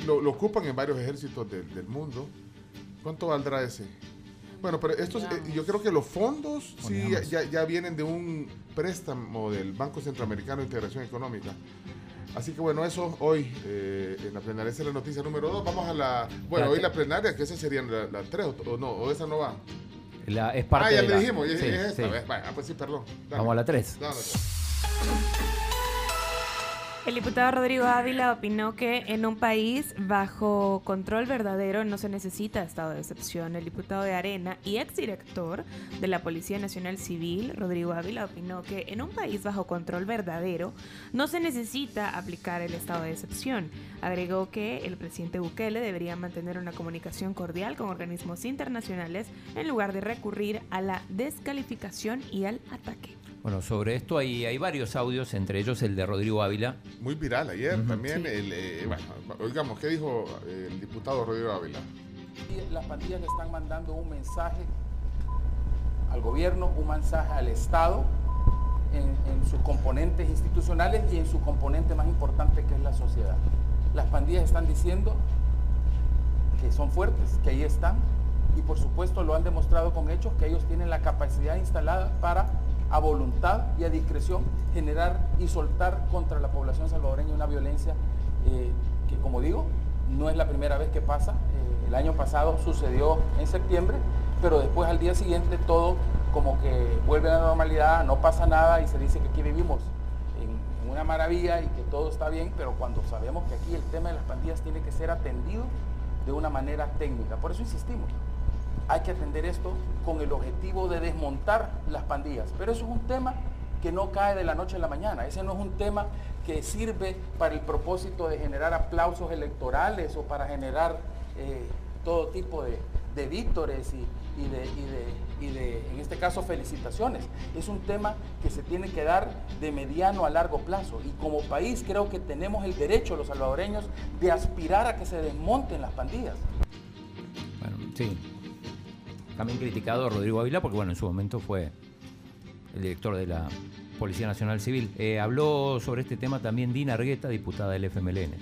Eh, Lo, lo ocupan en varios ejércitos del, del mundo. ¿Cuánto valdrá ese? Bueno, pero estos, eh, yo creo que los fondos sí ya, ya- vienen de un préstamo del Banco Centroamericano de Integración Económica. Así que bueno, eso hoy eh, en la plenaria esa es la noticia número 2. Vamos a la. Bueno, hoy la plenaria, que esa sería la, la 3 o, o no, o esa no va. La- es parte ah, ya de le la- dijimos, es, sí, es esta. sí. Vaya, ah, pues sí, perdón. Dale. Vamos a la 3. El diputado Rodrigo Ávila opinó que en un país bajo control verdadero no se necesita estado de excepción. El diputado de Arena y exdirector de la Policía Nacional Civil, Rodrigo Ávila, opinó que en un país bajo control verdadero no se necesita aplicar el estado de excepción. Agregó que el presidente Bukele debería mantener una comunicación cordial con organismos internacionales en lugar de recurrir a la descalificación y al ataque. Bueno, sobre esto hay, hay varios audios, entre ellos el de Rodrigo Ávila. Muy viral ayer también. El, eh, bueno, oigamos, ¿qué dijo eh, el diputado Rodrigo Ávila? Las pandillas le están mandando un mensaje al gobierno, un mensaje al Estado en, en sus componentes institucionales y en su componente más importante que es la sociedad. Las pandillas están diciendo que son fuertes, que ahí están y por supuesto lo han demostrado con hechos que ellos tienen la capacidad instalada para a voluntad y a discreción generar y soltar contra la población salvadoreña una violencia eh, que como digo no es la primera vez que pasa. Eh, el año pasado sucedió en septiembre, pero después al día siguiente todo como que vuelve a la normalidad, no pasa nada y se dice que aquí vivimos en, en una maravilla y que todo está bien, pero cuando sabemos que aquí el tema de las pandillas tiene que ser atendido de una manera técnica. Por eso insistimos, hay que atender esto con el objetivo de desmontar las pandillas. Pero eso es un tema que no cae de la noche a la mañana. Ese no es un tema que sirve para el propósito de generar aplausos electorales o para generar eh, todo tipo de, de de, y de- y de, en este caso, felicitaciones. Es un tema que se tiene que dar de mediano a largo plazo. Y como país creo que tenemos el derecho, los salvadoreños, de aspirar a que se desmonten las pandillas. Bueno, sí. También criticado a Rodrigo Ávila porque, bueno, en su momento fue el director de la Policía Nacional Civil. Eh, habló sobre este tema también Dina Argueta, diputada del FMLN.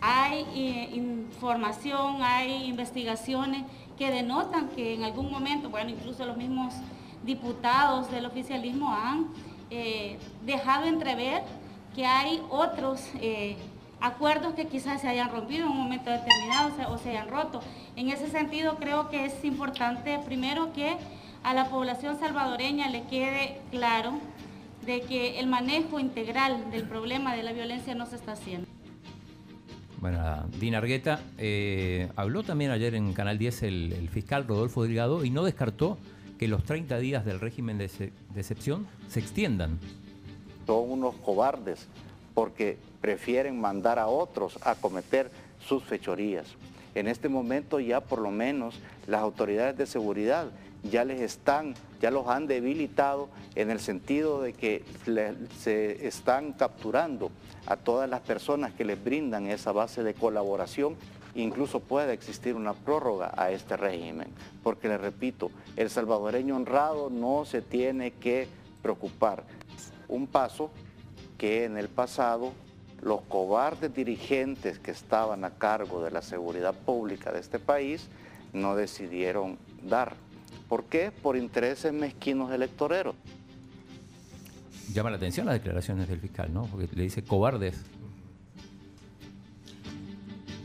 Hay eh, información, hay investigaciones que denotan que en algún momento, bueno, incluso los mismos diputados del oficialismo han eh, dejado entrever que hay otros acuerdos que quizás se hayan rompido en un momento determinado o se, o se hayan roto. En ese sentido, creo que es importante primero que a la población salvadoreña le quede claro de que el manejo integral del problema de la violencia no se está haciendo. Bueno, Dina Argueta eh, habló también ayer en Canal 10 el, el fiscal Rodolfo Delgado y no descartó que los 30 días del régimen de, exe- de excepción se extiendan. son unos cobardes porque prefieren mandar a otros a cometer sus fechorías. En este momento ya por lo menos las autoridades de seguridad ya les están, ya los han debilitado en el sentido de que le- se están capturando a todas las personas que les brindan esa base de colaboración. Incluso puede existir una prórroga a este régimen, porque les repito, el salvadoreño honrado no se tiene que preocupar. Un paso que en el pasado los cobardes dirigentes que estaban a cargo de la seguridad pública de este país no decidieron dar. ¿Por qué? Por intereses mezquinos electoreros. Llama la atención las declaraciones del fiscal, ¿no? Porque le dice cobardes.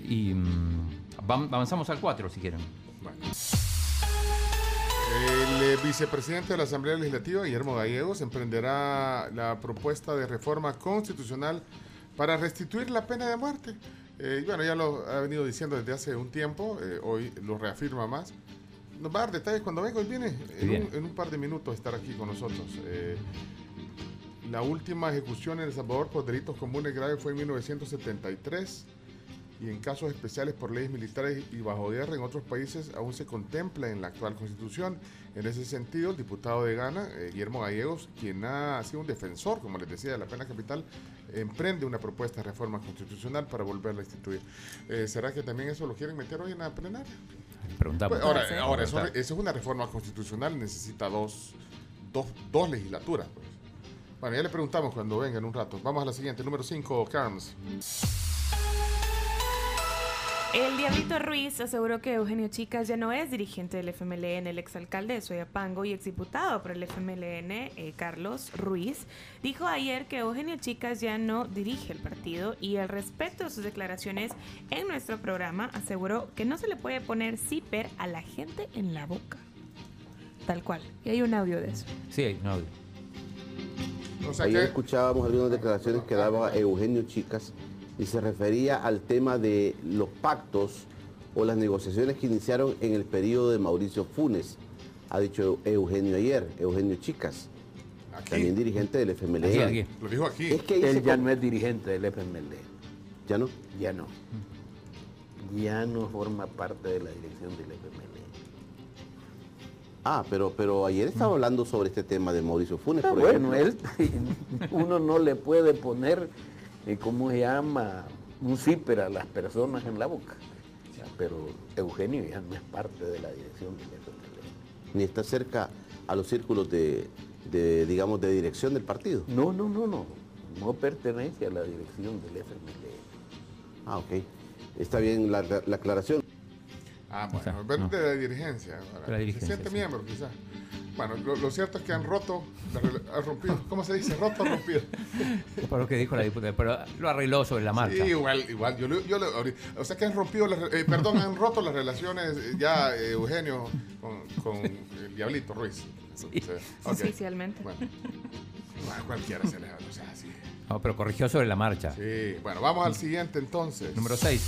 Y mm, avanzamos al 4 si quieren. El eh, vicepresidente de la Asamblea Legislativa, Guillermo Gallegos, emprenderá la propuesta de reforma constitucional para restituir la pena de muerte. Eh, bueno, ya lo ha venido diciendo desde hace un tiempo, eh, hoy lo reafirma más. Nos va a dar detalles cuando venga, hoy viene, en. Un, en un par de minutos estar aquí con nosotros. Eh, la última ejecución en El Salvador por delitos comunes graves fue en 1973 y en casos especiales por leyes militares y bajo guerra en otros países aún se contempla en la actual constitución. En ese sentido, el diputado de Ghana, eh, Guillermo Gallegos, quien ha sido un defensor, como les decía, de la pena capital, emprende una propuesta de reforma constitucional para volverla a instituir. Eh, ¿Será que también eso lo quieren meter hoy en la plenaria? Preguntamos. Pues, ahora, ahora eso, eso es una reforma constitucional, necesita dos, dos, dos legislaturas. pues. Bueno, ya le preguntamos cuando venga en un rato. Vamos a la siguiente, número 5, Carms. El Diablito Ruiz aseguró que Eugenio Chicas ya no es dirigente del FMLN. El exalcalde de Soyapango y exdiputado por el FMLN, eh, Carlos Ruiz, dijo ayer que Eugenio Chicas ya no dirige el partido y al respecto de sus declaraciones en nuestro programa aseguró que no se le puede poner zipper a la gente en la boca. Tal cual. Y hay un audio de eso. Sí, hay un audio. Ayer escuchábamos algunas declaraciones que daba Eugenio Chicas y se refería al tema de los pactos o las negociaciones que iniciaron en el periodo de Mauricio Funes. Ha dicho Eugenio ayer, Eugenio Chicas, también dirigente del FMLN. Aquí, aquí. Lo dijo aquí. Es que Él ya no es dirigente del FMLN. ¿Ya no? Ya no. Ya no forma parte de la dirección del FMLN. Ah, pero, pero ayer estaba hablando sobre este tema de Mauricio Funes, Ah, por bueno, ejemplo. él, uno no le puede poner, ¿cómo se llama? Un zipper a las personas en la boca. O pero Eugenio ya no es parte de la dirección del FMLN. Ni está cerca a los círculos de, de, digamos, de dirección del partido. No, no, no, no. No pertenece a la dirección del FMLN. Ah, ok. Está bien la, la aclaración. Ah, bueno, ver de la dirigencia. ahora. De la dirigencia, Se siente sí. miembro, quizás. Bueno, lo, lo cierto es que han roto, han rompido. ¿Cómo se dice? Roto o rompido. Por lo que dijo la diputada, pero lo arregló sobre la marcha. Sí, igual, igual. Yo, yo o sea que han rompido, las eh, perdón, han roto las relaciones eh, ya eh, Eugenio con, con el Diablito Ruiz. Sí. Oficialmente. Bueno, Bueno, cualquiera se les o sea, sí. No, pero corrigió sobre la marcha. Sí, bueno, vamos al siguiente entonces. Número 6.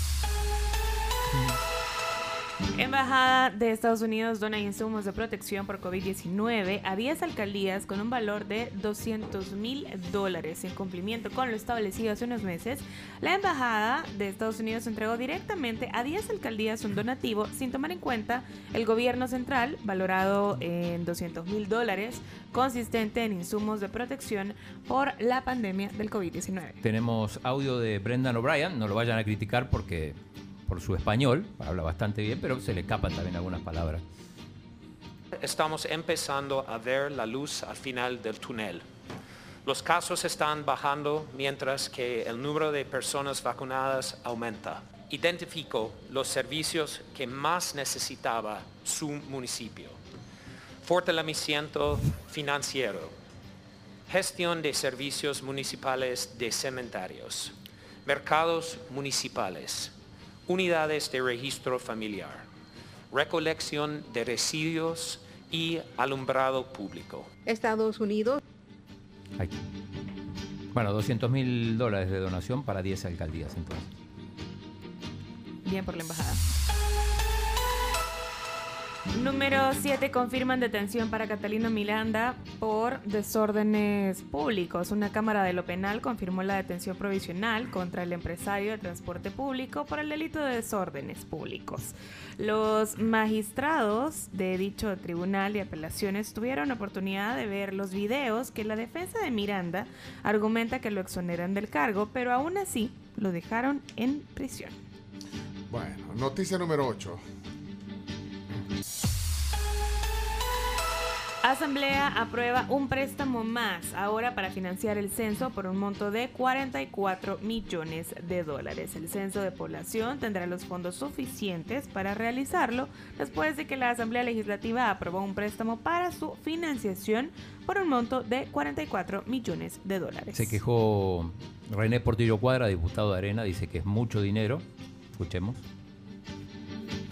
Embajada de Estados Unidos dona insumos de protección por COVID-19 a 10 alcaldías con un valor de 200 mil dólares. En cumplimiento con lo establecido hace unos meses, la Embajada de Estados Unidos entregó directamente a 10 alcaldías un donativo sin tomar en cuenta el gobierno central, valorado en 200 mil dólares, consistente en insumos de protección por la pandemia del COVID-19. Tenemos audio de Brendan O'Brien. No lo vayan a criticar porque por su español habla bastante bien, pero se le escapan también algunas palabras. Estamos empezando a ver la luz al final del túnel. Los casos están bajando mientras que el número de personas vacunadas aumenta. Identifico los servicios que más necesitaba su municipio. Fortalecimiento financiero. Gestión de servicios municipales de cementerios. Mercados municipales. Unidades de registro familiar. Recolección de residuos y alumbrado público. Estados Unidos. Aquí. Bueno, 200 mil dólares de donación para 10 alcaldías entonces. Bien por la embajada. Número 7. Confirman detención para Catalino Miranda por desórdenes públicos. Una cámara de lo penal confirmó la detención provisional contra el empresario de transporte público por el delito de desórdenes públicos. Los magistrados de dicho tribunal de apelaciones tuvieron oportunidad de ver los videos que la defensa de Miranda argumenta que lo exoneran del cargo, pero aún así lo dejaron en prisión. Bueno, noticia número 8. Asamblea aprueba un préstamo más ahora para financiar el censo por un monto de 44 millones de dólares. El censo de población tendrá los fondos suficientes para realizarlo después de que la Asamblea Legislativa aprobó un préstamo para su financiación por un monto de 44 millones de dólares. Se quejó René Portillo Cuadra, diputado de Arena, dice que es mucho dinero. Escuchemos.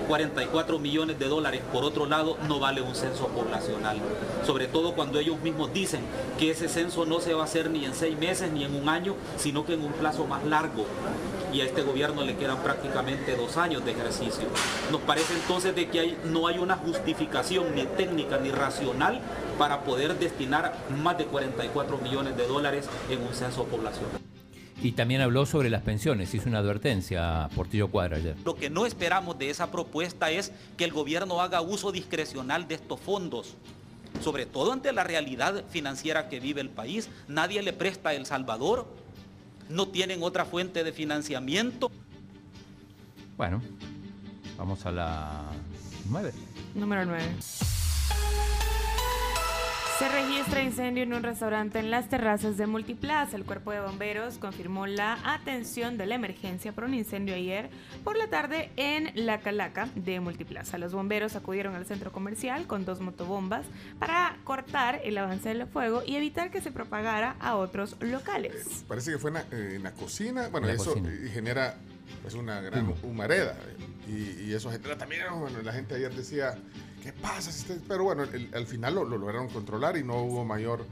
44 millones de dólares, por otro lado, no vale un censo poblacional. Sobre todo cuando ellos mismos dicen que ese censo no se va a hacer ni en seis meses ni en un año, sino que en un plazo más largo. Y a este gobierno le quedan prácticamente dos años de ejercicio. Nos parece entonces de que no hay una justificación ni técnica ni racional para poder destinar más de 44 millones de dólares en un censo poblacional. Y también habló sobre las pensiones, hizo una advertencia a Portillo Cuadra ayer. Lo que no esperamos de esa propuesta es que el gobierno haga uso discrecional de estos fondos, sobre todo ante la realidad financiera que vive el país. Nadie le presta a El Salvador, no tienen otra fuente de financiamiento. Bueno, vamos a la Nueve. Número 9. Se registra incendio en un restaurante en las terrazas de Multiplaza. El cuerpo de bomberos confirmó la atención de la emergencia por un incendio ayer por la tarde en la Calaca de Multiplaza. Los bomberos acudieron al centro comercial con dos motobombas para cortar el avance del fuego y evitar que se propagara a otros locales. Parece que fue en la, eh, en la cocina. Bueno, la eso cocina. eh, genera pues, una gran humareda. Y, y eso genera también. Bueno, la gente ayer decía, ¿qué pasa? si este-?" Pero bueno, el- al final lo, lo lograron controlar y no hubo mayor,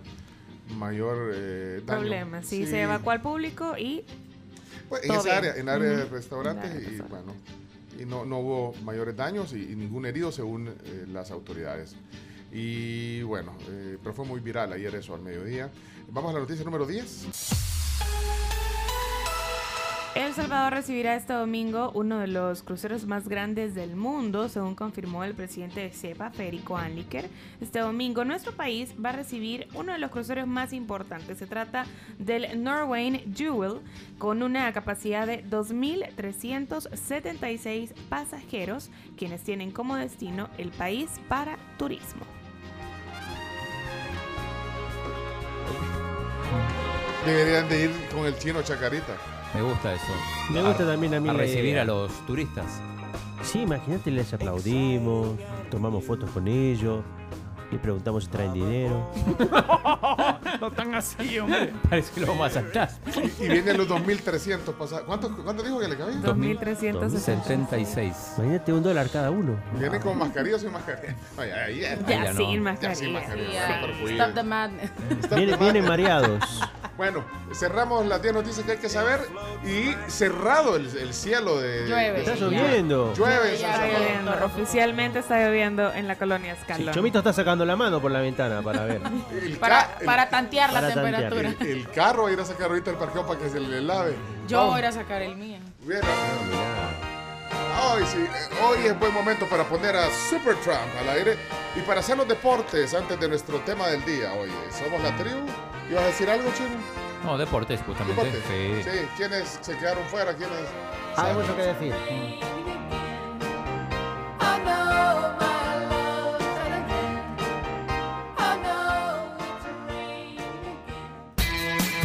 mayor eh, daño. Problema, sí, se evacuó al público y Pues, en esa bien. área, en área de restaurantes, área de y bueno, y no, no hubo mayores daños y, y ningún herido según eh, las autoridades. Y bueno, eh, pero fue muy viral ayer eso al mediodía. Vamos a la noticia número 10. El Salvador recibirá este domingo uno de los cruceros más grandes del mundo, según confirmó el presidente de CEPA, Federico Anliker. Este domingo nuestro país va a recibir uno de los cruceros más importantes. Se trata del Norwegian Jewel, con una capacidad de 2.376 pasajeros, quienes tienen como destino el país para turismo. Deberían de ir con el chino Chacarita. Me gusta eso. Me gusta también a mí A recibir idea. a los turistas. Sí, imagínate, les aplaudimos, tomamos fotos con ellos, le preguntamos si traen dinero. no tan así, hombre. Parece que lo vamos a saltar. Y, y vienen los 2.300 pasajeros. ¿Cuánto, ¿Cuánto dijo que le cabía? 2.376. Imagínate un dólar cada uno. Vienen con mascarillas o sin mascarilla. Ay, ay, ay, Ya, ya no. sin Ya mascarilla. sin mascarilla. Ya, cuido. Stop the madness. Vienen, vienen mareados. Bueno, cerramos las 10 noticias que hay que saber y cerrado el, el cielo de. Llueve. Está lloviendo. Llueve Está lloviendo, oficialmente está lloviendo en la colonia Sí, Escalón. Chomito está sacando la mano por la ventana para ver. El, Para, ca- el- para tantear la Para tantear. temperatura. el carro va a ir a sacar ahorita el parqueo para que se le lave. Yo Vamos. voy a ir a sacar el mío. Bien. Hoy sí, eh, hoy es buen momento para poner a Supertramp al aire y para hacer los deportes antes de nuestro tema del día. Oye, somos la tribu. ¿Ibas a decir algo, Chino? No, deportes, justamente. ¿Deportes? Sí. Sí, ¿quiénes se quedaron fuera? ¿Quiénes? Hay mucho que decir.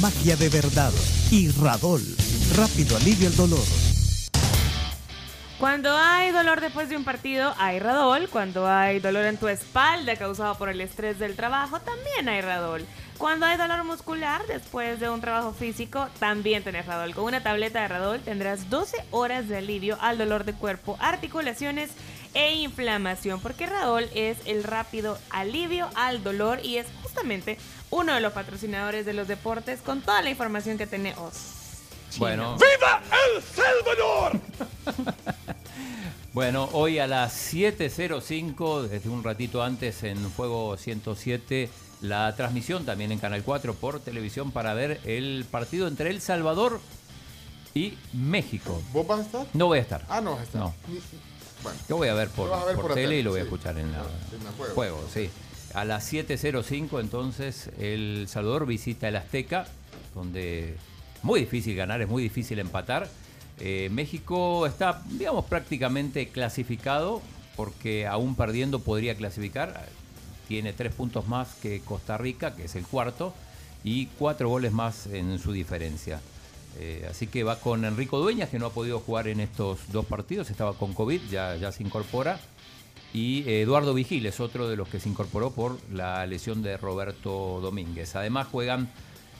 Magia de Verdad y Radol. Rápido alivio el dolor. Cuando hay dolor después de un partido, hay Radol. Cuando hay dolor en tu espalda causado por el estrés del trabajo, también hay Radol. Cuando hay dolor muscular después de un trabajo físico, también tenés Radol. Con una tableta de Radol tendrás 12 horas de alivio al dolor de cuerpo, articulaciones e inflamación, porque Radol es el rápido alivio al dolor y es justamente uno de los patrocinadores de los deportes con toda la información que tenemos. Bueno. ¡Viva El Salvador! Bueno, hoy a las 7.05, desde un ratito antes en Fuego 107, la transmisión también en Canal 4 por televisión para ver el partido entre El Salvador y México. ¿Vos vas a estar? No voy a estar. Ah, no vas a estar. No. Bueno. Yo voy a ver por, a ver por por la tele tele, y lo voy a escuchar en la En el juego. juego, sí. A las 7.05 entonces El Salvador visita el Azteca, donde muy difícil ganar, es muy difícil empatar. Eh, México está, digamos, prácticamente clasificado, porque aún perdiendo podría clasificar. Tiene tres puntos más que Costa Rica, que es el cuarto, y cuatro goles más en su diferencia. Eh, así que va con Enrico Dueñas, que no ha podido jugar en estos dos partidos, estaba con COVID, ya, ya se incorpora. Y eh, Eduardo Vigil es otro de los que se incorporó por la lesión de Roberto Domínguez. Además juegan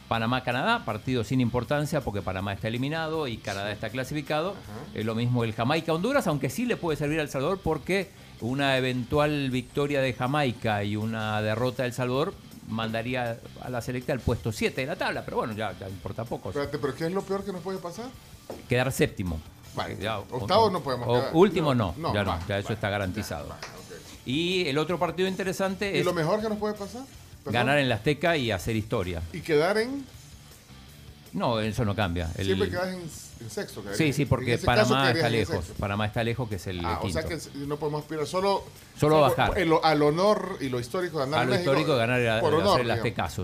Panamá-Canadá, partido sin importancia porque Panamá está eliminado y Canadá está clasificado. Es lo mismo el Jamaica-Honduras, aunque sí le puede servir a El Salvador porque una eventual victoria de Jamaica y una derrota de El Salvador mandaría a la selecta al puesto 7 de la tabla, pero bueno, ya, ya importa poco. Espérate, pero ¿qué es lo peor que nos puede pasar? Quedar séptimo. Vale, Ya, octavos no podemos o- quedar. Último no, No, ya no, va, ya eso está garantizado. Y el otro partido interesante ¿Y es lo mejor que nos puede pasar? Perdón. ganar en la Azteca y hacer historia. Y quedar en... No, eso no cambia. El- Siempre quedas en, en sexto. Sí, sí, porque Panamá está lejos. Panamá está lejos, que es el Ah, o quinto. sea que no podemos aspirar solo... Solo bajar. el- al honor y lo histórico de ganar A lo México, histórico de ganar el, por honor, hacer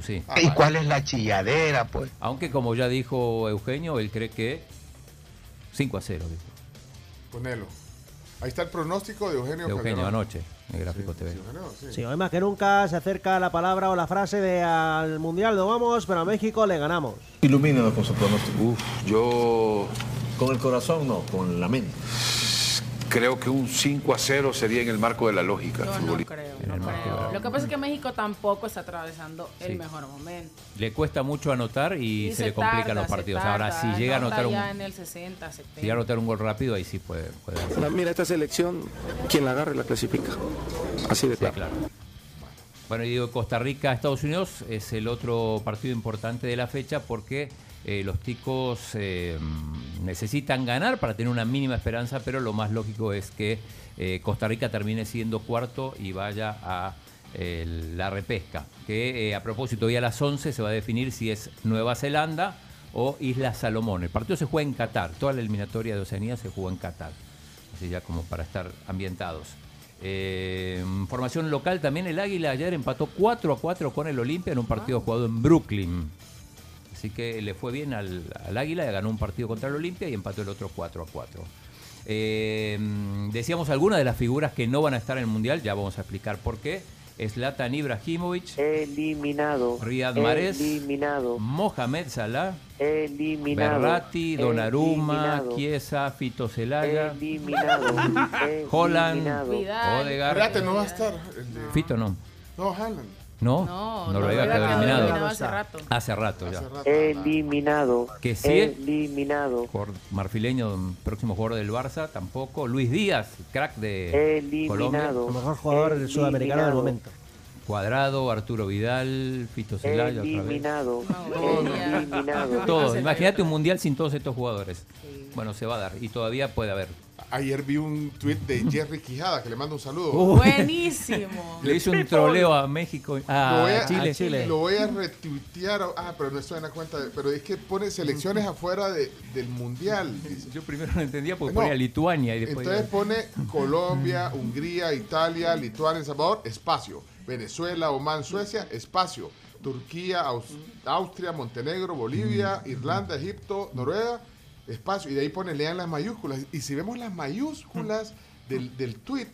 sí. Ah, ¿Y vale. cuál es la chilladera, pues? Aunque como ya dijo Eugenio, él cree que 5 a 0. dijo. Ponelo. Ahí está el pronóstico de Eugenio De Eugenio Calderón. anoche, en el gráfico TV. Sí, hoy más que nunca se acerca la palabra o la frase de al Mundial no vamos, pero a México le ganamos. Ilumínanos con su pronóstico. Uf, yo. Con el corazón no, con la mente. Creo que un 5 a 0 sería en el marco de la lógica Yo no creo, no creo. Lo que pasa es que México tampoco está atravesando el Sí. mejor momento. Le cuesta mucho anotar y, se, le complican tarda, los partidos. tarda, Ahora, si llega a anota anotar un, en el 60, 70. si llega a anotar un gol rápido, ahí sí puede, puede Mira, esta selección, quien la agarre la clasifica. Así de claro. Bueno, y digo, Costa Rica, Estados Unidos es el otro partido importante de la fecha porque eh, los ticos eh, necesitan ganar para tener una mínima esperanza, pero lo más lógico es que eh, Costa Rica termine siendo cuarto y vaya a la repesca. Que a propósito, hoy a las 11 se va a definir si es Nueva Zelanda o Islas Salomón. El partido se juega en Qatar, toda la eliminatoria de Oceanía se juega en Qatar. Así ya como para estar ambientados. Eh, formación local también, el Águila ayer empató 4 a 4 con el Olimpia en un partido jugado en Brooklyn. Así que le fue bien al, al Águila, ganó un partido contra el Olimpia y empató el otro 4 a 4. Eh, decíamos algunas de las figuras que no van a estar en el Mundial, ya vamos a explicar por qué. Zlatan Ibrahimovic, Eliminado. Riyad Mahrez, Eliminado. Mohamed Salah, Eliminado. Berratti, Donnarumma. Chiesa, Fito Celaya, Eliminado. Holland, Eliminado. Odegaard. Espérate, no va a estar. el de- Fito no. No, Haaland. No, No, Noruega Noruega quedó eliminado. eliminado hace rato. Hace rato ya. Eliminado. Que sí. Eliminado. Por marfileño, próximo jugador del Barça, tampoco. Luis Díaz, crack de Colombia. Eliminado. El mejor jugador sudamericano del momento. Cuadrado, Arturo Vidal, Fito Celaya otra vez. Eliminado. Eliminado. Todo. Imagínate un mundial sin todos estos jugadores. Bueno, se va a dar y todavía puede haber. Ayer vi un tweet de Jerry Quijada que le mando un saludo. Buenísimo. Le hizo un troleo a México, lo, voy a a, Chile. lo voy a retuitear. Ah, pero no estoy en la cuenta. de- pero es que pone selecciones afuera de- del mundial. dice. Yo primero no entendía porque No. ponía Lituania y después. Entonces pone Colombia, Hungría, Italia, Lituania, El Salvador, espacio. Venezuela, Oman, Suecia, espacio. Turquía, Aus- Austria, Montenegro, Bolivia, Irlanda, Egipto, Noruega, espacio. Y de ahí pone, lean las mayúsculas. Y si vemos las mayúsculas del, del tweet,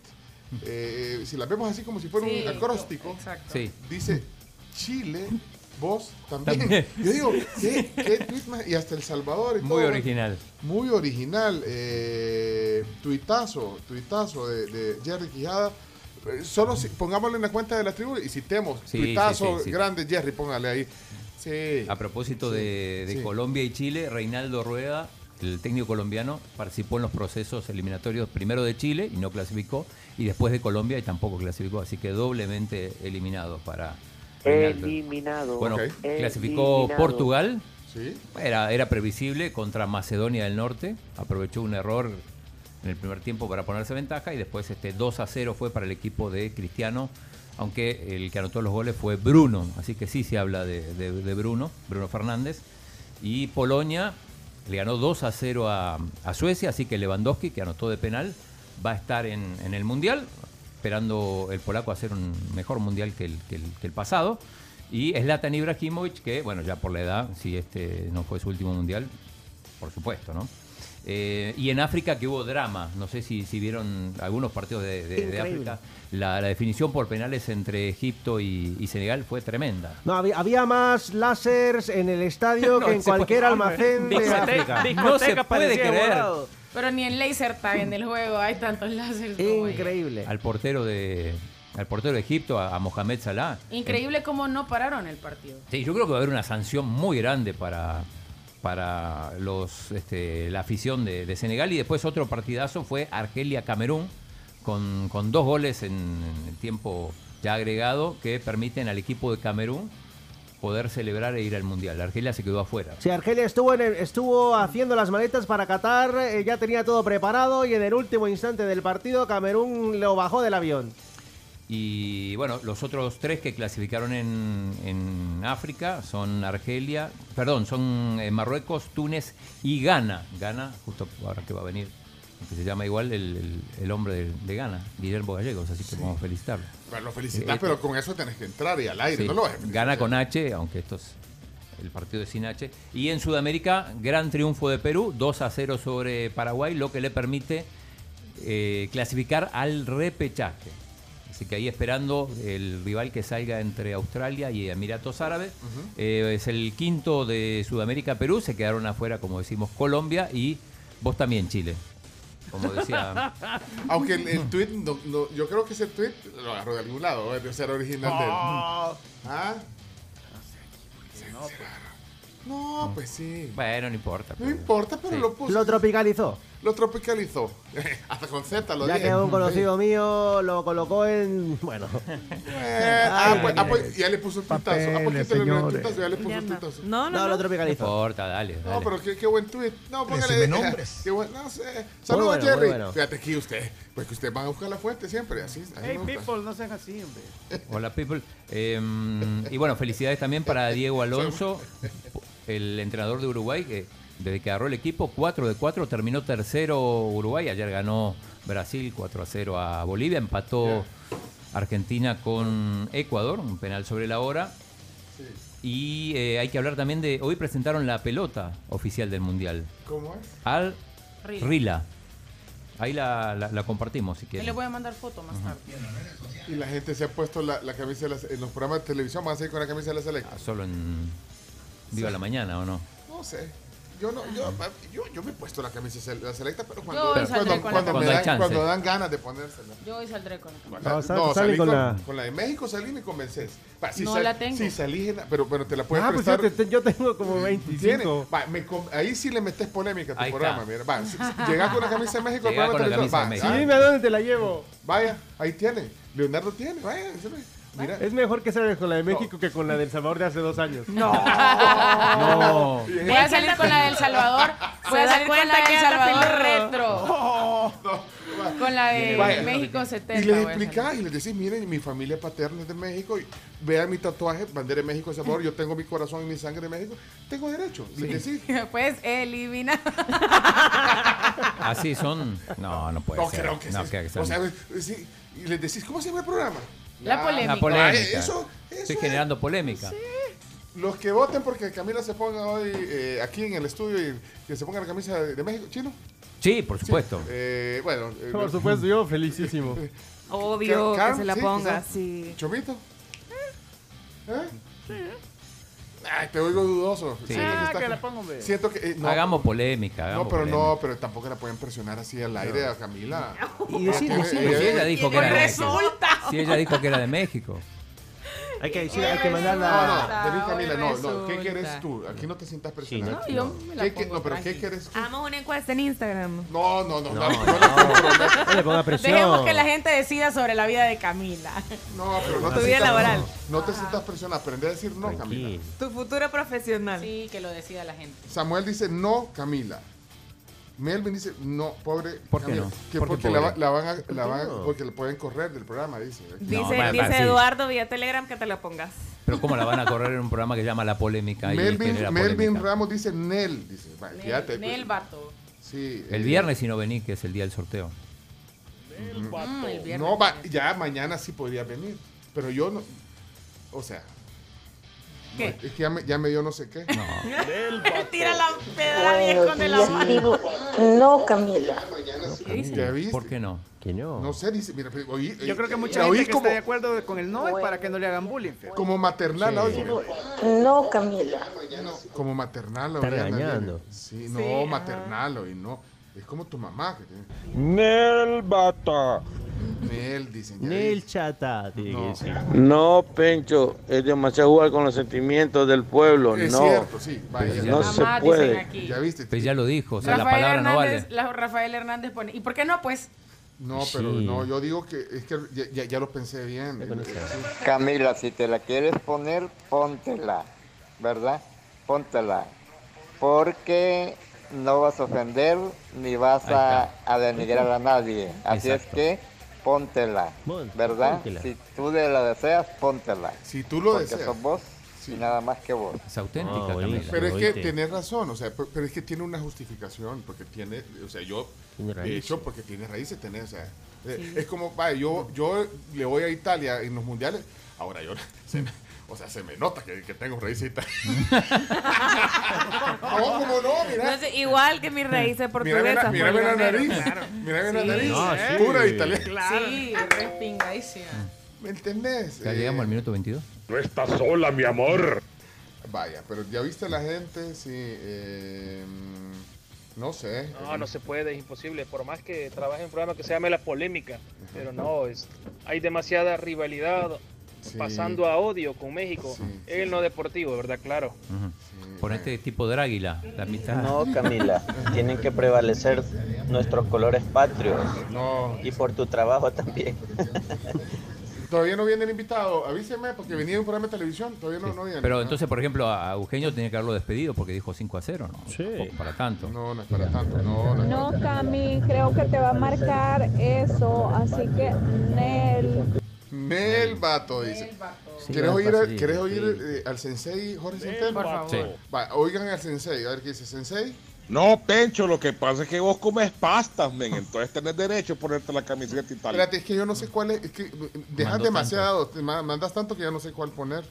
eh, si las vemos así como si fuera Sí, un acróstico. Sí. dice Chile, vos también. También. Yo digo, ¿qué, qué tweet más? Y hasta El Salvador y Muy todo. original. Muy original. Eh, tuitazo, tuitazo de, de Jerry Quijada. Eh, Solo si, pongámoslo en la cuenta de la tribu y citemos. Sí, tuitazo sí, sí, sí. grande, Jerry, póngale ahí. Sí. A propósito de, de sí. Colombia y Chile, Reinaldo Rueda, el técnico colombiano, participó en los procesos eliminatorios primero de Chile y no clasificó, y después de Colombia y tampoco clasificó, así que doblemente eliminado para. Eliminado. Bueno, clasificó Eliminado. Portugal, Sí. era, era previsible contra Macedonia del Norte, aprovechó un error en el primer tiempo para ponerse ventaja y después este 2 a 0 fue para el equipo de Cristiano, aunque el que anotó los goles fue Bruno, así que sí se habla de, de- de Bruno, Bruno Fernández. Y Polonia le ganó 2 a 0 a, Suecia, así que Lewandowski, que anotó de penal, va a estar en, en el Mundial, esperando el polaco hacer un mejor Mundial que el, que el- que el pasado. Y Zlatan Ibrahimovic, que bueno, ya por la edad, si este no fue su último Mundial, por supuesto, ¿no? Eh, y en África que hubo drama, no sé si, si vieron algunos partidos de, de- de Increíble. África, la, la definición por penales entre Egipto y, y Senegal fue tremenda. No, había, había más láseres en el estadio No que en puede- cualquier almacén de Discoteca- África. No se puede creer. Pero ni en laser tag en el juego hay tantos láseres como. Increíble. Al portero de al portero de Egipto, a, a Mohamed Salah. Increíble cómo no pararon el partido. Sí, yo creo que va a haber una sanción muy grande para, para los este, la afición de, Senegal. Y después otro partidazo fue Argelia-Camerún, con, con dos goles en, en tiempo ya agregado que permiten al equipo de Camerún poder celebrar e ir al Mundial. Argelia se quedó afuera. Sí, Argelia estuvo, en el- estuvo haciendo las maletas para Qatar, eh, ya tenía todo preparado y en el último instante del partido Camerún lo bajó del avión. Y bueno, los otros tres que clasificaron en, en África son Argelia, perdón, son eh, Marruecos, Túnez y Ghana. Ghana, justo ahora que va a venir, que se llama igual el, el- el hombre de, de Ghana, Guillermo Gallegos, así que vamos a felicitarlo. Bueno, lo felicitas, Eh, pero con eso tenés que entrar y al aire, Sí, no lo vas. Gana con H, aunque esto es el partido de sin H. Y en Sudamérica, gran triunfo de Perú, 2 a 0 sobre Paraguay, lo que le permite eh, clasificar al repechaje. Así que ahí esperando el rival que salga entre Australia y Emiratos Árabes. Eh, es el quinto de Sudamérica, Perú. Se quedaron afuera, como decimos, Colombia y vos también, Chile. Como decía. Aunque el, el tweet, no- no- yo creo que ese tweet lo agarró de algún lado, debe ser original de él. No. ¿Ah? No, pues. No, pues sí. Bueno, no importa. No importa, pero Sí. lo puso. Lo tropicalizó. Lo tropicalizó. Hasta con Z lo Ya que un conocido mío lo colocó en. Bueno. Eh, ah, pues, ah, pues, ya le puso el tutazo. Ah, ¿por qué Papeles, te le dio el? Ya le puso Ya el no. No, no, No, no. lo No tropicalizó. importa, dale, dale. No, pero qué, qué buen tweet. No, póngale. Presume nombres. Qué buen, no sé. Saludos, bueno, Jerry. bueno. Fíjate aquí usted. Pues que usted va a buscar la fuente siempre. Así, así Hey, people, no sean así, hombre. Hola, people. Eh, y bueno, felicidades también para Diego Alonso, el entrenador de Uruguay, que desde que agarró el equipo, 4 de 4, terminó tercero Uruguay. Ayer ganó Brasil 4 a 0 a Bolivia, empató Argentina con Ecuador, un penal sobre la hora. Y eh, hay que hablar también de. Hoy presentaron la pelota oficial del Mundial. ¿Cómo es? Al Rila. Rila. Ahí la, la- la compartimos si quieren. le voy a mandar foto más tarde. Y la gente se ha puesto la, la camisa de la- en los programas de televisión. Van a seguir con la camisa de la selecta. Ah, Solo en Viva la Mañana, ¿o no? No sé. Yo, no, yo, yo, yo me he puesto la camisa la selecta, pero Yo cuando, saldré cuando, cuando, me dan, cuando dan ganas de ponérsela. Yo hoy saldré con la La- No, sal- no, salí con la- con la de México salí y me convences. Va, si No sal- la tengo. Si salí, pero, pero te la puedes Ah, pues prestar. yo, te- yo tengo como Tiene. 25. Va, me com- ahí sí le metes polémica a tu Ahí programa. está. Mira, va, si- si- llegas con la camisa de México, programa con la camisa de México. ah, Dime a dónde te la llevo. Vaya, ahí tiene. Leonardo tiene, vaya. Mira. Es mejor que salgas con la de México que con la del Salvador de hace dos años. No. No. Voy a salir con la del Salvador. Voy Se a da salir con cuenta la que del Salvador retro. Con la de Vaya. México 70. Y les explicás y les decís, miren, mi familia paterna es de México, y vean mi tatuaje, bandera de México, Salvador, yo tengo mi corazón y mi sangre de México, tengo derecho. Les decís. Pues elimina. Así son. No, no puede no ser. creo que no, sea- que o sea- sea, sí, y les decís, ¿cómo se llama el programa? La polémica. La polémica. Ay, eso, eso Estoy es. generando polémica. Los que voten porque Camila se ponga hoy eh, aquí en el estudio y que se ponga la camisa de, de México, chino. Sí, por supuesto. Eh, bueno, eh, Por supuesto, yo felicísimo. Obvio Car- que se la sí, ponga, sí. Chomito. ¿Eh? Ay, te oigo dudoso. Sí. Siento que Ah, está- que la pongo. Siento que. eh, no, hagamos polémica. No, Hagamos pero polémica. no, pero tampoco la pueden presionar así al aire a Camila. Y decir, Tiene- decir, Pero si ella- ella dijo que era de México. resulta. Si ella dijo que era de México. Hay que decir, hay que No, mandarla. no, vení Camila, no, no. ¿Qué quieres tú? Aquí no te sientas presionada. No, yo me la ¿Qué, qué- pongo no, pero ¿qué quieres tú? Hagamos una encuesta en Instagram. No, no, no, no, no, No, no, no, No le ponga presión. Dejemos que la gente decida sobre la vida de Camila. no, pero no Tu te vida sientas- laboral. No te sientas presionada, aprende a decir no, Camila. Tu futuro profesional. Sí, que lo decida la gente. Samuel dice no, Camila. Melvin dice no, pobre. ¿Por qué no? Que ¿Por qué porque la, van a, la van a- porque le pueden correr del programa, dice. Dice, No, bueno, dice sí. Eduardo vía Telegram que te la pongas. Pero ¿cómo la van a correr en un programa que llama La Polémica? y Melvin, genera Melvin polémica? Ramos dice Nel, dice. Va, fíjate, Nel, Nel Bato. Sí. El eh, viernes si no venís, que es el día del sorteo. Mm, el viernes. No, va, ya mañana sí podría venir. Pero yo no. O sea. ¿Qué? no, es que ya me, ya me dio no sé qué. Tira la pedra viejo de la mano. No, Camila. ¿Ya viste? ¿Por qué no? Que no. No sé, dice. Mira, oí, Yo creo que mucha la gente que como, está de acuerdo con el no es para que no le hagan bullying. fíjate. como maternal, Sí. oye. No, Camila. Como maternal, Está oye, regañando. Lilia. Sí, no, maternal, oye, no. Es como tu mamá. Nel Bata. Nel, dicen. Nel chata, tiene que No. decir. No, Pencho, es demasiado jugar con los sentimientos del pueblo. Es no, cierto, sí. Vaya, Pero ya, no se puede. ya viste. Pues ya lo dijo, o sea, la Rafael palabra no vale. Hernández, la- Rafael Hernández pone. ¿Y por qué no? Pues No, pero Sí. no, yo digo que es que ya, ya- ya lo pensé bien. Camila, si te la quieres poner, póntela, ¿verdad? Póntela. Porque no vas a ofender ni vas a, denigrar a nadie. Así Exacto. es que póntela, ¿verdad? póntela. Si tú de la deseas, póntela. Si tú lo Porque deseas. sos vos y nada más que vos. Es auténtica Ah, Camila. Pero es que tienes razón, o sea, pe- pero es que tiene una justificación, porque tiene, o sea, yo, de hecho, porque tiene raíces, tener, o sea, eh, Sí. es como, vaya, yo, yo le voy a Italia en los mundiales, ahora yo, se me- o sea, se me nota que, que tengo italianas. no, como no, mira. No sé, igual que mis raíces Mírame la, portuguesas. mírame la nariz, Claro. mírame la nariz, No, ¿eh? sí. pura italiana. Sí, respingadísima. ¿Me entendés? Ya Eh, llegamos al minuto 22. No estás sola, mi amor. Vaya, pero ya viste la gente, sí. eh, no sé. No, no se puede, es imposible. Por más que trabaje en un programa que se llame La Polémica. Pero no, es, hay demasiada rivalidad pasando a odio con México. en el no deportivo, ¿verdad? Claro. Ponete tipo Dráguila, la mitad. No, Camila, tienen que prevalecer nuestros colores patrios. No. Y por tu trabajo también. Todavía no viene el invitado, avíseme, porque venía de un programa de televisión, todavía no, no viene. Pero entonces, por ejemplo, a Eugenio tenía que haberlo despedido porque dijo 5 a 0, ¿no? Sí. Para tanto. No, no es para tanto, no, no. No, Cami, creo que te va a marcar eso, así que Nel. Nel Vato dice. Sí, ¿Quieres oír, facilito, ¿quieres sí. oír eh, al sensei Jorge Centeno? por favor. Sí. Va, oigan al sensei, a ver qué dice sensei. No, Pencho, lo que pasa es que vos comes pastas, men. Entonces tenés derecho a ponerte la camiseta italiana. Espérate, es que yo no sé cuál es, es que eh, dejas demasiado, te ma- mandas tanto que ya no sé cuál poner.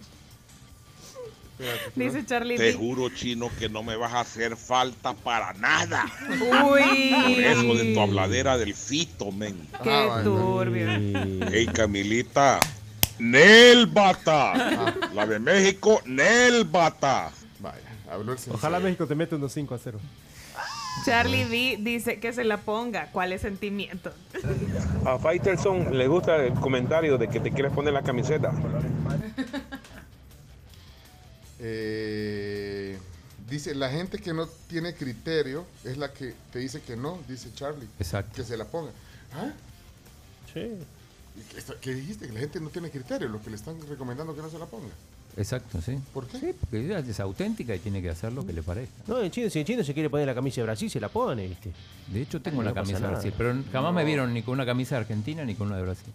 Dice Charlie Te juro, chino, que no me vas a hacer falta para nada. Uy. Por eso de tu habladera del fito, men. Qué Ah, turbio. Hey, Camilita. Nel Bata. Ah. La de México, Nel Bata. Vaya, habló el Ojalá México te mete unos 5 a 0. Charlie D dice que se la ponga. ¿Cuál es sentimiento? A Faitelson le gusta el comentario de que te quieres poner la camiseta. Eh, dice, la gente que no tiene criterio es la que te dice que no, dice Charlie. Exacto. Que se la ponga. ¿Ah? Sí. ¿Y qué, está- qué dijiste? Que la gente no tiene criterio, los que le están recomendando que no se la ponga. Exacto, sí. ¿Por qué? Sí, porque ella es auténtica y tiene que hacer lo que le parezca. No, en chino, si en chino se quiere poner la camisa de Brasil, se la pone, ¿viste? De hecho, tengo la pasa camisa de. Brasil, pero jamás me vieron ni con una camisa de Argentina ni con una de Brasil.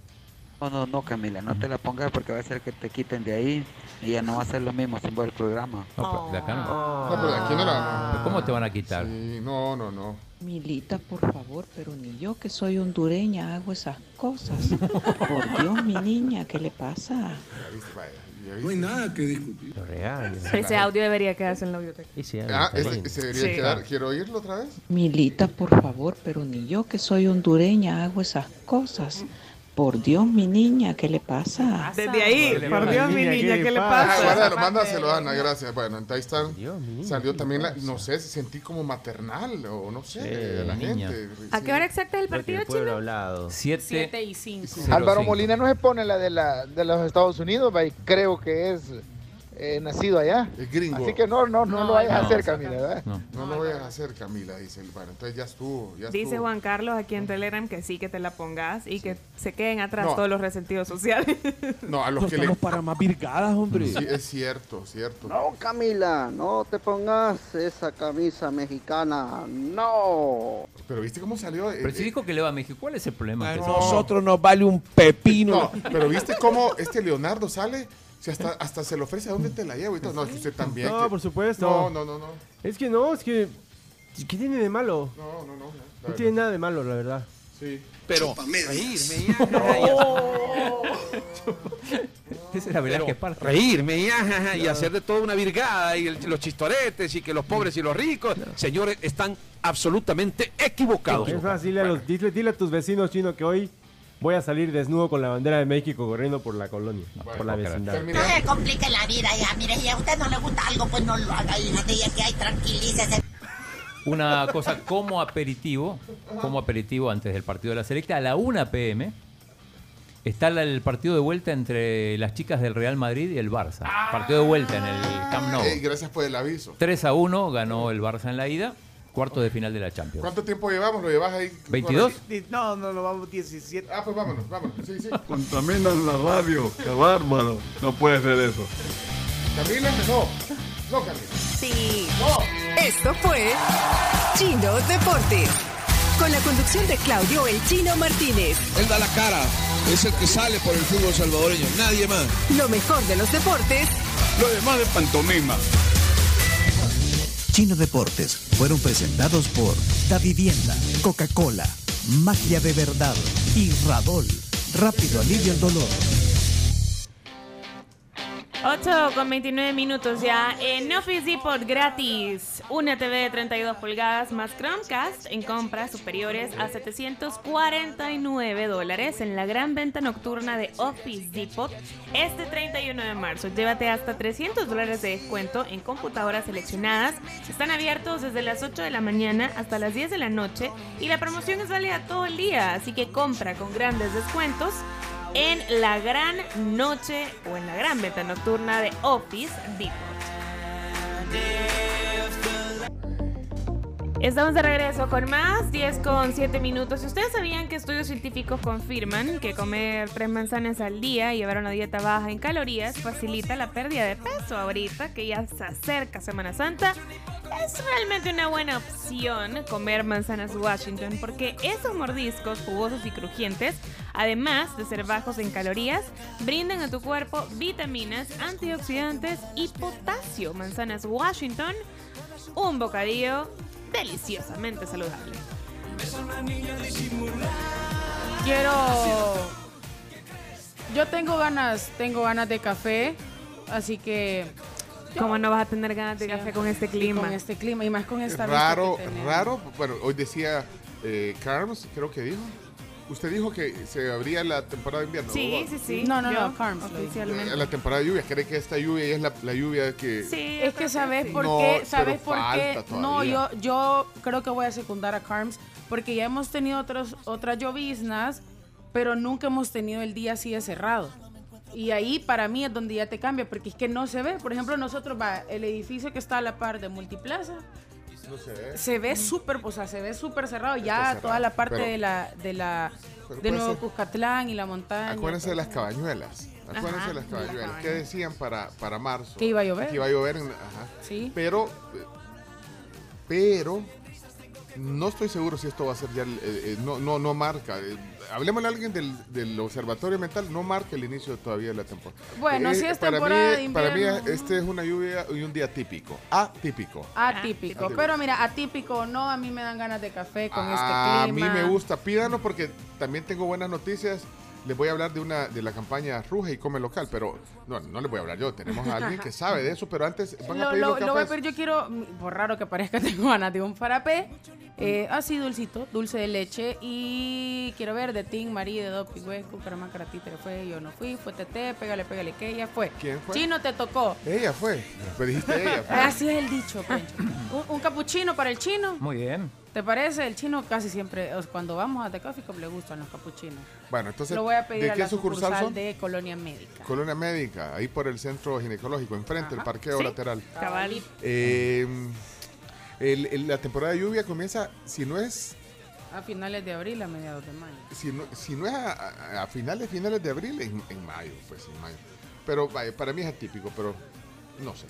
No, no, no, Camila, no te la pongas porque va a ser que te quiten de ahí y ya no va a ser lo mismo sin ver el programa. No, pero de acá no. No, pero de aquí no la... ¿Cómo te van a quitar? Sí, no, no, no. Milita, por favor, pero ni yo que soy hondureña hago esas cosas. Por Dios, mi niña, ¿qué le pasa? No hay nada que discutir. Lo regaño. Ese audio debería quedarse en la biblioteca. Ah, ese, se debería Sí. quedar. ¿Quiero oírlo otra vez? Milita, por favor, pero ni yo que soy hondureña hago esas cosas. Por Dios, mi niña, ¿qué le pasa? Desde ahí, por Dios, mi niña, ¿qué le Ah, pasa? guárdalo, mándaselo, Ana, gracias. Bueno, ahí está. Salió también, la, no sé, sentí como maternal o no sé, Sí, la niña. gente. ¿A qué hora exacta es el partido, chino? hablado. 7 7 y 5. Álvaro Molina no se pone la de, la, de los Estados Unidos, creo que es eh, nacido allá. Es gringo. Así que no, no, no, No, lo vayas a no, hacer, o sea, Camila, ¿verdad? No, lo vayas a hacer, Camila, dice el Bueno, entonces ya estuvo. Ya Dice estuvo. Juan Carlos aquí en Telegram que sí que te la pongas y que se queden atrás No. todos los resentidos sociales. No, a los No que le. para más virgadas, hombre. Sí, es cierto, cierto. No, Camila, no te pongas esa camisa mexicana. No. Pero viste cómo salió. Eh, Pero si dijo que le va a México, ¿cuál es el problema? A nosotros nos vale un pepino. No, pero viste cómo este Leonardo sale. Si hasta, hasta se le ofrece a dónde te la llevo y todo. No, es que usted también. No, que- por supuesto. No, no, no, no. Es que no, es que. ¿Qué tiene de malo? No, no, no. No tiene nada de malo, la verdad. Sí. Pero reírme ya, Esa era Velázquez Parra. reírme ya, ja, ja, y hacer de toda una virgada y el- los chistoretes y que los pobres y los ricos, señores, están absolutamente equivocados. Es fácil, dile a, los, dile, dile a tus vecinos chinos que hoy voy a salir desnudo con la bandera de México corriendo por la colonia, por la vecindad. No le complique la vida ya, mire, si a usted no le gusta algo, pues no lo haga, hija, que hay, tranquilícese. Una cosa como aperitivo, como aperitivo antes del partido de la selecta, a la 1 pm está el partido de vuelta entre las chicas del Real Madrid y el Barça. Partido de vuelta en el Camp Nou. Ey, gracias por el aviso. 3 a 1 ganó el Barça en la ida, cuarto de final de la Champions. ¿Cuánto tiempo llevamos? ¿Lo llevas ahí? 22. No, no, no, vamos 17. Ah, pues vámonos, vámonos. Sí, sí. Contaminan la radio. Qué bárbaro. No puede ser eso. Camila, no. No, Camila. Sí. Esto fue Chino Deportes. con la conducción de Claudio El Chino Martínez. Él da la cara, es el que sale por el fútbol salvadoreño, nadie más. Lo mejor de los deportes Lo demás de pantomima. Chino Deportes fueron presentados por Da Vivienda, Coca-Cola, Magia de Verdad y Radol. Rápido alivio el dolor. 8 con 29 minutos ya en Office Depot gratis. Una TV de 32 pulgadas más Chromecast en compras superiores a 749 dólares en la gran venta nocturna de Office Depot este 31 de marzo. Llévate hasta 300 dólares de descuento en computadoras seleccionadas. Están abiertos desde las 8 de la mañana hasta las 10 de la noche y la promoción es válida todo el día, así que compra con grandes descuentos en la gran noche o en la gran venta nocturna de Office Depot. Estamos de regreso con más, 10 con 7 minutos. ¿Ustedes sabían que estudios científicos confirman que comer tres manzanas al día y llevar una dieta baja en calorías facilita la pérdida de peso ahorita que ya se acerca Semana Santa? Es realmente una buena opción comer manzanas Washington porque esos mordiscos jugosos y crujientes, además de ser bajos en calorías, brindan a tu cuerpo vitaminas, antioxidantes y potasio. Manzanas Washington, un bocadillo deliciosamente saludable. Quiero. Yo tengo ganas, tengo ganas de café, así que. ¿Cómo no vas a tener ganas de café con este clima? Con este clima y más con esta vista Raro, que raro. Bueno, hoy decía eh, Carms, creo que dijo. Usted dijo que se abría la temporada de invierno. Sí, ¿no? sí, sí. No, no, Yo, no, Carms. Oficialmente. La temporada de lluvia. ¿Cree que esta lluvia es la, la lluvia que... Sí, Es que sabes por No, qué, sabes pero por qué. No, yo, yo creo que voy a secundar a Carms porque ya hemos tenido otros, otras lloviznas, pero nunca hemos tenido el día así de cerrado. Y ahí para mí es donde ya te cambia, porque es que no se ve. Por ejemplo, nosotros va, el edificio que está a la par de Multiplaza, No se ve. se ve súper, o sea, se ve súper cerrado. Ya cerrado, toda la parte pero- de la, de la, de Nuevo ser- Cuscatlán y la montaña. Acuérdense de las cabañuelas. Acuérdense Ajá, de las cabañuelas. ¿Qué cabañuelas. decían para, para marzo? Que iba a llover. Que iba a llover. en- ajá. Sí. Pero, eh, pero, no estoy seguro si esto va a ser ya, el- eh, eh, no, no, no marca. eh, hablemosle a alguien del, del observatorio mental, no marca el inicio todavía de la temporada. Bueno, sí es para temporada mí, de Para mí, este es una lluvia y un día típico. Atípico. Atípico. Atípico. Pero mira, atípico o no, a mí me dan ganas de café con a este clima. mí me gusta. Pídanos porque también tengo buenas noticias. Les voy a hablar de una de la campaña Ruge y Come Local, pero no, no les voy a hablar yo. Tenemos a alguien que sabe de eso, pero antes van a Lo, pedir lo- los lo voy a pedir, yo quiero, por raro que parezca, tengo ganas de un frappé, eh, así dulcito, dulce de leche, y quiero ver de Tim, María, de Dopi, güey, Cucaramácara, Títere fue, yo no fui, fue Tete, pégale, pégale, que ella fue. ¿Quién fue? Chino te tocó. Ella fue. Dijiste ella. fue. Así es el dicho, Pencho. un, un capuchino para el chino. Muy bien. ¿Te parece? El chino casi siempre, cuando vamos a The Coffee Cup, le gustan los capuchinos. Bueno, entonces, Lo voy a pedir ¿de a qué la sucursal sucursal son? de Colonia Médica. Colonia Médica, ahí por el centro ginecológico, enfrente, el parqueo Sí. lateral. Cabalito. Eh, el- el- la temporada de lluvia comienza, si no es A finales de abril, a mediados de mayo. si no, si no es a, a- a finales, finales de abril, en, en mayo, pues en mayo. Pero vaya, para mí es atípico, pero no sé.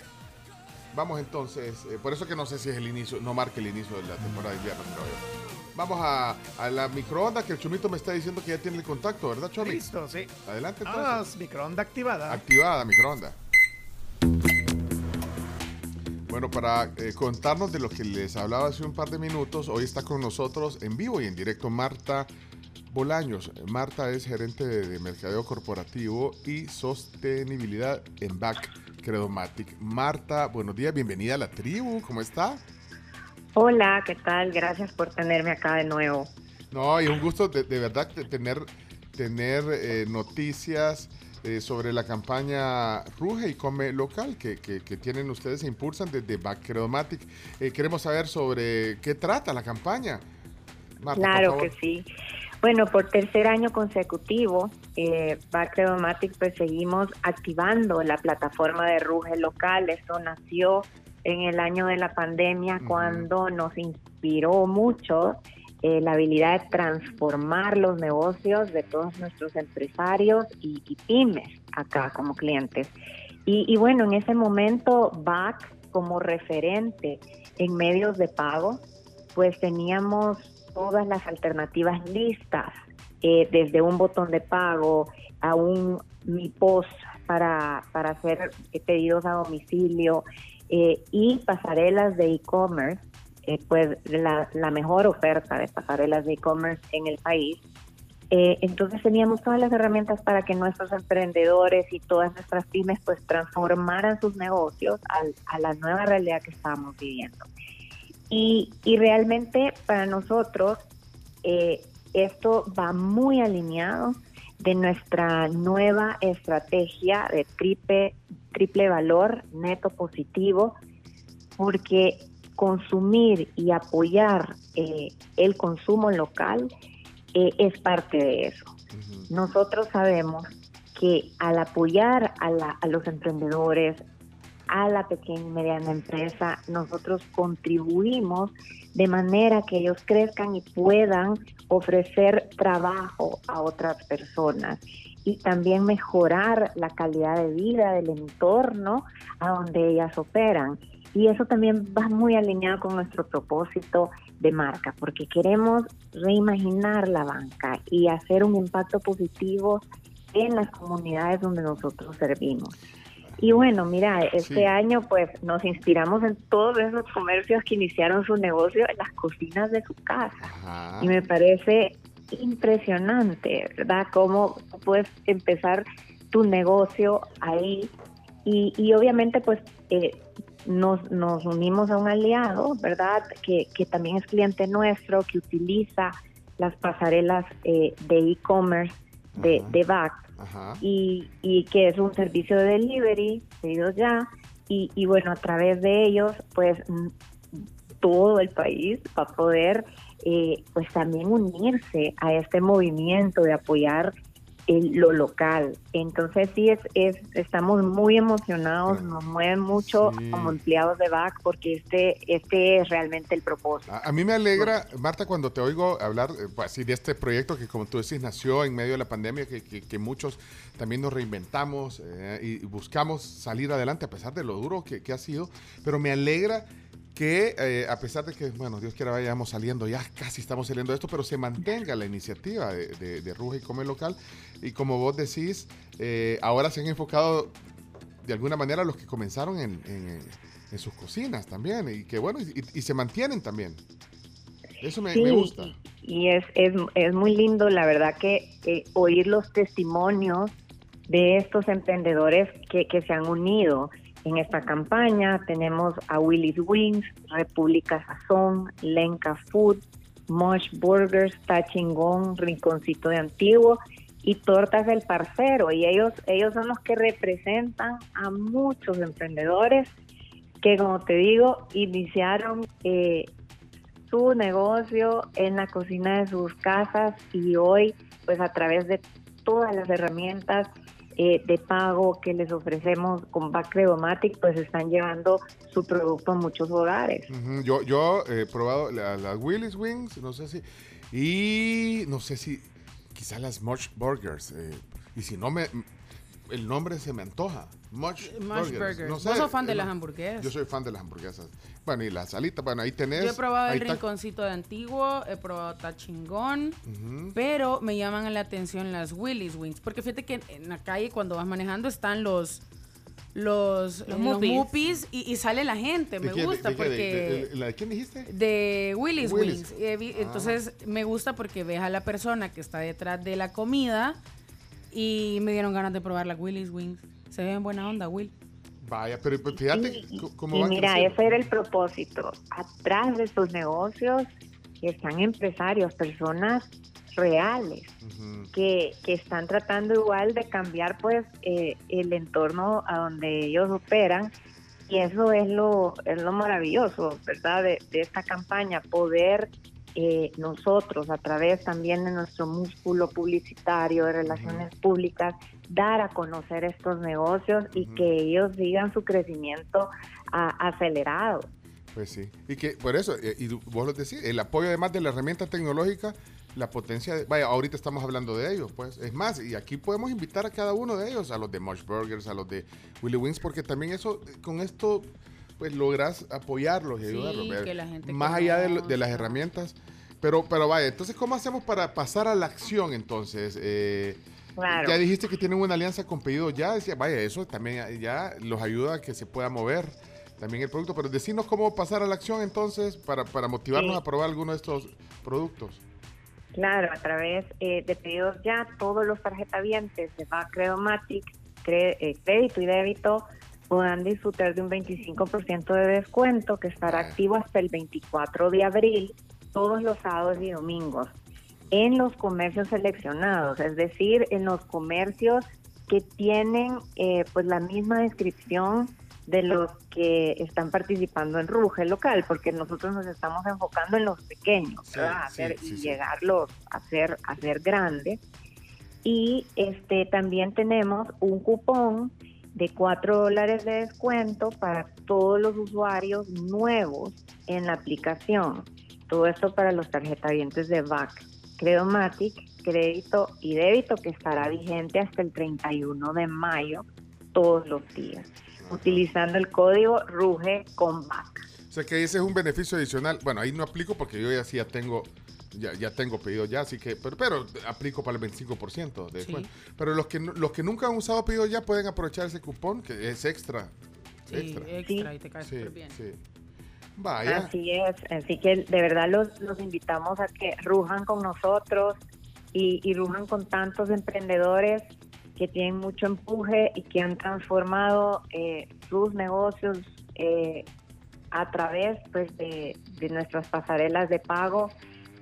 Vamos entonces, eh, por eso que no sé si es el inicio, no marca el inicio de la temporada de invierno, creo yo. Vamos a, a la microonda que el Chomito me está diciendo que ya tiene el contacto, ¿verdad, Chomi? Listo, sí. Adelante entonces. Vamos, microonda activada. Activada, microonda. Bueno, para eh, contarnos de lo que les hablaba hace un par de minutos, hoy está con nosotros en vivo y en directo Marta Bolaños. Marta es gerente de, de mercadeo corporativo y sostenibilidad en BAC Credomatic. Marta, buenos días, bienvenida a la tribu, ¿cómo está? Hola, ¿qué tal? Gracias por tenerme acá de nuevo. No, y un gusto de, de verdad de tener, tener eh, noticias eh, sobre la campaña Ruge y Come Local que, que- que tienen ustedes e impulsan desde Backcredomatic. Eh, queremos saber sobre qué trata la campaña. Marta, claro que sí. Bueno, por tercer año consecutivo, eh, Backcredomatic pues seguimos activando la plataforma de Ruge local. Esto nació en el año de la pandemia cuando nos inspiró mucho eh, la habilidad de transformar los negocios de todos nuestros empresarios y, y pymes acá como clientes. Y, y bueno, en ese momento BAC como referente en medios de pago, pues teníamos todas las alternativas listas, eh, desde un botón de pago a un Mi Post para, para hacer pedidos a domicilio eh, y pasarelas de e-commerce, eh, pues la, la mejor oferta de pasarelas de e-commerce en el país. Entonces teníamos todas las herramientas para que nuestros emprendedores y todas nuestras pymes pues transformaran sus negocios al- a la nueva realidad que estábamos viviendo. Y, y realmente para nosotros eh, esto va muy alineado de nuestra nueva estrategia de triple, triple valor neto positivo, porque consumir y apoyar eh, el consumo local eh, es parte de eso. Nosotros sabemos que al apoyar a, la- a los emprendedores, a la pequeña y mediana empresa, nosotros contribuimos de manera que ellos crezcan y puedan ofrecer trabajo a otras personas y también mejorar la calidad de vida del entorno a donde ellas operan. Y eso también va muy alineado con nuestro propósito de marca, porque queremos reimaginar la banca y hacer un impacto positivo en las comunidades donde nosotros servimos. Y bueno, mira, este Sí. año pues nos inspiramos en todos esos comercios que iniciaron su negocio en las cocinas de su casa. Y me parece impresionante, ¿verdad? Cómo puedes empezar tu negocio ahí. Y, y obviamente pues eh, nos, nos unimos a un aliado, ¿verdad? Que, que también es cliente nuestro, que utiliza las pasarelas eh, de e-commerce de, de VAC y, y que es un servicio de delivery, pedidos ya, y, y bueno, a través de ellos, pues mm, todo el país va a poder eh, pues también unirse a este movimiento de apoyar el- lo local. Entonces sí, es, es, estamos muy emocionados, nos mueven mucho como empleados de VAC porque este, este es realmente el propósito. A, a mí me alegra, Marta, cuando te oigo hablar eh, pues, así de este proyecto que, como tú decís, nació en medio de la pandemia, que, que- que muchos también nos reinventamos eh, y buscamos salir adelante a pesar de lo duro que, que ha sido. Pero me alegra que, eh, a pesar de que, bueno, Dios quiera vayamos saliendo, ya casi estamos saliendo de esto, pero se mantenga la iniciativa de, de, de Ruja y Come Local. Y como vos decís, eh, ahora se han enfocado de alguna manera los que comenzaron en, en- en sus cocinas también, y que bueno, y, y se mantienen también. Eso me, Sí, me gusta. Y es, es, es muy lindo, la verdad, que eh, oír los testimonios de estos emprendedores que, que se han unido en esta campaña. Tenemos a Willy's Wings, República Sazón, Lenca Food, Mosh Burgers, Tachingón, Rinconcito de Antiguo y Tortas del Parcero. Y ellos, ellos son los que representan a muchos emprendedores que, como te digo, iniciaron eh, su negocio en la cocina de sus casas y hoy, pues a través de todas las herramientas eh, de pago que les ofrecemos con Back Credomatic, pues están llevando su producto a muchos hogares. Yo, yo he probado la- las Willy's Wings, no sé si. Y no sé si. Quizás las Much Burgers. eh, y si no me. El nombre se me antoja. Much, Much Burgers. No ¿Vos sos fan de las hamburguesas? Yo soy fan de las hamburguesas. Bueno, y las alitas, bueno, ahí tenés. Yo he probado ahí el rinconcito de antiguo, he probado tachingón, Ujú. pero me llaman la atención las Willy's Wings, porque fíjate que en la calle cuando vas manejando están los los, Los mupis y, y sale la gente, ¿De me gusta de porque de- de- ¿La de quién dijiste? de Willy's, Willy's. Wings. Ah. Entonces me gusta porque ves a la persona que está detrás de la comida y me dieron ganas de probar las Willy's Wings. Se ven buena onda, Will. Vaya, pero pues, fíjate c- cómo Y van mira, creciendo. ese era el propósito. Atrás de estos negocios están empresarios, personas reales que, que están tratando igual de cambiar pues eh, el entorno a donde ellos operan y eso es lo, es lo maravilloso, ¿verdad? De, de esta campaña, poder eh, nosotros a través también de nuestro músculo publicitario de relaciones públicas dar a conocer estos negocios y que ellos sigan su crecimiento a- acelerado. Pues sí. Y que por eso, eh, y vos lo decís, el apoyo además de la herramienta tecnológica, la potencia, de- vaya, ahorita estamos hablando de ellos, pues. Es más, y aquí podemos invitar a cada uno de ellos, a los de Mush Burgers, a los de Willy Wings, porque también eso, eh, con esto, pues logras apoyarlos y Sí, ayudarlos. ¿ver? que la gente Más allá de, lo- de las herramientas, Pero, pero vaya, entonces, ¿cómo hacemos para pasar a la acción entonces? Eh, Claro. Ya dijiste que tienen una alianza con Pedido Ya, decía, vaya, eso también ya los ayuda a que se pueda mover también el producto. Pero decirnos cómo pasar a la acción entonces para, para motivarnos Sí. a probar alguno de estos productos. Claro, a través eh, de pedidos ya, todos los tarjetavientes de Bacredomatic, cre- eh, crédito y débito, puedan disfrutar de un 25% de descuento que estará activo hasta el 24 de abril, todos los sábados y domingos, en los comercios seleccionados, es decir, en los comercios que tienen eh, pues la misma descripción de los que están participando en Ruge local, porque nosotros nos estamos enfocando en los pequeños, Sí, ¿verdad? Hacer- sí, y llegarlos a ser grandes. Y este también tenemos un cupón de 4 dólares de descuento para todos los usuarios nuevos en la aplicación. Todo esto para los tarjetavientes de VAC, Credomatic, crédito y débito que estará vigente hasta el 31 de mayo todos los días, utilizando el código RUGE con VAC. O sea que ese es un beneficio adicional. Bueno, ahí no aplico porque yo ya sí ya tengo, ya, ya tengo pedido ya, así que, pero, pero aplico para el 25% de descuento. Pero los que, los que nunca han usado pedido ya pueden aprovechar ese cupón que es extra. Sí, extra. extra y te cae Sí, súper bien. sí. Vaya. Así es, así que de verdad los, los invitamos a que rujan con nosotros y, y rujan con tantos emprendedores que tienen mucho empuje y que han transformado eh, sus negocios eh, a través pues de, de nuestras pasarelas de pago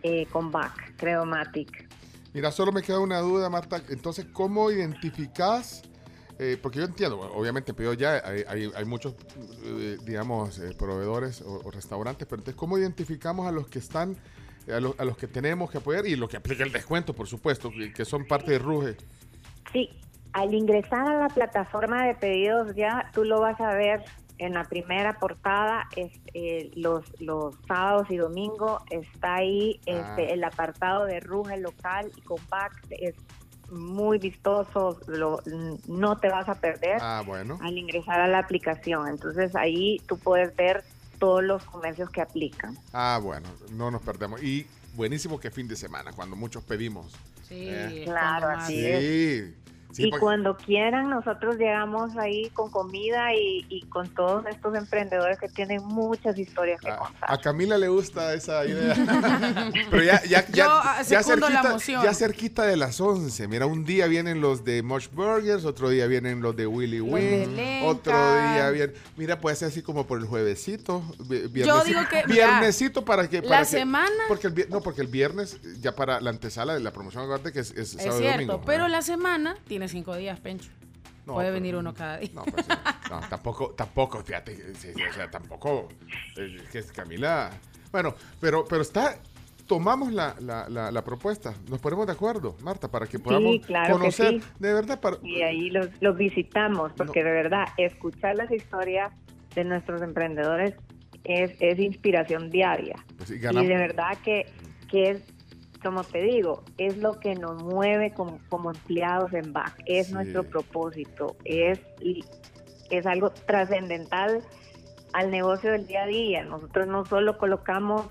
eh, con BAC, Credomatic. Mira, solo me queda una duda, Marta. Entonces, ¿cómo identificas? eh, porque yo entiendo, obviamente, pero ya hay, hay- hay muchos, eh, digamos, eh, proveedores o, o restaurantes, pero entonces, ¿cómo identificamos a los que están, a, los- a los que tenemos que apoyar y los que aplica el descuento, por supuesto, que, que son parte de Ruge? Sí, al ingresar a la plataforma de pedidos ya tú lo vas a ver en la primera portada, es, eh, los, los sábados y domingos está ahí este, Ah. el apartado de Ruge local y Compact, es muy vistoso, lo- no te vas a perder Ah, bueno. al ingresar a la aplicación. Entonces ahí tú puedes ver todos los comercios que aplican. Ah, bueno, no nos perdemos. Y buenísimo que fin de semana, cuando muchos pedimos. Sí, Eh. Claro, así Sí, es. Sí, y porque- cuando quieran, nosotros llegamos ahí con comida y, y con todos estos emprendedores que tienen muchas historias que contar. A Camila le gusta esa idea. Pero ya, ya, ya, Yo, ah, ya la cerquita, ya cerquita de las 11. Mira, un día vienen los de Mush Burgers, otro día vienen los de Willy Wing, otro día vienen. Mira, puede ser así como por el juevesito. vi- Yo viernesito- digo que, mira, Viernesito para que. la para que- semana- Porque el, no, porque el viernes, ya para la antesala de la promoción, acuérdate que es, es Es sábado y cierto, domingo. pero la semana tiene cinco días, Pencho. No, Puede pero- venir uno cada día. No, pues. No, tampoco, tampoco, fíjate, sí, sí, o sea, tampoco, eh, que es Camila. Bueno, pero, pero está, tomamos la, la, la, la propuesta, nos ponemos de acuerdo, Marta, para que podamos claro que conocer, sí. de verdad, para, Y ahí los, los visitamos, porque de verdad, escuchar las historias de nuestros emprendedores es, es inspiración diaria. pues, sí, Y de verdad que, que es, como te digo, es lo que nos mueve como, como empleados en BAC, es Sí. nuestro propósito, es, es algo trascendental al negocio del día a día. Nosotros no solo colocamos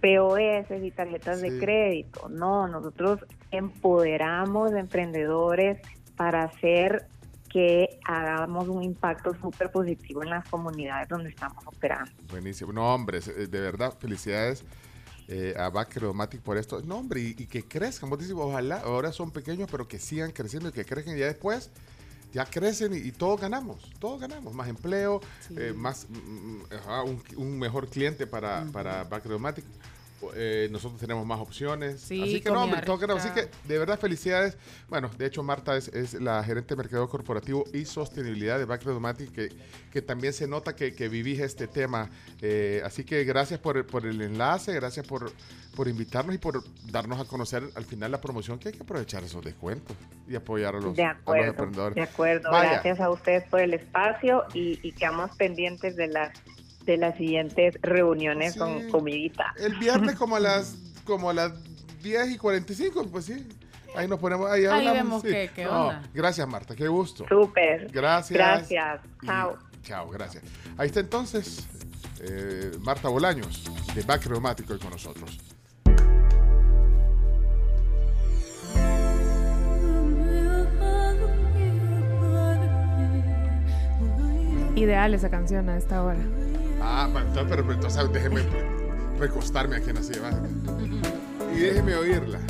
POS y tarjetas de crédito, no, nosotros empoderamos emprendedores para hacer que hagamos un impacto súper positivo en las comunidades donde estamos operando. Buenísimo. No, hombre, eh, de verdad, felicidades eh, a Bacredomatic por esto. No, hombre, y, y que crezcan. Vos decís, ojalá, ahora son pequeños, pero que sigan creciendo y que crezcan y ya después. Ya crecen y, y todos ganamos, todos ganamos. Más empleo, eh, más mm, mm, ajá, un, un mejor cliente para, para Bacredomatic. Eh, nosotros tenemos más opciones. Sí, Así que no, hombre. Así que de verdad, felicidades. Bueno, de hecho, Marta es, es la gerente de mercado corporativo y sostenibilidad de Bacredomatic, que, que también se nota que, que vivís este tema. Eh, así que gracias por, por el enlace, gracias por, por invitarnos y por darnos a conocer al final la promoción, que hay que aprovechar esos descuentos y apoyar a los, de a los acuerdo, emprendedores. de acuerdo. Vaya. Gracias a ustedes por el espacio y, y quedamos pendientes de las de las siguientes reuniones sí. con comidita. El viernes como a las como a las 10 y 45, pues sí. Ahí nos ponemos, ahí, ahí vemos sí. qué, qué no, gracias, Marta, qué gusto. Súper. Gracias. Gracias. Chao. Chao, gracias. Ahí está entonces eh, Marta Bolaños, de Back Reumático, y con nosotros. Ideal esa canción a esta hora. Ah, entonces, pero, pero entonces déjeme recostarme aquí en la silla. Y déjeme oírla.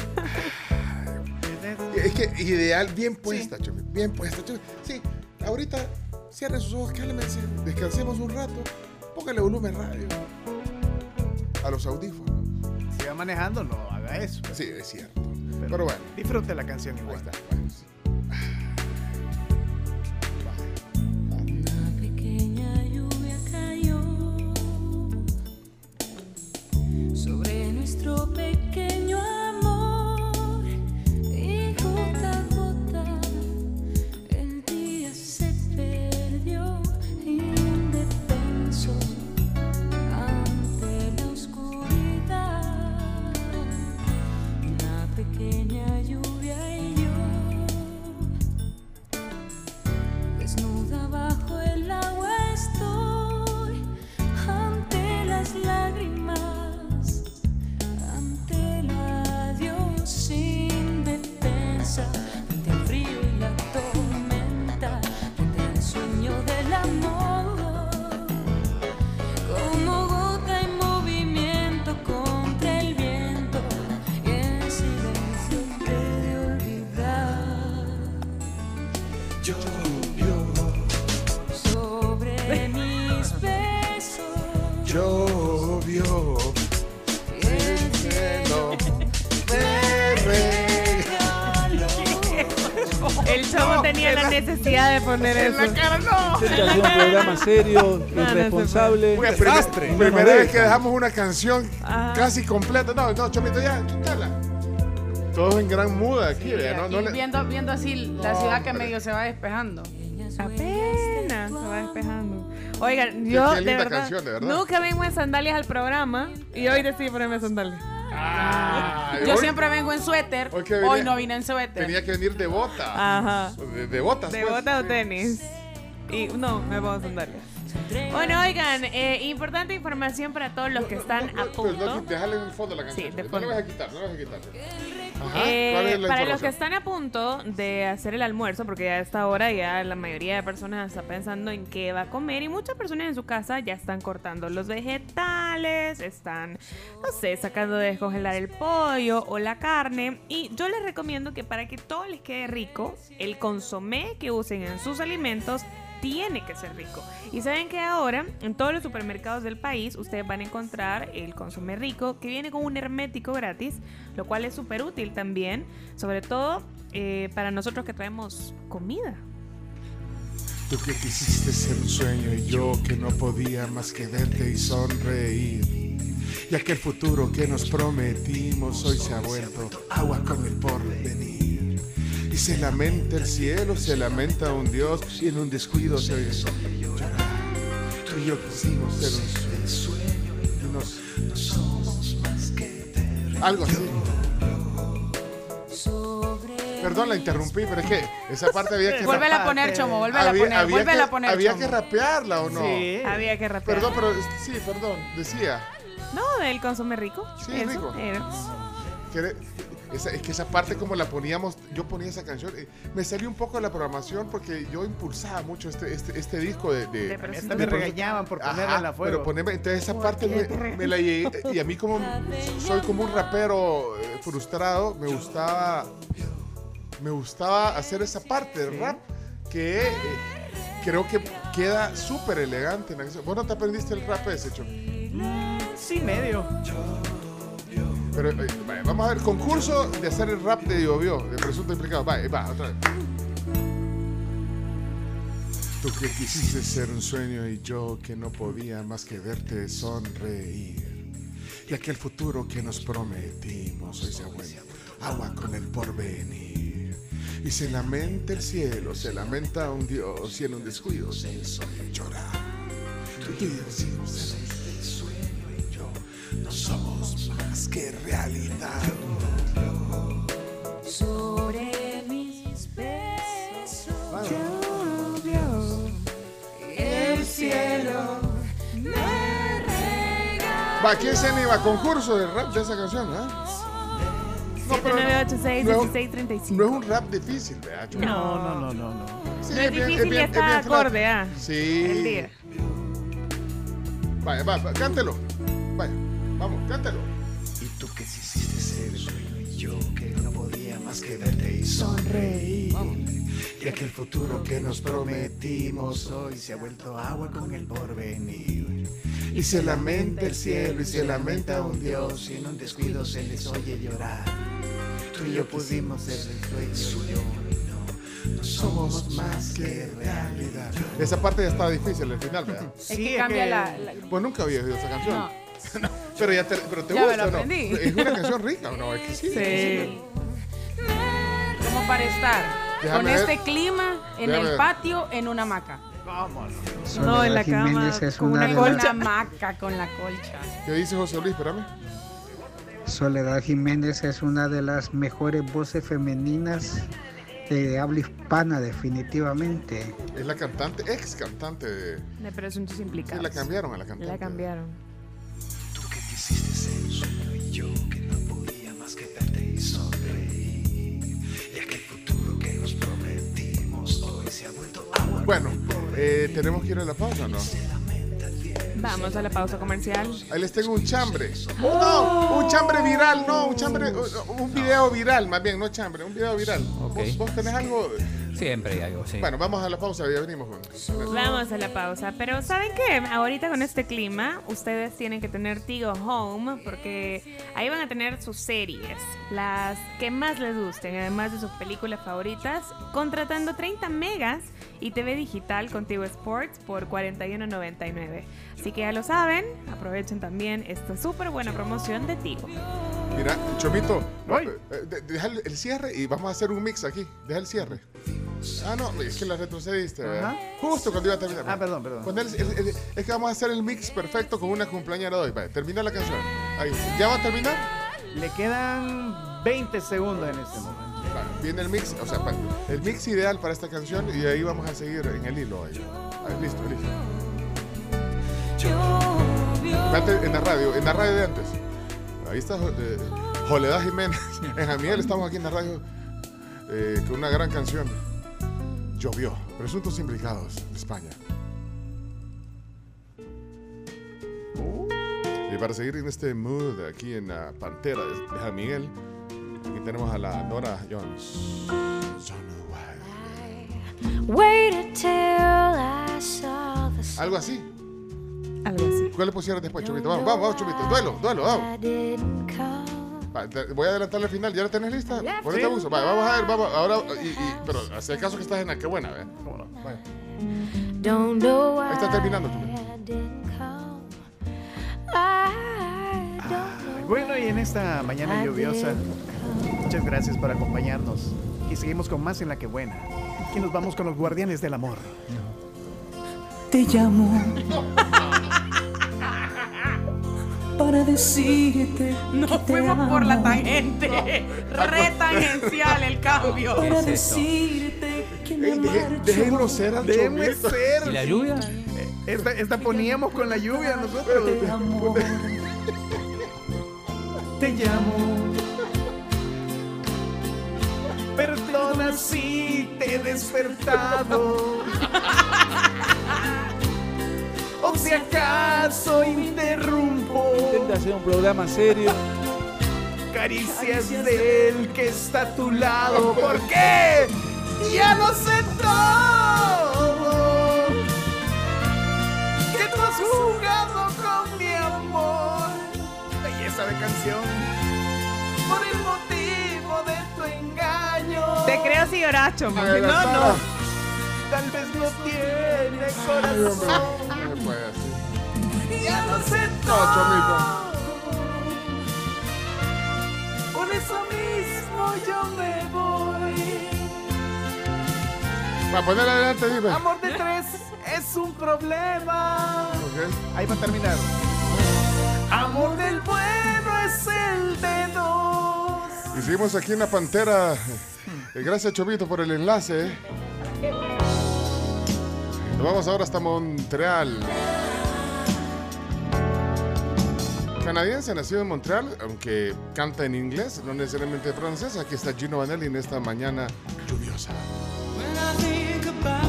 Es que ideal, bien puesta, Chomi, bien puesta. Chomi. Sí, ahorita cierre sus ojos, cálmese, descansemos un rato, póngale volumen radio a los audífonos. Si va manejando, no haga eso. Sí, es cierto. Pero bueno. Disfrute la canción igual. pequeña sobre nuestro pequeño tenía la necesidad de poner En eso. la cara no. Este un programa serio, no irresponsable. Primer- Desastre. primera Menos vez que dejamos una canción Ah. casi completa. No, no, Chomito, ya, quítala. Todos en gran muda aquí, vea, no, no le- viendo, viendo así la ciudad que medio se va despejando. Apenas se va despejando. Oigan, yo qué de linda verdad, canción, de verdad. nunca vengo en sandalias al programa y hoy decidí ponerme sandalias. Ay, Yo hoy- siempre vengo en suéter. hoy que Hoy venía- no vine en suéter. Tenía que venir de bota. Ajá. De, de botas. De pues. bota o tenis. Y no, me pongo sandalias. Bueno, oigan, eh, importante información para todos los que están a Pues no, punto. déjale en el fondo la canción. Sí, de no le vas a quitar, no le vas a quitar. Eh, ¿cuál es la para los que están a punto de hacer el almuerzo, porque ya a esta hora ya la mayoría de personas está pensando en qué va a comer y muchas personas en su casa ya están cortando los vegetales, están, no sé, sacando de descongelar el pollo o la carne. Y yo les recomiendo que para que todo les quede rico, el consomé que usen en sus alimentos tiene que ser rico. Y saben que ahora en todos los supermercados del país ustedes van a encontrar el consomé rico que viene con un hermético gratis, lo cual es súper útil también, sobre todo eh, para nosotros que traemos comida. Tú que quisiste ser un sueño y yo que no podía más que verte y sonreír. Y aquel futuro que nos prometimos hoy se ha vuelto agua con el porvenir. Se lamenta el cielo, se lamenta un Dios y en un descuido se oye llorar. Tú y yo quisimos ser un sueño y nos, no somos más que Algo así. Perdón, la interrumpí, pero es que esa parte había que Vuélvela a poner, Chomo, vuélvela a poner, que- a poner, Había que rapearla o no. Sí. Había que rapear. Perdón, pero sí, perdón, decía. No, del consomé rico. Sí, Eso rico. era. Esa- es que esa parte como la poníamos, yo ponía esa canción, eh, me salió un poco de la programación porque yo impulsaba mucho este, este, este disco de... de, De Esta me regañaban por ponerla en la fuego. Pero ponerme, entonces esa parte me, la llegué, y a mí como soy como un rapero eh, frustrado, me gustaba, me gustaba hacer esa parte del rap que eh, creo que queda súper elegante. en la. ¿Vos no te aprendiste el rap ese, Cho? Sí, medio. Pero eh, vamos a ver, concurso de hacer el rap de Diobio, de presunto implicado. Va, va, otra vez. Tú que quisiste ser un sueño y yo que no podía más que verte sonreír. Y aquel futuro que nos prometimos hoy se ha vuelto agua con el porvenir. Y se lamenta el cielo, se lamenta un Dios y en un descuido se hizo llorar. Tú y somos más que realidad. Sobre mis besos llovió el cielo me regala. Va, ¿quién se anima? ¿Concurso de rap de esa canción? ¿ah? No, pero no, 7986 no es un- 1635. no es un rap difícil, ¿verdad? No, no, no, no, no. Sí, no es, bien- difícil bien- está bien flat. acorde, ¿ah? Sí. El día. Vaya, va, va, cántelo. Vaya, vamos, cántelo. Y tú que quisiste ser y yo que no podía más que verte y sonreír. Y aquel futuro que nos prometimos hoy se ha vuelto agua con el porvenir. Y se lamenta el cielo y se lamenta un Dios y en un descuido se les oye llorar. Tú y yo pudimos ser el sueño y no, no somos más que realidad. Esa parte ya estaba difícil, el final, ¿verdad? Es que cambia la, la- Pues nunca había oído esa canción. No. No, pero ya te, pero te Ya me gusta, lo ¿o ¿no? Es una canción rica, ¿o no? Es que sí. Sí. Como para estar Déjame con ver. este clima en Déjame el ver. patio en una hamaca. Vamos. No, en la Soledad cama Jiménez es con una una de colcha. hamaca con la colcha. ¿Qué dice José Luis? Espérame. Soledad Jiménez es una de las mejores voces femeninas de habla hispana, definitivamente. Es la cantante, ex cantante de... De presuntos Sí, implicados. la cambiaron a la cantante. La cambiaron. Bueno, eh, tenemos que ir a la pausa, ¿no? Vamos a la pausa comercial. Ahí les tengo un chambre. No, un chambre viral, no, un chambre, un video viral, más bien, no chambre, un video viral. ¿Vos, vos tenés algo? Siempre hay algo, sí. Bueno, vamos a la pausa, ya venimos. Juan. Vamos a la pausa. Pero ¿saben qué? Ahorita con este clima, ustedes tienen que tener Tigo Home porque ahí van a tener sus series, las que más les gusten, además de sus películas favoritas, contratando 30 megas y TV digital con Tigo Sports por 41.99. Así que ya lo saben, aprovechen también esta súper buena promoción de Tigo. Mira, Chomito, eh, de- deja el, el cierre y vamos a hacer un mix aquí. Deja el cierre. Ah, no, es que la retrocediste, ¿verdad? Justo cuando iba a terminar. Ah, perdón, perdón. Pon el- el- el- es que vamos a hacer el mix perfecto con una cumpleañera de hoy. Vaya, termina la canción. Ahí. ¿Ya va a terminar? Le quedan 20 segundos en este momento. Viene el mix, o sea, el mix ideal para esta canción y ahí vamos a seguir en el hilo. Ahí. Listo, listo. En la radio, en la radio de antes. Ahí está eh, Soledad Jiménez. En Jamiel estamos aquí en la radio eh, con una gran canción. Llovió. Presuntos implicados de España. Y para seguir en este mood aquí en la Pantera de San Miguel, aquí tenemos a la Nora Jones. Algo así. Algo así. ¿Cuál le pusieron después, Chomito? Vamos, vamos, vamos, Chomito. Duelo, duelo, vamos. I didn't come. Va, te- voy a adelantarle al final. ¿Ya la tenés lista? Ponete abuso. Va, vamos a ver, vamos. Ahora, y, y- pero hace caso que estás en la que buena, ¿eh? ¿Cómo no? Vaya. Don't know why Ahí está terminando, don't know. Bueno, y en esta mañana lluviosa, muchas gracias por acompañarnos. Y seguimos con más en la que buena. Aquí nos vamos con los guardianes del amor. Te llamo para decirte Nos fuimos por la tangente. Re tangencial el cambio. Para decirte que me Ey, déjenlo ser al Déjenme ser. ¿Y la lluvia? Esta, esta poníamos con la lluvia nosotros. Te amo. Te llamo. Perdona si te he despertado. O si acaso interrumpo Intenta hacer un programa serio. caricias del que está a tu lado. ¿Por qué? Ya lo sé todo. Que tú has jugado con mi amor. Belleza de canción. Por el Te creo si lloracho, porque no, no. Tal vez no tiene corazón. Ya lo sé No, Chomito. Por eso mismo yo me voy. Va, poner adelante, dime. Amor de tres es un problema. Ok. Ahí va a terminar. Amor del bueno es el de dos. Y seguimos aquí en la Pantera. Eh, Gracias, Chomito, por el enlace. eh. Nos vamos ahora hasta Montreal. Canadiense, nacido en Montreal, aunque canta en inglés, no necesariamente francés. Aquí está Gino Vanelli en esta mañana lluviosa. When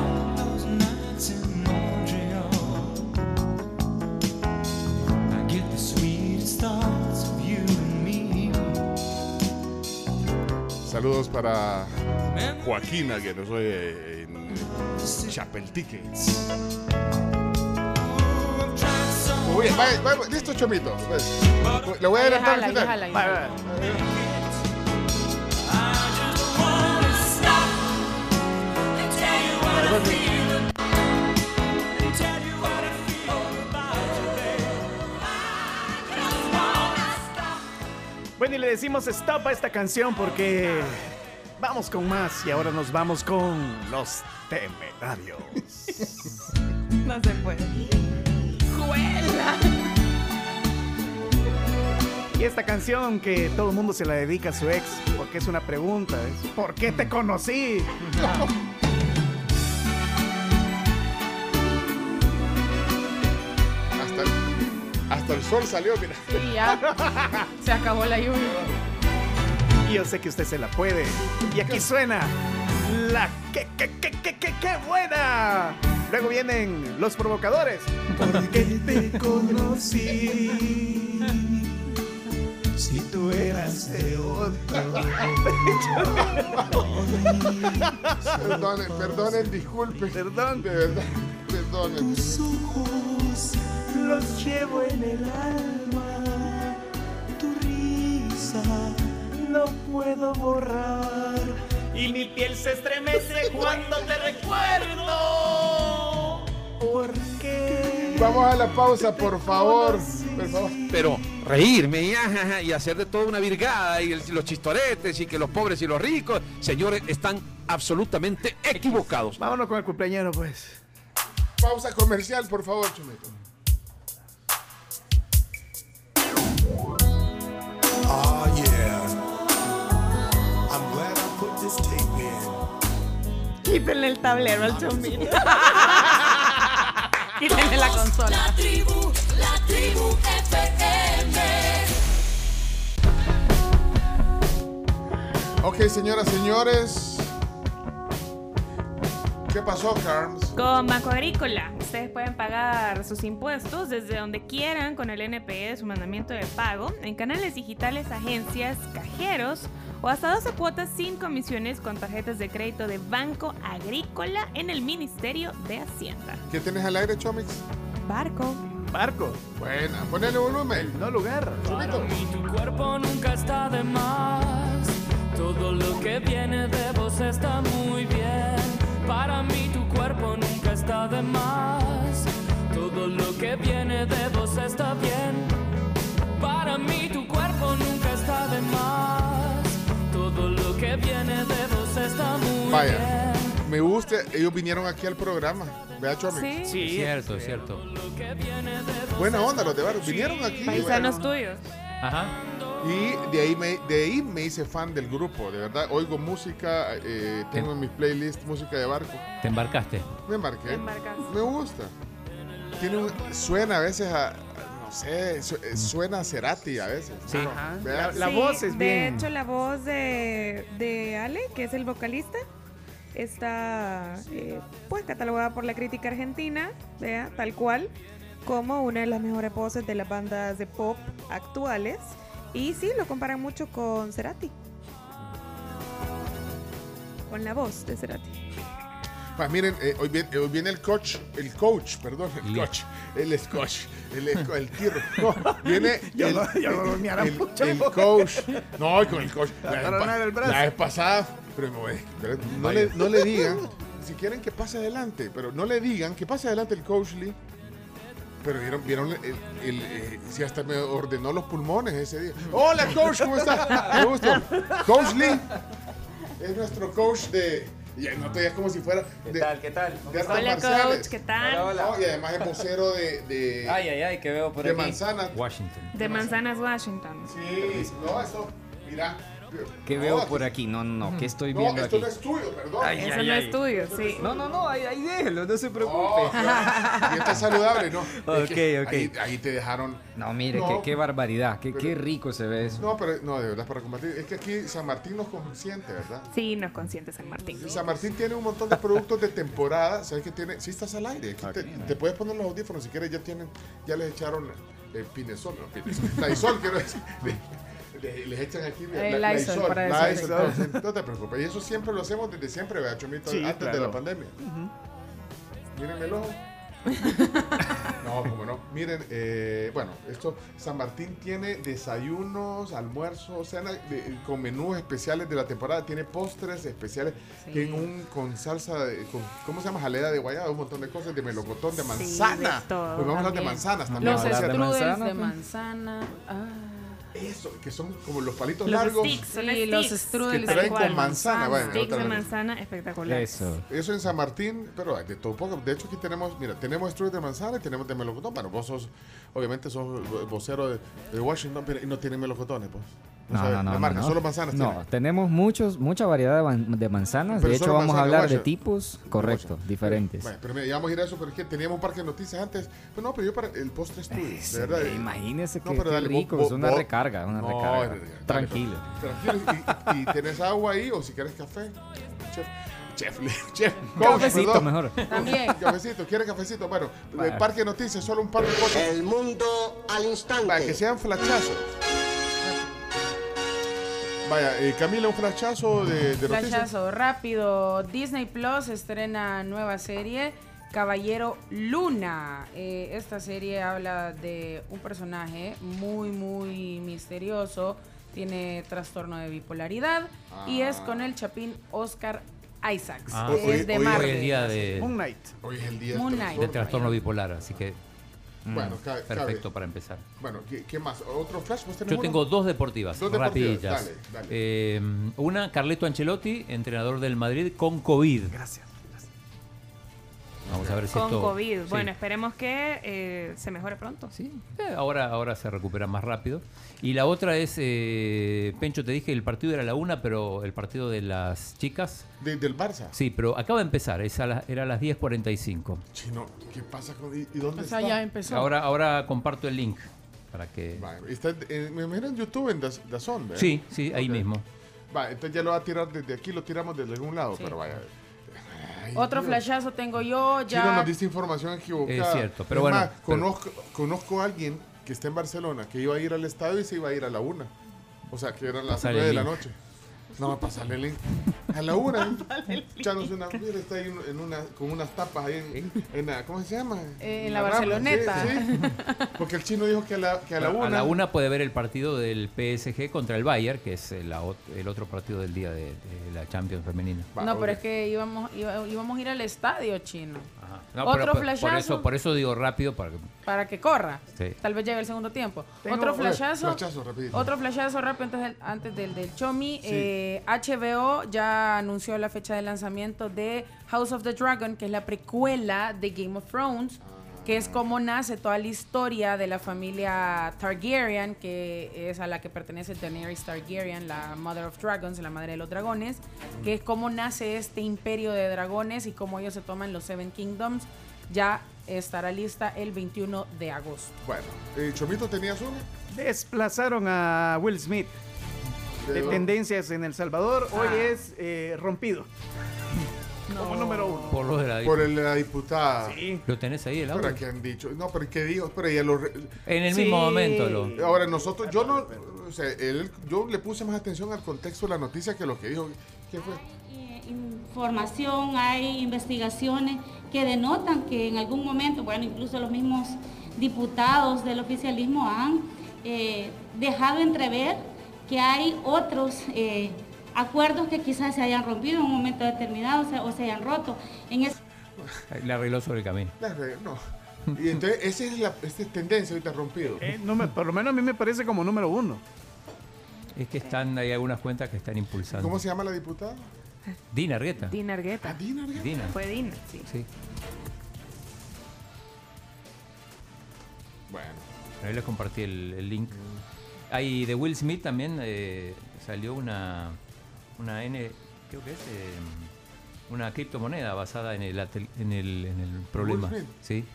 Saludos para Joaquina, que no soy eh, en Chapeltique. Muy bien, vaya, vaya, listo, Chomito. Pues, Le voy a adelantar al Déjala, final. déjala, Vaya, vaya. Bueno, y le decimos stop a esta canción porque vamos con más y ahora nos vamos con los temerarios. No se puede. ¡Juela! Y esta canción que todo el mundo se la dedica a su ex porque es una pregunta, es ¿por qué te conocí? Hasta, hasta el sol salió, mira. Y ya se acabó la lluvia. Y yo sé que usted se la puede. Y aquí suena la que que que que que que buena. Luego vienen los provocadores. Porque te conocí. Si tú eras de otro. Perdonen, perdonen, disculpen. Perdón. De verdad, perdonen. Tus ojos los llevo en el alma. Tu risa no puedo borrar. Y mi piel se estremece cuando te recuerdo. ¿Por qué? Vamos a la pausa, por favor. Por favor. Pero reírme y, ajaja, y hacer de todo una virgada y el- los chistoretes y que los pobres y los ricos, señores, están absolutamente equivocados. Vámonos con el cumpleañero, pues. Pausa comercial, por favor, Chomito. Quítenle el tablero al chomito. Quítenle la consola. La tribu, la tribu FM. Ok, señoras, señores. ¿Qué pasó, Carms? Con Banco Agrícola, ustedes pueden pagar sus impuestos desde donde quieran con el NPE de su mandamiento de pago, en canales digitales, agencias, cajeros o hasta 12 cuotas sin comisiones con tarjetas de crédito de Banco Agrícola en el Ministerio de Hacienda. ¿Qué tienes al aire, Chomix? Barco. Barco. Buena, ponele volumen. No lugar. Para mí tu cuerpo nunca está de más. Todo lo que viene de vos está muy bien. Para mí tu cuerpo nunca está de más. Que viene de vos está bien. Para mí tu cuerpo nunca está de más. Todo lo que viene de vos está muy Vaya, bien. me gusta. Ellos vinieron aquí al programa. Vea, Chomix. Sí. Sí, cierto, cierto. Buena onda los de Barrio. Vinieron aquí. Paisanos tuyos. Ajá. Y de ahí, me, de ahí me hice fan del grupo, de verdad. Oigo música, eh, tengo en mis playlists música de barco. Te embarcaste. Me embarqué. Te embarcaste. Me gusta. Tiene un- suena a veces a, no sé, eh, suena a Cerati a veces. Sí. Ajá. La, la Sí, voz es de bien. hecho, la voz de, de Ale, que es el vocalista, está eh, pues catalogada por la crítica argentina, vea, tal cual, como una de las mejores voces de las bandas de pop actuales. Y sí, lo comparan mucho con Cerati. Con la voz de Cerati. Pues miren, eh, hoy, viene, hoy viene el coach, el coach, perdón, el coach, el coach, el, el, el tirro. No, viene Yo el, no- yo no el- el- mucho. el coach. No, con el coach. La, vez la pasada, pero, no, Vaya. le, no le digan, si quieren que pase adelante, pero no le digan que pase adelante el coach Lee. Pero vieron, vieron el, el, eh, si hasta me ordenó los pulmones ese día. Hola coach, ¿cómo está? Me gusto. Coach Lee es nuestro coach de. Y no te digas como si fuera. ¿Qué de- tal? ¿Qué tal? ¿Cómo de artes Hola, marciales. coach, ¿qué tal? Hola, hola. No, y además es vocero de, de, Ay, ay, ay, que veo por de aquí. manzana. Washington. De Manzanas, Washington. Sí, no, eso. Mira, ¿Qué veo por aquí? No, no, no. ¿Qué estoy No, viendo esto aquí? no es tuyo, perdón. Ay, Eso ay, no ay. es tuyo, sí. No, no, no, ahí, ahí déjelo, no se preocupe. Y está saludable, ¿no? Es que Ok, ok. Ahí, ahí te dejaron. No, mire, No. Qué, qué barbaridad, qué, Pero- qué rico se ve eso. No, pero no, de verdad, para combatir. Es que aquí San Martín nos consiente, ¿verdad? Sí, no es consciente San Martín. San Martín tiene un montón de productos de temporada. ¿Sabes que tiene? Sí, estás al aire. Aquí te, te puedes poner los audífonos si quieres. Ya tienen, ya les echaron eh, Pinesol, no, Pinesol. Lysol, quiero decir. Le- le- les echan aquí Eh, la- Lysol Lysol, para Lysol, no, no te preocupes. Y eso siempre lo hacemos desde siempre, ¿verdad, Chomito? Sí, Antes de la pandemia. Mírenme el ojo. No, como no. Miren, eh, bueno, esto, San Martín tiene desayunos, almuerzos, cena de- con menús especiales de la temporada, tiene postres especiales, Sí. tiene un con salsa, de- con, ¿cómo se llama? Jalea de guayaba, un montón de cosas, de melocotón, de Sí, manzana. de todo Pues vamos a hablar de manzanas también. Los cierto. de manzana, de manzana. Ah. Eso, que son como los palitos Los largos. sticks, son Sí, los strudels Que traen cual. con manzana, bueno, Sticks otra de manzana espectacular. Eso. Eso en San Martín, pero de todo poco. De hecho, aquí tenemos, mira, tenemos strudel de manzana y tenemos de melocotón. Bueno, vos sos, obviamente sos vocero de, de Washington, pero y no tienen melocotones, pues. No, no, no. La no, marca, no. solo manzanas No, tienen. tenemos muchos, mucha variedad de, man- de manzanas. Pero de hecho, vamos a hablar de tipos, correcto, diferentes. Bueno, pero mira, ya vamos a ir a eso, pero es que teníamos un parque de noticias antes. Pero no, pero yo para el postre strudel, Ese, de verdad. eh, imagínese No, que, pero qué dale, rico, vos- es una vos- recarga, una No, recarga. dale, dale, Tranquilo. Tranquilo. Y, y tienes agua ahí, o si quieres café. Chef. Chef, chef. Cafecito perdón. mejor. También. Cafecito, ¿quiere cafecito? Bueno, el Vale. parque de noticias, solo un par de cosas. El mundo al instante. Para que sean flachazos. Vaya, eh, Camila, un flachazo de, de noticias. Flashazo rápido. Disney Plus estrena nueva serie. Caballero Luna. Eh, esta serie habla de un personaje muy, muy misterioso. Tiene trastorno de bipolaridad. Y es con el chapín Oscar Isaacs. Ah, que hoy- es de hoy- Marvel. hoy el día de- Moon Knight. Hoy es el día Moon del Knight. de trastorno. trastorno bipolar, así que mm, Bueno, cabe- perfecto cabe. para empezar. Bueno, ¿qué, qué más? ¿Otro flash? ¿Vos tenés Yo uno? tengo dos deportivas, Dos deportivas, rapidillas. dale, dale. Eh, una, Carleto Ancelotti, entrenador del Madrid, con COVID. Gracias. Vamos a ver si Con esto... COVID. sí. Bueno, esperemos que eh, se mejore pronto. Sí, eh, ahora, ahora se recupera más rápido. Y la otra es, eh, Pencho, te dije, el partido era a la una, pero el partido de las chicas... De- del Barça. Sí, pero acaba de empezar, es a las- era a las 10.45. Chino, ¿qué pasa con.? ¿Y, dónde O sea, está? ya empezó. Ahora, ahora comparto el link para que... Vale, está en, me imagino en YouTube, en Daz- Dazón, ¿verdad? Sí, sí, ahí Ok. mismo. Va, entonces ya lo va a tirar desde aquí, lo tiramos desde algún lado, Sí. pero vaya. Ay, Otro Dios. flashazo tengo yo. Chino Ya nos diste información equivocada. Es cierto, pero Es bueno, más, pero- conozco, conozco a alguien que está en Barcelona que iba a ir al estadio y se iba a ir a la una. O sea, que eran las nueve de la noche. No, va a pasarle el link. A la una. Echándose una. Mira, está ahí en una, con unas tapas ahí en, en la- ¿Cómo se llama? Eh, en la Barceloneta. sí, sí. Porque el chino dijo que a la, que a la una. A la una puede ver el partido del PSG contra el Bayern, que es el, el otro partido del día de, de la Champions femenina. No, pero es que íbamos, iba- íbamos a ir al estadio chino. No, Otro pero flashazo. Por eso, por eso digo rápido para que... Para que corra. Sí. Tal vez llegue el segundo tiempo. Tengo- otro oye, flashazo. otro flashazo rápido antes del, antes del, del Chomi. Sí. Eh, HBO ya anunció la fecha de lanzamiento de House of the Dragon, que es la precuela de Game of Thrones. Que es como nace toda la historia de la familia Targaryen, que es a la que pertenece Daenerys Targaryen, la Mother of Dragons, la madre de los dragones, que es cómo nace este imperio de dragones y cómo ellos se toman los Seven Kingdoms. Ya estará lista el 21 de agosto. Bueno, eh, Chomito, ¿tenías uno? Desplazaron a Will Smith ¿De de tendencias en El Salvador. Hoy Ah. es eh, rompido. Como número uno. Por lo de la... Por el- la diputada. ¿Lo tenés ahí el Pero audio? que han dicho. No, pero ¿qué dijo? Pero ella lo. re- En el mismo momento lo... Ahora, nosotros, yo no. O sea, él- yo le puse más atención al contexto de la noticia que lo que dijo. ¿Qué fue? información, hay investigaciones que denotan que en algún momento, bueno, incluso los mismos diputados del oficialismo han eh, dejado entrever que hay otros eh, acuerdos que quizás se hayan rompido en un momento determinado o se, o se hayan roto. En ese Le arregló sobre el camino. La re- No. Y entonces, esa es la esa es tendencia ahorita rompido. Eh, no me- por lo menos a mí me parece como número uno. Es que están, hay algunas cuentas que están impulsando. ¿Cómo se llama la diputada? Dina Argueta. Dina Argueta. Dina Argueta. Dina. Fue Dina, sí. Sí. Bueno. Ahí les compartí el, el link. Hay de Will Smith también eh, salió una, una N, creo que es eh, una criptomoneda basada en el, en el, en el problema. Sí.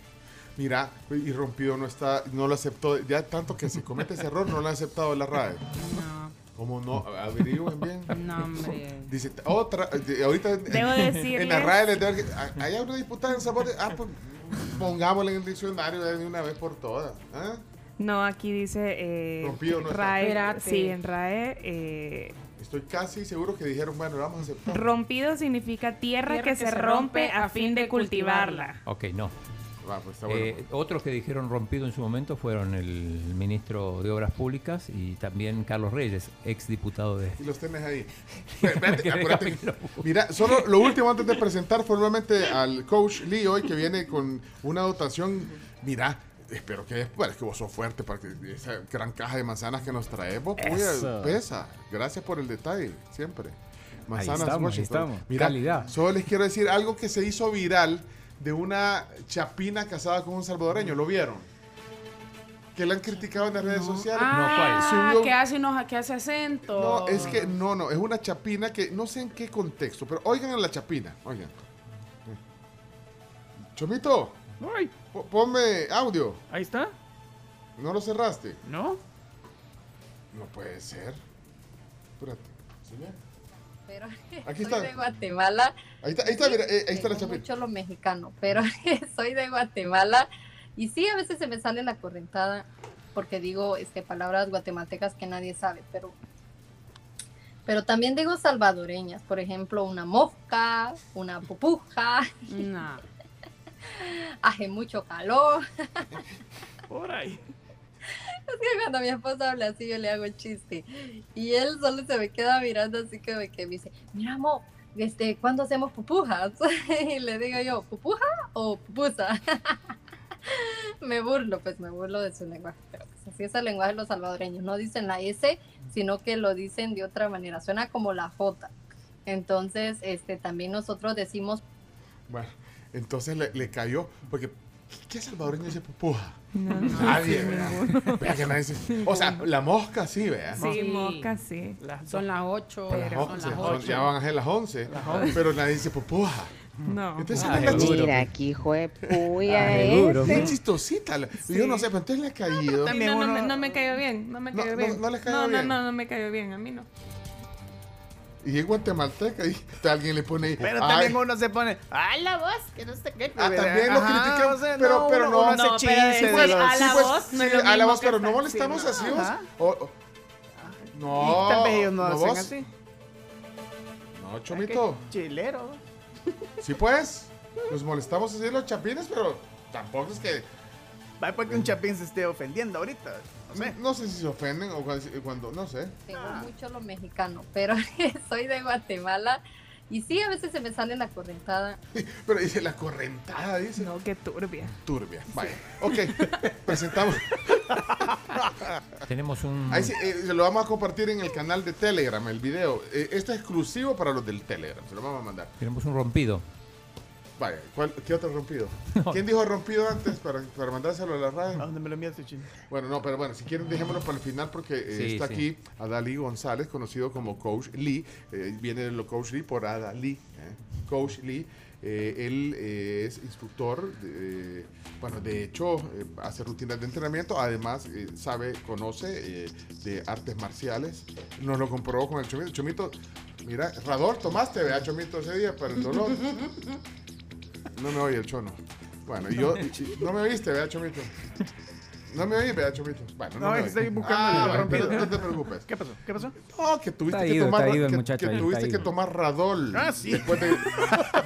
Mira, y Rompido no está, no lo aceptó, ya tanto que se comete ese error, no lo ha aceptado la RAE. No. ¿Cómo no? Averigüen bien. No, hombre. Dice, otra, ahorita en- Debo en, la RAE les ah, hay una diputada en sabor, ah, pues pongámosla en el diccionario de una vez por todas. ¿ah? No, aquí dice eh, Rompido no está. RAE. Espérate. Sí, en RAE. eh, Estoy casi seguro que dijeron, bueno, vamos a aceptar. rompido significa tierra, que, se rompe a fin de cultivarla. Ok, no. Ah, pues está bueno. Eh, otros que dijeron rompido en su momento fueron el ministro de Obras Públicas y también Carlos Reyes, ex diputado de... Y los tenés ahí. Acuérdate que- Mira, solo lo último antes de presentar formalmente al coach Lee hoy que viene con una dotación. Mira, espero que después, es que vos sos fuerte para que esa gran caja de manzanas que nos traes, vos, puya, Eso. pesa. Gracias por el detalle, siempre. Manzanas estamos, ahí estamos. Mira, Calidad. solo les quiero decir algo que se hizo viral de una chapina casada con un salvadoreño. ¿Lo vieron? Que la han criticado en las redes sociales. Ah, Subió- que hace unos, que hace acento. no, es que no, no, es una chapina que no sé en qué contexto, pero oigan a la chapina, oigan. Chomito, Ay, ponme audio. ahí está. ¿No lo cerraste? ¿No? No puede ser. Espérate. ¿sí ve? Pero Aquí soy está. de Guatemala. Ahí está, ahí está, mira, eh, ahí está la Tengo chapina. mucho lo mexicano, pero soy de Guatemala y sí, a veces se me sale la correntada porque digo este, palabras guatemaltecas que nadie sabe, pero, pero también digo salvadoreñas, por ejemplo, una mosca, una pupuja, No. Hace mucho calor. Por ahí. Es que cuando mi esposo habla así, yo le hago el chiste. Y él solo se me queda mirando así que me, que me dice, mira, amor, este, ¿cuándo hacemos pupujas? y le digo yo, ¿pupuja o pupusa? me burlo, pues me burlo de su lenguaje. Pero pues así es el lenguaje de los salvadoreños. No dicen la S, sino que lo dicen de otra manera. Suena como la J. Entonces, este, también nosotros decimos Bueno, entonces le, le cayó, porque ¿qué salvadoreño dice pupuja? No, no, Nadie, sí, ¿verdad? ninguno. Vea que nadie dice- O sea, la mosca sí, vea. Sí, Sí. mosca, sí. Son las 8. Las Son 11, las son- 8. ya van a ser las 11, pero nadie dice pupuja. No. Entonces, Ah, es la chis- aquí, jue puya, Ah, seguro. ese. bien chistosita. Yo no sé, pero entonces le ha caído. También no, no, me, no me cayó bien, no me No, cayó no, bien. no les cayó no, bien. No, no, no me cayó bien, a mí no. Y es guatemalteca y alguien le pone ahí. Pero "Ay". también uno se pone, ay, la voz, que no sé qué. Ah, también lo critican, o sea, pero- pero no- uno hace No, pero chiste es- de pues, los- a la pues, voz no es sí, lo a la voz, pero no molestamos sí, así no. O- o- no, Y tal vez ellos no, hacen así. No, Chomito. Chilero. Sí, pues. Nos molestamos así los chapines, pero tampoco es que. Va porque un chapín se esté ofendiendo ahorita. No sé. No sé si se ofenden o cuando, cuando- no sé. tengo mucho lo mexicano, pero soy de Guatemala y sí, a veces se me sale la correntada. Pero dice la correntada, dice. No, qué turbia. Turbia. Vaya. Ok. Presentamos. Tenemos un... Ahí sí, eh, se lo vamos a compartir en el canal de Telegram, el video. Eh, esto es exclusivo para los del Telegram. Se lo vamos a mandar. Tenemos un rompido. Vaya, ¿cuál- ¿qué otro rompido? ¿Quién dijo rompido antes para, para mandárselo a la ¿A radio? dónde me lo enviaste, chino? Bueno, no, pero bueno, si quieren dejémoslo para el final porque eh, Sí, está sí. aquí Adali González, conocido como Coach Lee. Eh, viene de lo Coach Lee por Adali. ¿eh? Coach Lee. eh, él eh, es instructor, de, eh, bueno, de hecho eh, hace rutinas de entrenamiento, además eh, sabe, conoce eh, de artes marciales. Nos lo comprobó con el Chomito. Chomito, mira, Rador, tomaste, vea Chomito ese día para el dolor. No me oye el chono. Bueno, y yo, no me oíste, vea Chomito. No me oí, vea Chomito. Bueno, no, No, me estoy buscando Ah, el bueno, rompido. no te preocupes. ¿Qué pasó? ¿Qué pasó? No, que tuviste Está que ido, tomar, está ido que- muchacho que ahí, tuviste está que ido. tomar Radol Ah, sí. después de,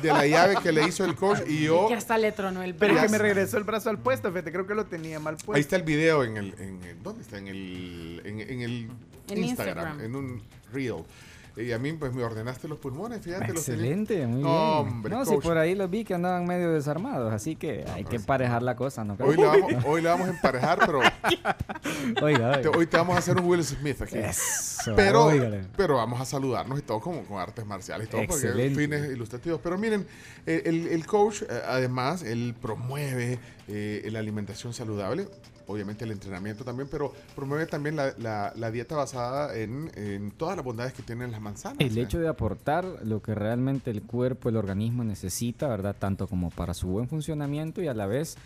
de la llave que le hizo el coach y yo Que hasta le tronó el Pero es Ya que me regresó el brazo al puesto, fíjate, creo que lo tenía mal puesto. ahí está el video en el, en el- ¿dónde está? En el en, en el En Instagram, Instagram. en un reel. Y a mí, pues me ordenaste los pulmones, fíjate. los Excelente, muy bien. Hombre, no, si por ahí los vi que andaban medio desarmados, así que hay que emparejar la cosa, ¿no? Hoy le, vamos, hoy le vamos a emparejar, pero. Oiga, Te- oiga. hoy te vamos a hacer un Will Smith aquí. Eso, pero, pero vamos a saludarnos y todo como con artes marciales y todo, porque Excelente. fines ilustrativos. Pero miren, el, el coach, eh, además, él promueve eh, la alimentación saludable. Obviamente el entrenamiento también, pero promueve también la, la- la dieta basada en, en todas las bondades que tienen las manzanas. El ¿eh? hecho de aportar lo que realmente el cuerpo, el organismo necesita, ¿verdad? Tanto como para su buen funcionamiento y a la vez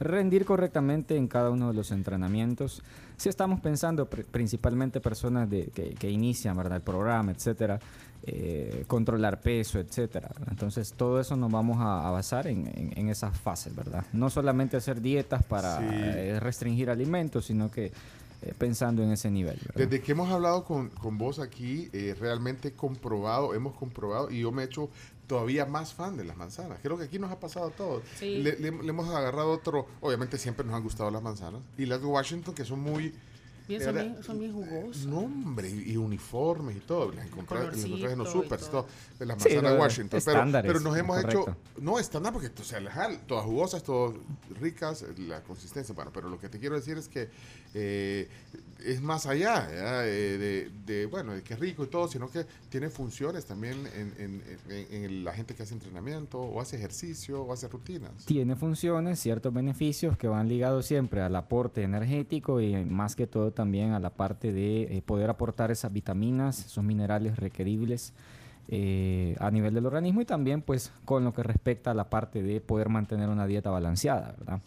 rendir correctamente en cada uno de los entrenamientos. Si estamos pensando pr- principalmente personas de, que, que inician, ¿verdad? El programa, etcétera, eh, controlar peso, etcétera. Entonces todo eso nos vamos a, a basar en, en- en esas fases, ¿verdad? No solamente hacer dietas para Sí. eh, restringir alimentos, sino que eh, pensando en ese nivel. ¿verdad? Desde que hemos hablado con, con vos aquí, eh, realmente comprobado, hemos comprobado y yo me he hecho todavía más fan de las manzanas. Creo que aquí nos ha pasado a todos. Sí. Le, le- le hemos agarrado otro, obviamente siempre nos han gustado las manzanas. Y las de Washington que son muy... Bien, son, bien, son bien jugosos. No, hombre, y, y uniformes y todo. Las encontrás en los supers y todo. De las Sí, manzanas de lo- Washington. Pero, estándares, pero nos hemos correcto. hecho... No, estándar porque, o sea, las- todas jugosas, todas ricas, eh, la consistencia. Bueno, pero lo que te quiero decir es que eh, es más allá. Eh, de, bueno, de que es rico y todo, sino que tiene funciones también en, la gente que hace entrenamiento o hace ejercicio o hace rutinas. Tiene funciones, ciertos beneficios que van ligados siempre al aporte energético y más que todo también a la parte de eh, poder aportar esas vitaminas, esos minerales requeribles eh, a nivel del organismo y también pues con lo que respecta a la parte de poder mantener una dieta balanceada, ¿verdad?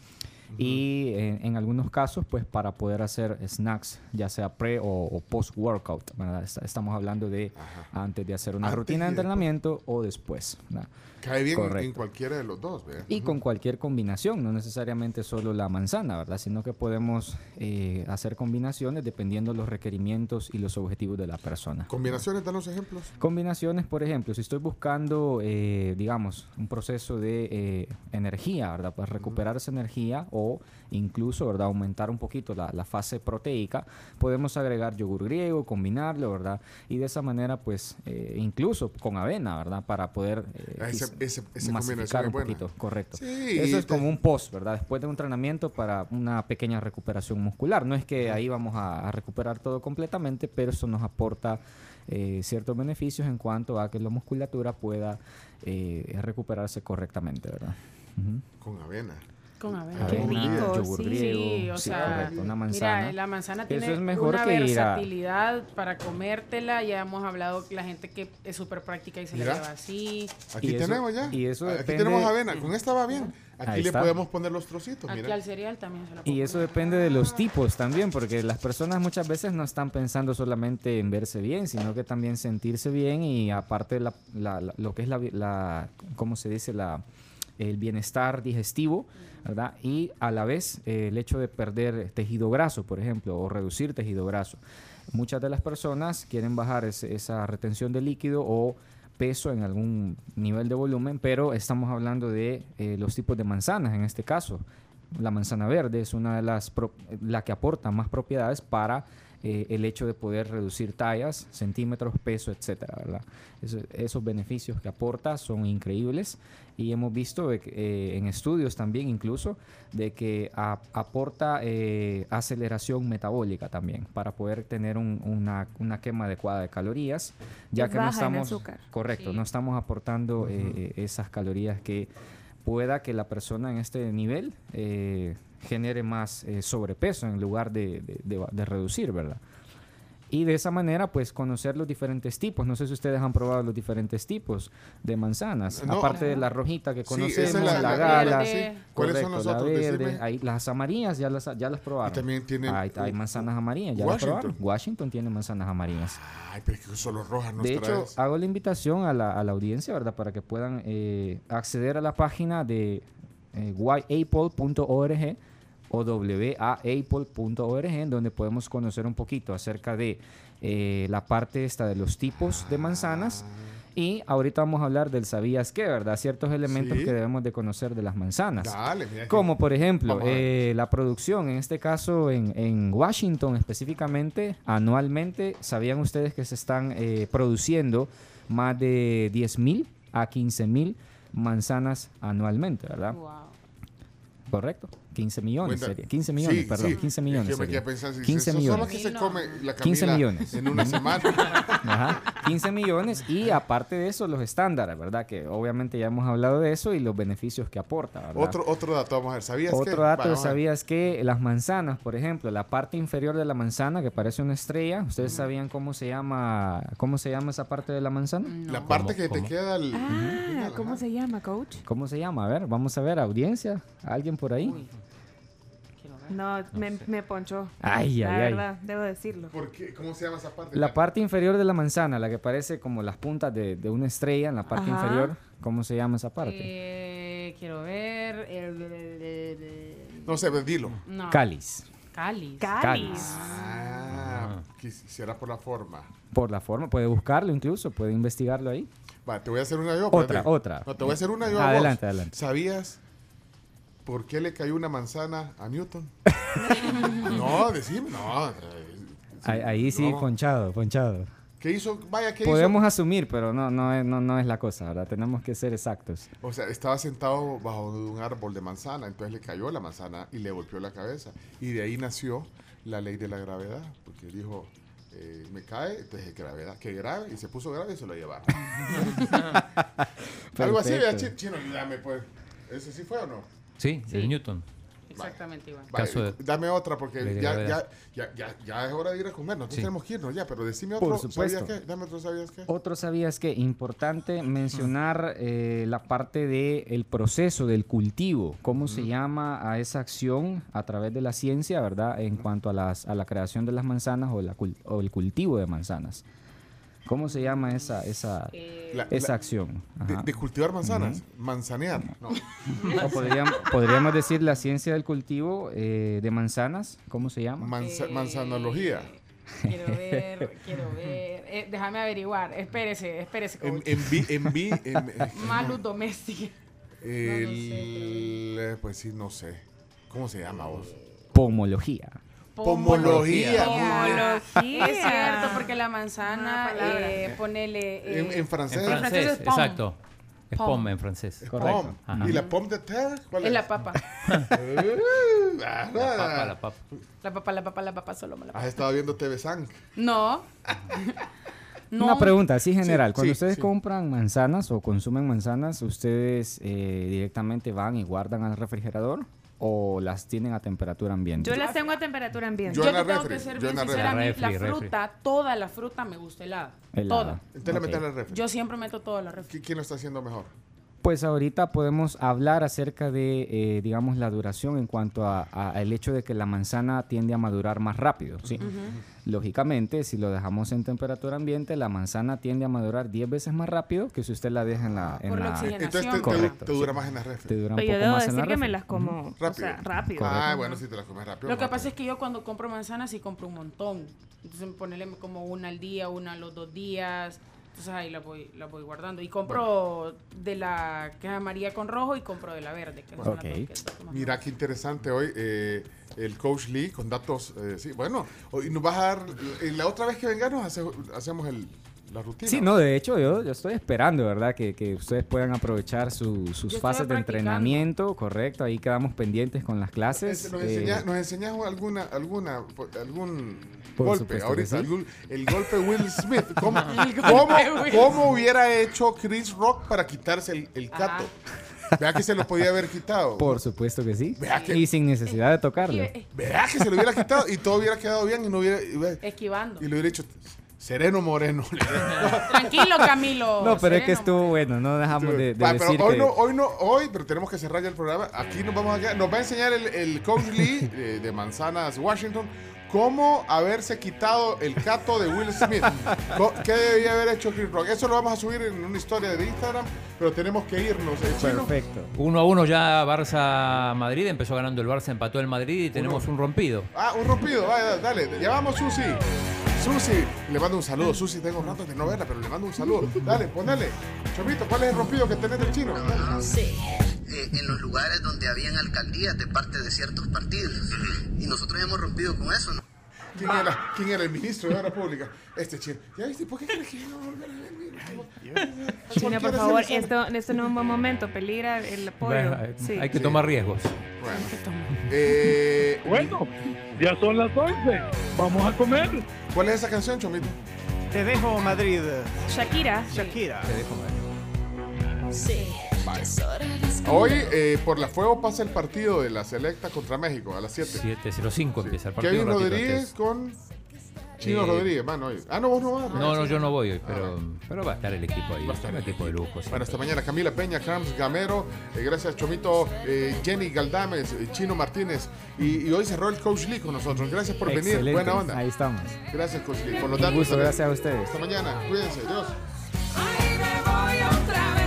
Y en, en algunos casos, pues para poder hacer snacks, ya sea pre o, o post workout, ¿verdad? Est- Estamos hablando de antes de hacer una Antes rutina de entrenamiento o después. ¿verdad? Cae bien en Correcto. cualquiera de los dos, ¿verdad? Y con cualquier combinación, no necesariamente solo la manzana, ¿verdad? Sino que podemos eh, hacer combinaciones dependiendo los requerimientos y los objetivos de la persona. Combinaciones, danos ejemplos. Combinaciones, por ejemplo, si estoy buscando, eh, digamos, un proceso de eh, energía, ¿verdad? Para recuperar esa energía o incluso, ¿verdad? Aumentar un poquito la, la fase proteica, podemos agregar yogur griego, combinarlo, ¿verdad? Y de esa manera, pues, eh, incluso con avena, ¿verdad? Para poder Ah, ese- ese- masificar un buena. poquito, correcto. Sí, Eso es te- como un post, ¿verdad? Después de un entrenamiento para una pequeña recuperación muscular. No es que ahí vamos a, a recuperar todo completamente, pero eso nos aporta eh, ciertos beneficios en cuanto a que la musculatura pueda eh, recuperarse correctamente, ¿verdad? Con avena. Con avena. Avena, yogur sí, griego, sí, o sí, sea, correcto, una manzana. Mira, la manzana Eso tiene es mejor una que a- versatilidad para comértela. Ya hemos hablado la gente que es súper práctica y se Mira. la lleva así. Aquí Y eso- tenemos ya. y eso Aquí depende- tenemos avena. Con esta va bien. Aquí Ahí le está. podemos poner los trocitos. Aquí mira. al cereal también se la Y eso depende de los tipos también, porque las personas muchas veces no están pensando solamente en verse bien, sino que también sentirse bien y aparte la, la- la- lo que es la, la ¿cómo se dice? La, el bienestar digestivo, Y a la vez eh, el hecho de perder tejido graso, por ejemplo, o reducir tejido graso. Muchas de las personas quieren bajar esa retención de líquido o peso en algún nivel de volumen, pero estamos hablando de eh, los tipos de manzanas en este caso. La manzana verde es una de las la que aporta más propiedades para eh, el hecho de poder reducir tallas, centímetros, peso, etcétera, ¿verdad? Eso- esos beneficios que aporta son increíbles y hemos visto eh, en estudios también incluso de que a- aporta eh, aceleración metabólica también para poder tener un- una, una quema adecuada de calorías, ya Es que no estamos azúcar. correcto, Sí. no estamos aportando eh, esas calorías que pueda que la persona en este nivel eh, genere más eh, sobrepeso en lugar de, de- de- de reducir, ¿verdad? Y de esa manera, pues, conocer los diferentes tipos. No sé si ustedes han probado los diferentes tipos de manzanas. No. Aparte de la rojita que Sí, conocemos, esa es la- la, la gala. Sí. ¿Cuáles son los la otros? verde. Las amarillas ya las, ya las probaron. también tienen, Hay, hay manzanas amarillas, ya Washington. las probaron. Washington tiene manzanas amarillas. Ay, pero es que solo rojas nos De hecho, traes. hago la invitación a la, a la audiencia, ¿verdad? Para que puedan eh, acceder a la página de eh, whyapple.org o waapple.org, en donde podemos conocer un poquito acerca de eh, la parte esta de los tipos de manzanas Y ahorita vamos a hablar del sabías qué, ¿verdad? Ciertos elementos Sí. que debemos de conocer de las manzanas. Dale, mira Como por ejemplo, eh, la producción, en este caso en, en Washington específicamente, anualmente, ¿sabían ustedes que se están eh, produciendo más de 10.000 a 15.000 manzanas anualmente, ¿verdad? Correcto. 15 millones Cuenta- sería. 15 millones, Sí, perdón. sí. 15 Es millones. yo me quedé pensando, si 15 eso son los millones. que se come la 15 Camila millones. en una semana. Ajá, 15 millones y aparte de eso los estándares, ¿verdad? Que obviamente ya hemos hablado de eso y los beneficios que aporta, ¿verdad? Otro, otro dato, vamos a ver. ¿Sabías que? Otro dato, Vamos. ¿sabías que las manzanas, por ejemplo, la parte inferior de la manzana que parece una estrella, ¿ustedes sabían cómo se llama cómo se llama esa parte de la manzana? La parte que te queda el... Ah, ¿cómo se llama, coach? ¿Cómo se llama? A ver, vamos a ver, audiencia, ¿alguien por ahí? No, me, me ponchó. Ay, la ay, ay. verdad, debo decirlo. ¿Por qué? ¿Cómo se llama esa parte? La parte inferior de la manzana, la que parece como las puntas de, de una estrella en la parte Ajá. inferior, ¿cómo se llama esa parte? Eh, quiero ver. el- el- el- el- No sé, dilo. No. Cáliz. Cáliz. Cáliz. Ah, quisiera por la forma. Por la forma, puede buscarlo incluso, puede investigarlo ahí. Va, te voy a hacer una yo. Otra, otra. No, te voy a hacer una yo. a Adelante, vos. adelante. ¿Sabías por qué le cayó una manzana a Newton? no, decime, no. eh, Ahí, ahí sí, no. ponchado, ponchado. ¿Qué hizo? Vaya, ¿qué Podemos hizo? asumir, pero no, no, es, no, no es la cosa, ¿verdad? Tenemos que ser exactos. O sea, estaba sentado bajo un árbol de manzana, entonces le cayó la manzana y le golpeó la cabeza. Y de ahí nació la ley de la gravedad, porque dijo, eh, me cae, entonces gravedad, que grave, y se puso grave y se lo llevaron. Algo así, vea, chino, dame pues. ¿Ese sí fue o no? Sí, de Newton. Exactamente, de- dame otra porque de ya, ya, ya, ya, ya es hora de ir a comer. Nosotros Sí. tenemos que irnos ya, pero decime otro. Por supuesto. ¿Sabías qué? Dame otro, ¿sabías qué? Otro sabías que importante mencionar eh, la parte del proceso del cultivo, cómo se llama a esa acción a través de la ciencia, ¿verdad? En cuanto a, las, a la creación de las manzanas o, la cul- o el cultivo de manzanas. ¿Cómo se llama esa, esa, La- esa la- acción? De, cultivar manzanas, manzanear. No. Podríamos, podríamos decir la ciencia del cultivo eh, de manzanas, ¿cómo se llama? Manza- manzanología. Quiero ver, quiero ver. Eh, déjame averiguar. Espérese, espérese. En, coach. en, vi- en, vi- en- en- Malus doméstica. el, eh, pues sí, no sé. ¿Cómo se llama vos? Pomología. Pomología. Pomología. Es cierto, porque la manzana, Una palabra. eh, ponele. eh, En, en francés. En francés, es pomme. exacto. Es Pomme. pomme en francés. Correcto. ¿Y la pomme de terre? ¿Cuál Es la papa. Uh, La papa, ah, la papa. La papa, la papa, la papa, solo me la Has papa. estado viendo TV San. No. no. Una pregunta así general. Sí, Cuando sí, ustedes sí. compran manzanas o consumen manzanas, ¿ustedes eh, directamente van y guardan al refrigerador o las tienen a temperatura ambiente? Yo las tengo a temperatura ambiente. Yo Yo en la te tengo refri, que ser yo bien en la sincera, a mí la Refri, refri. fruta, toda la fruta me gusta helada. Helada. Toda. Entonces la Ok. metes en el refri. Yo siempre meto toda la refri. ¿Qui- ¿Quién lo está haciendo mejor? Pues ahorita podemos hablar acerca de, eh, digamos, la duración en cuanto a, a- al hecho de que la manzana tiende a madurar más rápido, ¿sí? Lógicamente, si lo dejamos en temperatura ambiente, la manzana tiende a madurar 10 veces más rápido que si usted la deja en la... En Por la la oxigenación. Entonces te, Correcto, te dura sí. más en la refri. te dura un Pero yo debo más en decir la que me las como Rápido. sea, rápido. Ah, bueno, si te la comes rápido. Lo que pasa es que yo cuando compro manzanas sí compro un montón. Entonces ponerle como una al día, una a los dos días. Entonces ahí la voy, la voy guardando. Y compro de la que es amarilla con rojo y compro de la verde. Que son las Ok. dos que son más Mira qué interesante hoy eh, el coach Lee con datos. eh, sí, bueno, hoy nos vas a dar. eh, la otra vez que venganos hace- hacemos el, la rutina. Sí, no, de hecho yo, yo estoy esperando, ¿verdad? Que, que ustedes puedan aprovechar su- sus Yo fases de entrenamiento, correcto. Ahí quedamos pendientes con las Es- clases. Nos, eh, enseñas, nos enseñas alguna, alguna, algún Por golpe. Ahorita, sí. el golpe Will Smith. ¿Cómo, cómo- Will cómo hubiera hecho Chris Rock para quitarse el, el cato? Vea que se lo podía haber quitado. Por supuesto que sí. Vea que- Y sin necesidad de tocarlo. Vea que se lo hubiera quitado y todo hubiera quedado bien y no hubiera. Esquivando. y le hubiera dicho, Sereno Moreno. Tranquilo, Camilo. No, pero es que estuvo bueno, no dejamos de, de Va, pero decir hoy que- no, hoy no, hoy, pero tenemos que cerrar ya el programa. Aquí nos vamos a quedar. Nos va a enseñar el, el coach Lee eh, de Manzanas, Washington, cómo haberse quitado el cato de Will Smith. ¿Qué debía haber hecho Chris Rock? Eso lo vamos a subir en una historia de Instagram, pero tenemos que irnos. ¿eh? Perfecto. Uno a uno ya Barça-Madrid. Empezó ganando el Barça, empató el Madrid y tenemos un rompido. Ah, un rompido. Vaya, dale. Ya vamos, Susi. Susi, le mando un saludo. Susi, tengo rato de no verla, pero le mando un saludo. Dale, ponele. Chomito, ¿cuál es el rompido que tenés del chino? eh, en los lugares donde habían alcaldías de parte de ciertos partidos. Y nosotros hemos rompido con eso, ¿no? ¿Quién era, ¿Quién era el ministro de Obra Pública? Este chino. ¿Ya viste? ¿Por qué crees que no va a volver a ver? Chino, por favor, esto, esto no es un buen momento, peligra el apoyo. Bueno, hay- Sí. hay que tomar riesgos. Eh, Bueno, ya son las 11. Vamos a comer. ¿Cuál es esa canción, Chomito? Te dejo Madrid. Shakira. Shakira. Te dejo Hoy, eh, por la fuego, pasa el partido de la Selecta contra México a las 7. 7.05 empieza el partido. Kevin un Rodríguez antes. con Chino Eh, Rodríguez, mano. hoy. Ah, no, vos no vas. No, no, yo no voy hoy, pero, pero va a estar el equipo ahí. Va a estar un el equipo de lujo. Bueno, hasta mañana. Camila Peña, Crams Gamero, eh, gracias Chomito, eh, Jenny Galdames, eh, Chino Martínez. Y, y hoy cerró el Coach Lee con nosotros. Gracias por venir. Buena onda. Ahí estamos. Gracias, Coach Lee. Por los Un datos. gusto, también. gracias a ustedes. Hasta mañana. Cuídense. Dios. voy otra vez,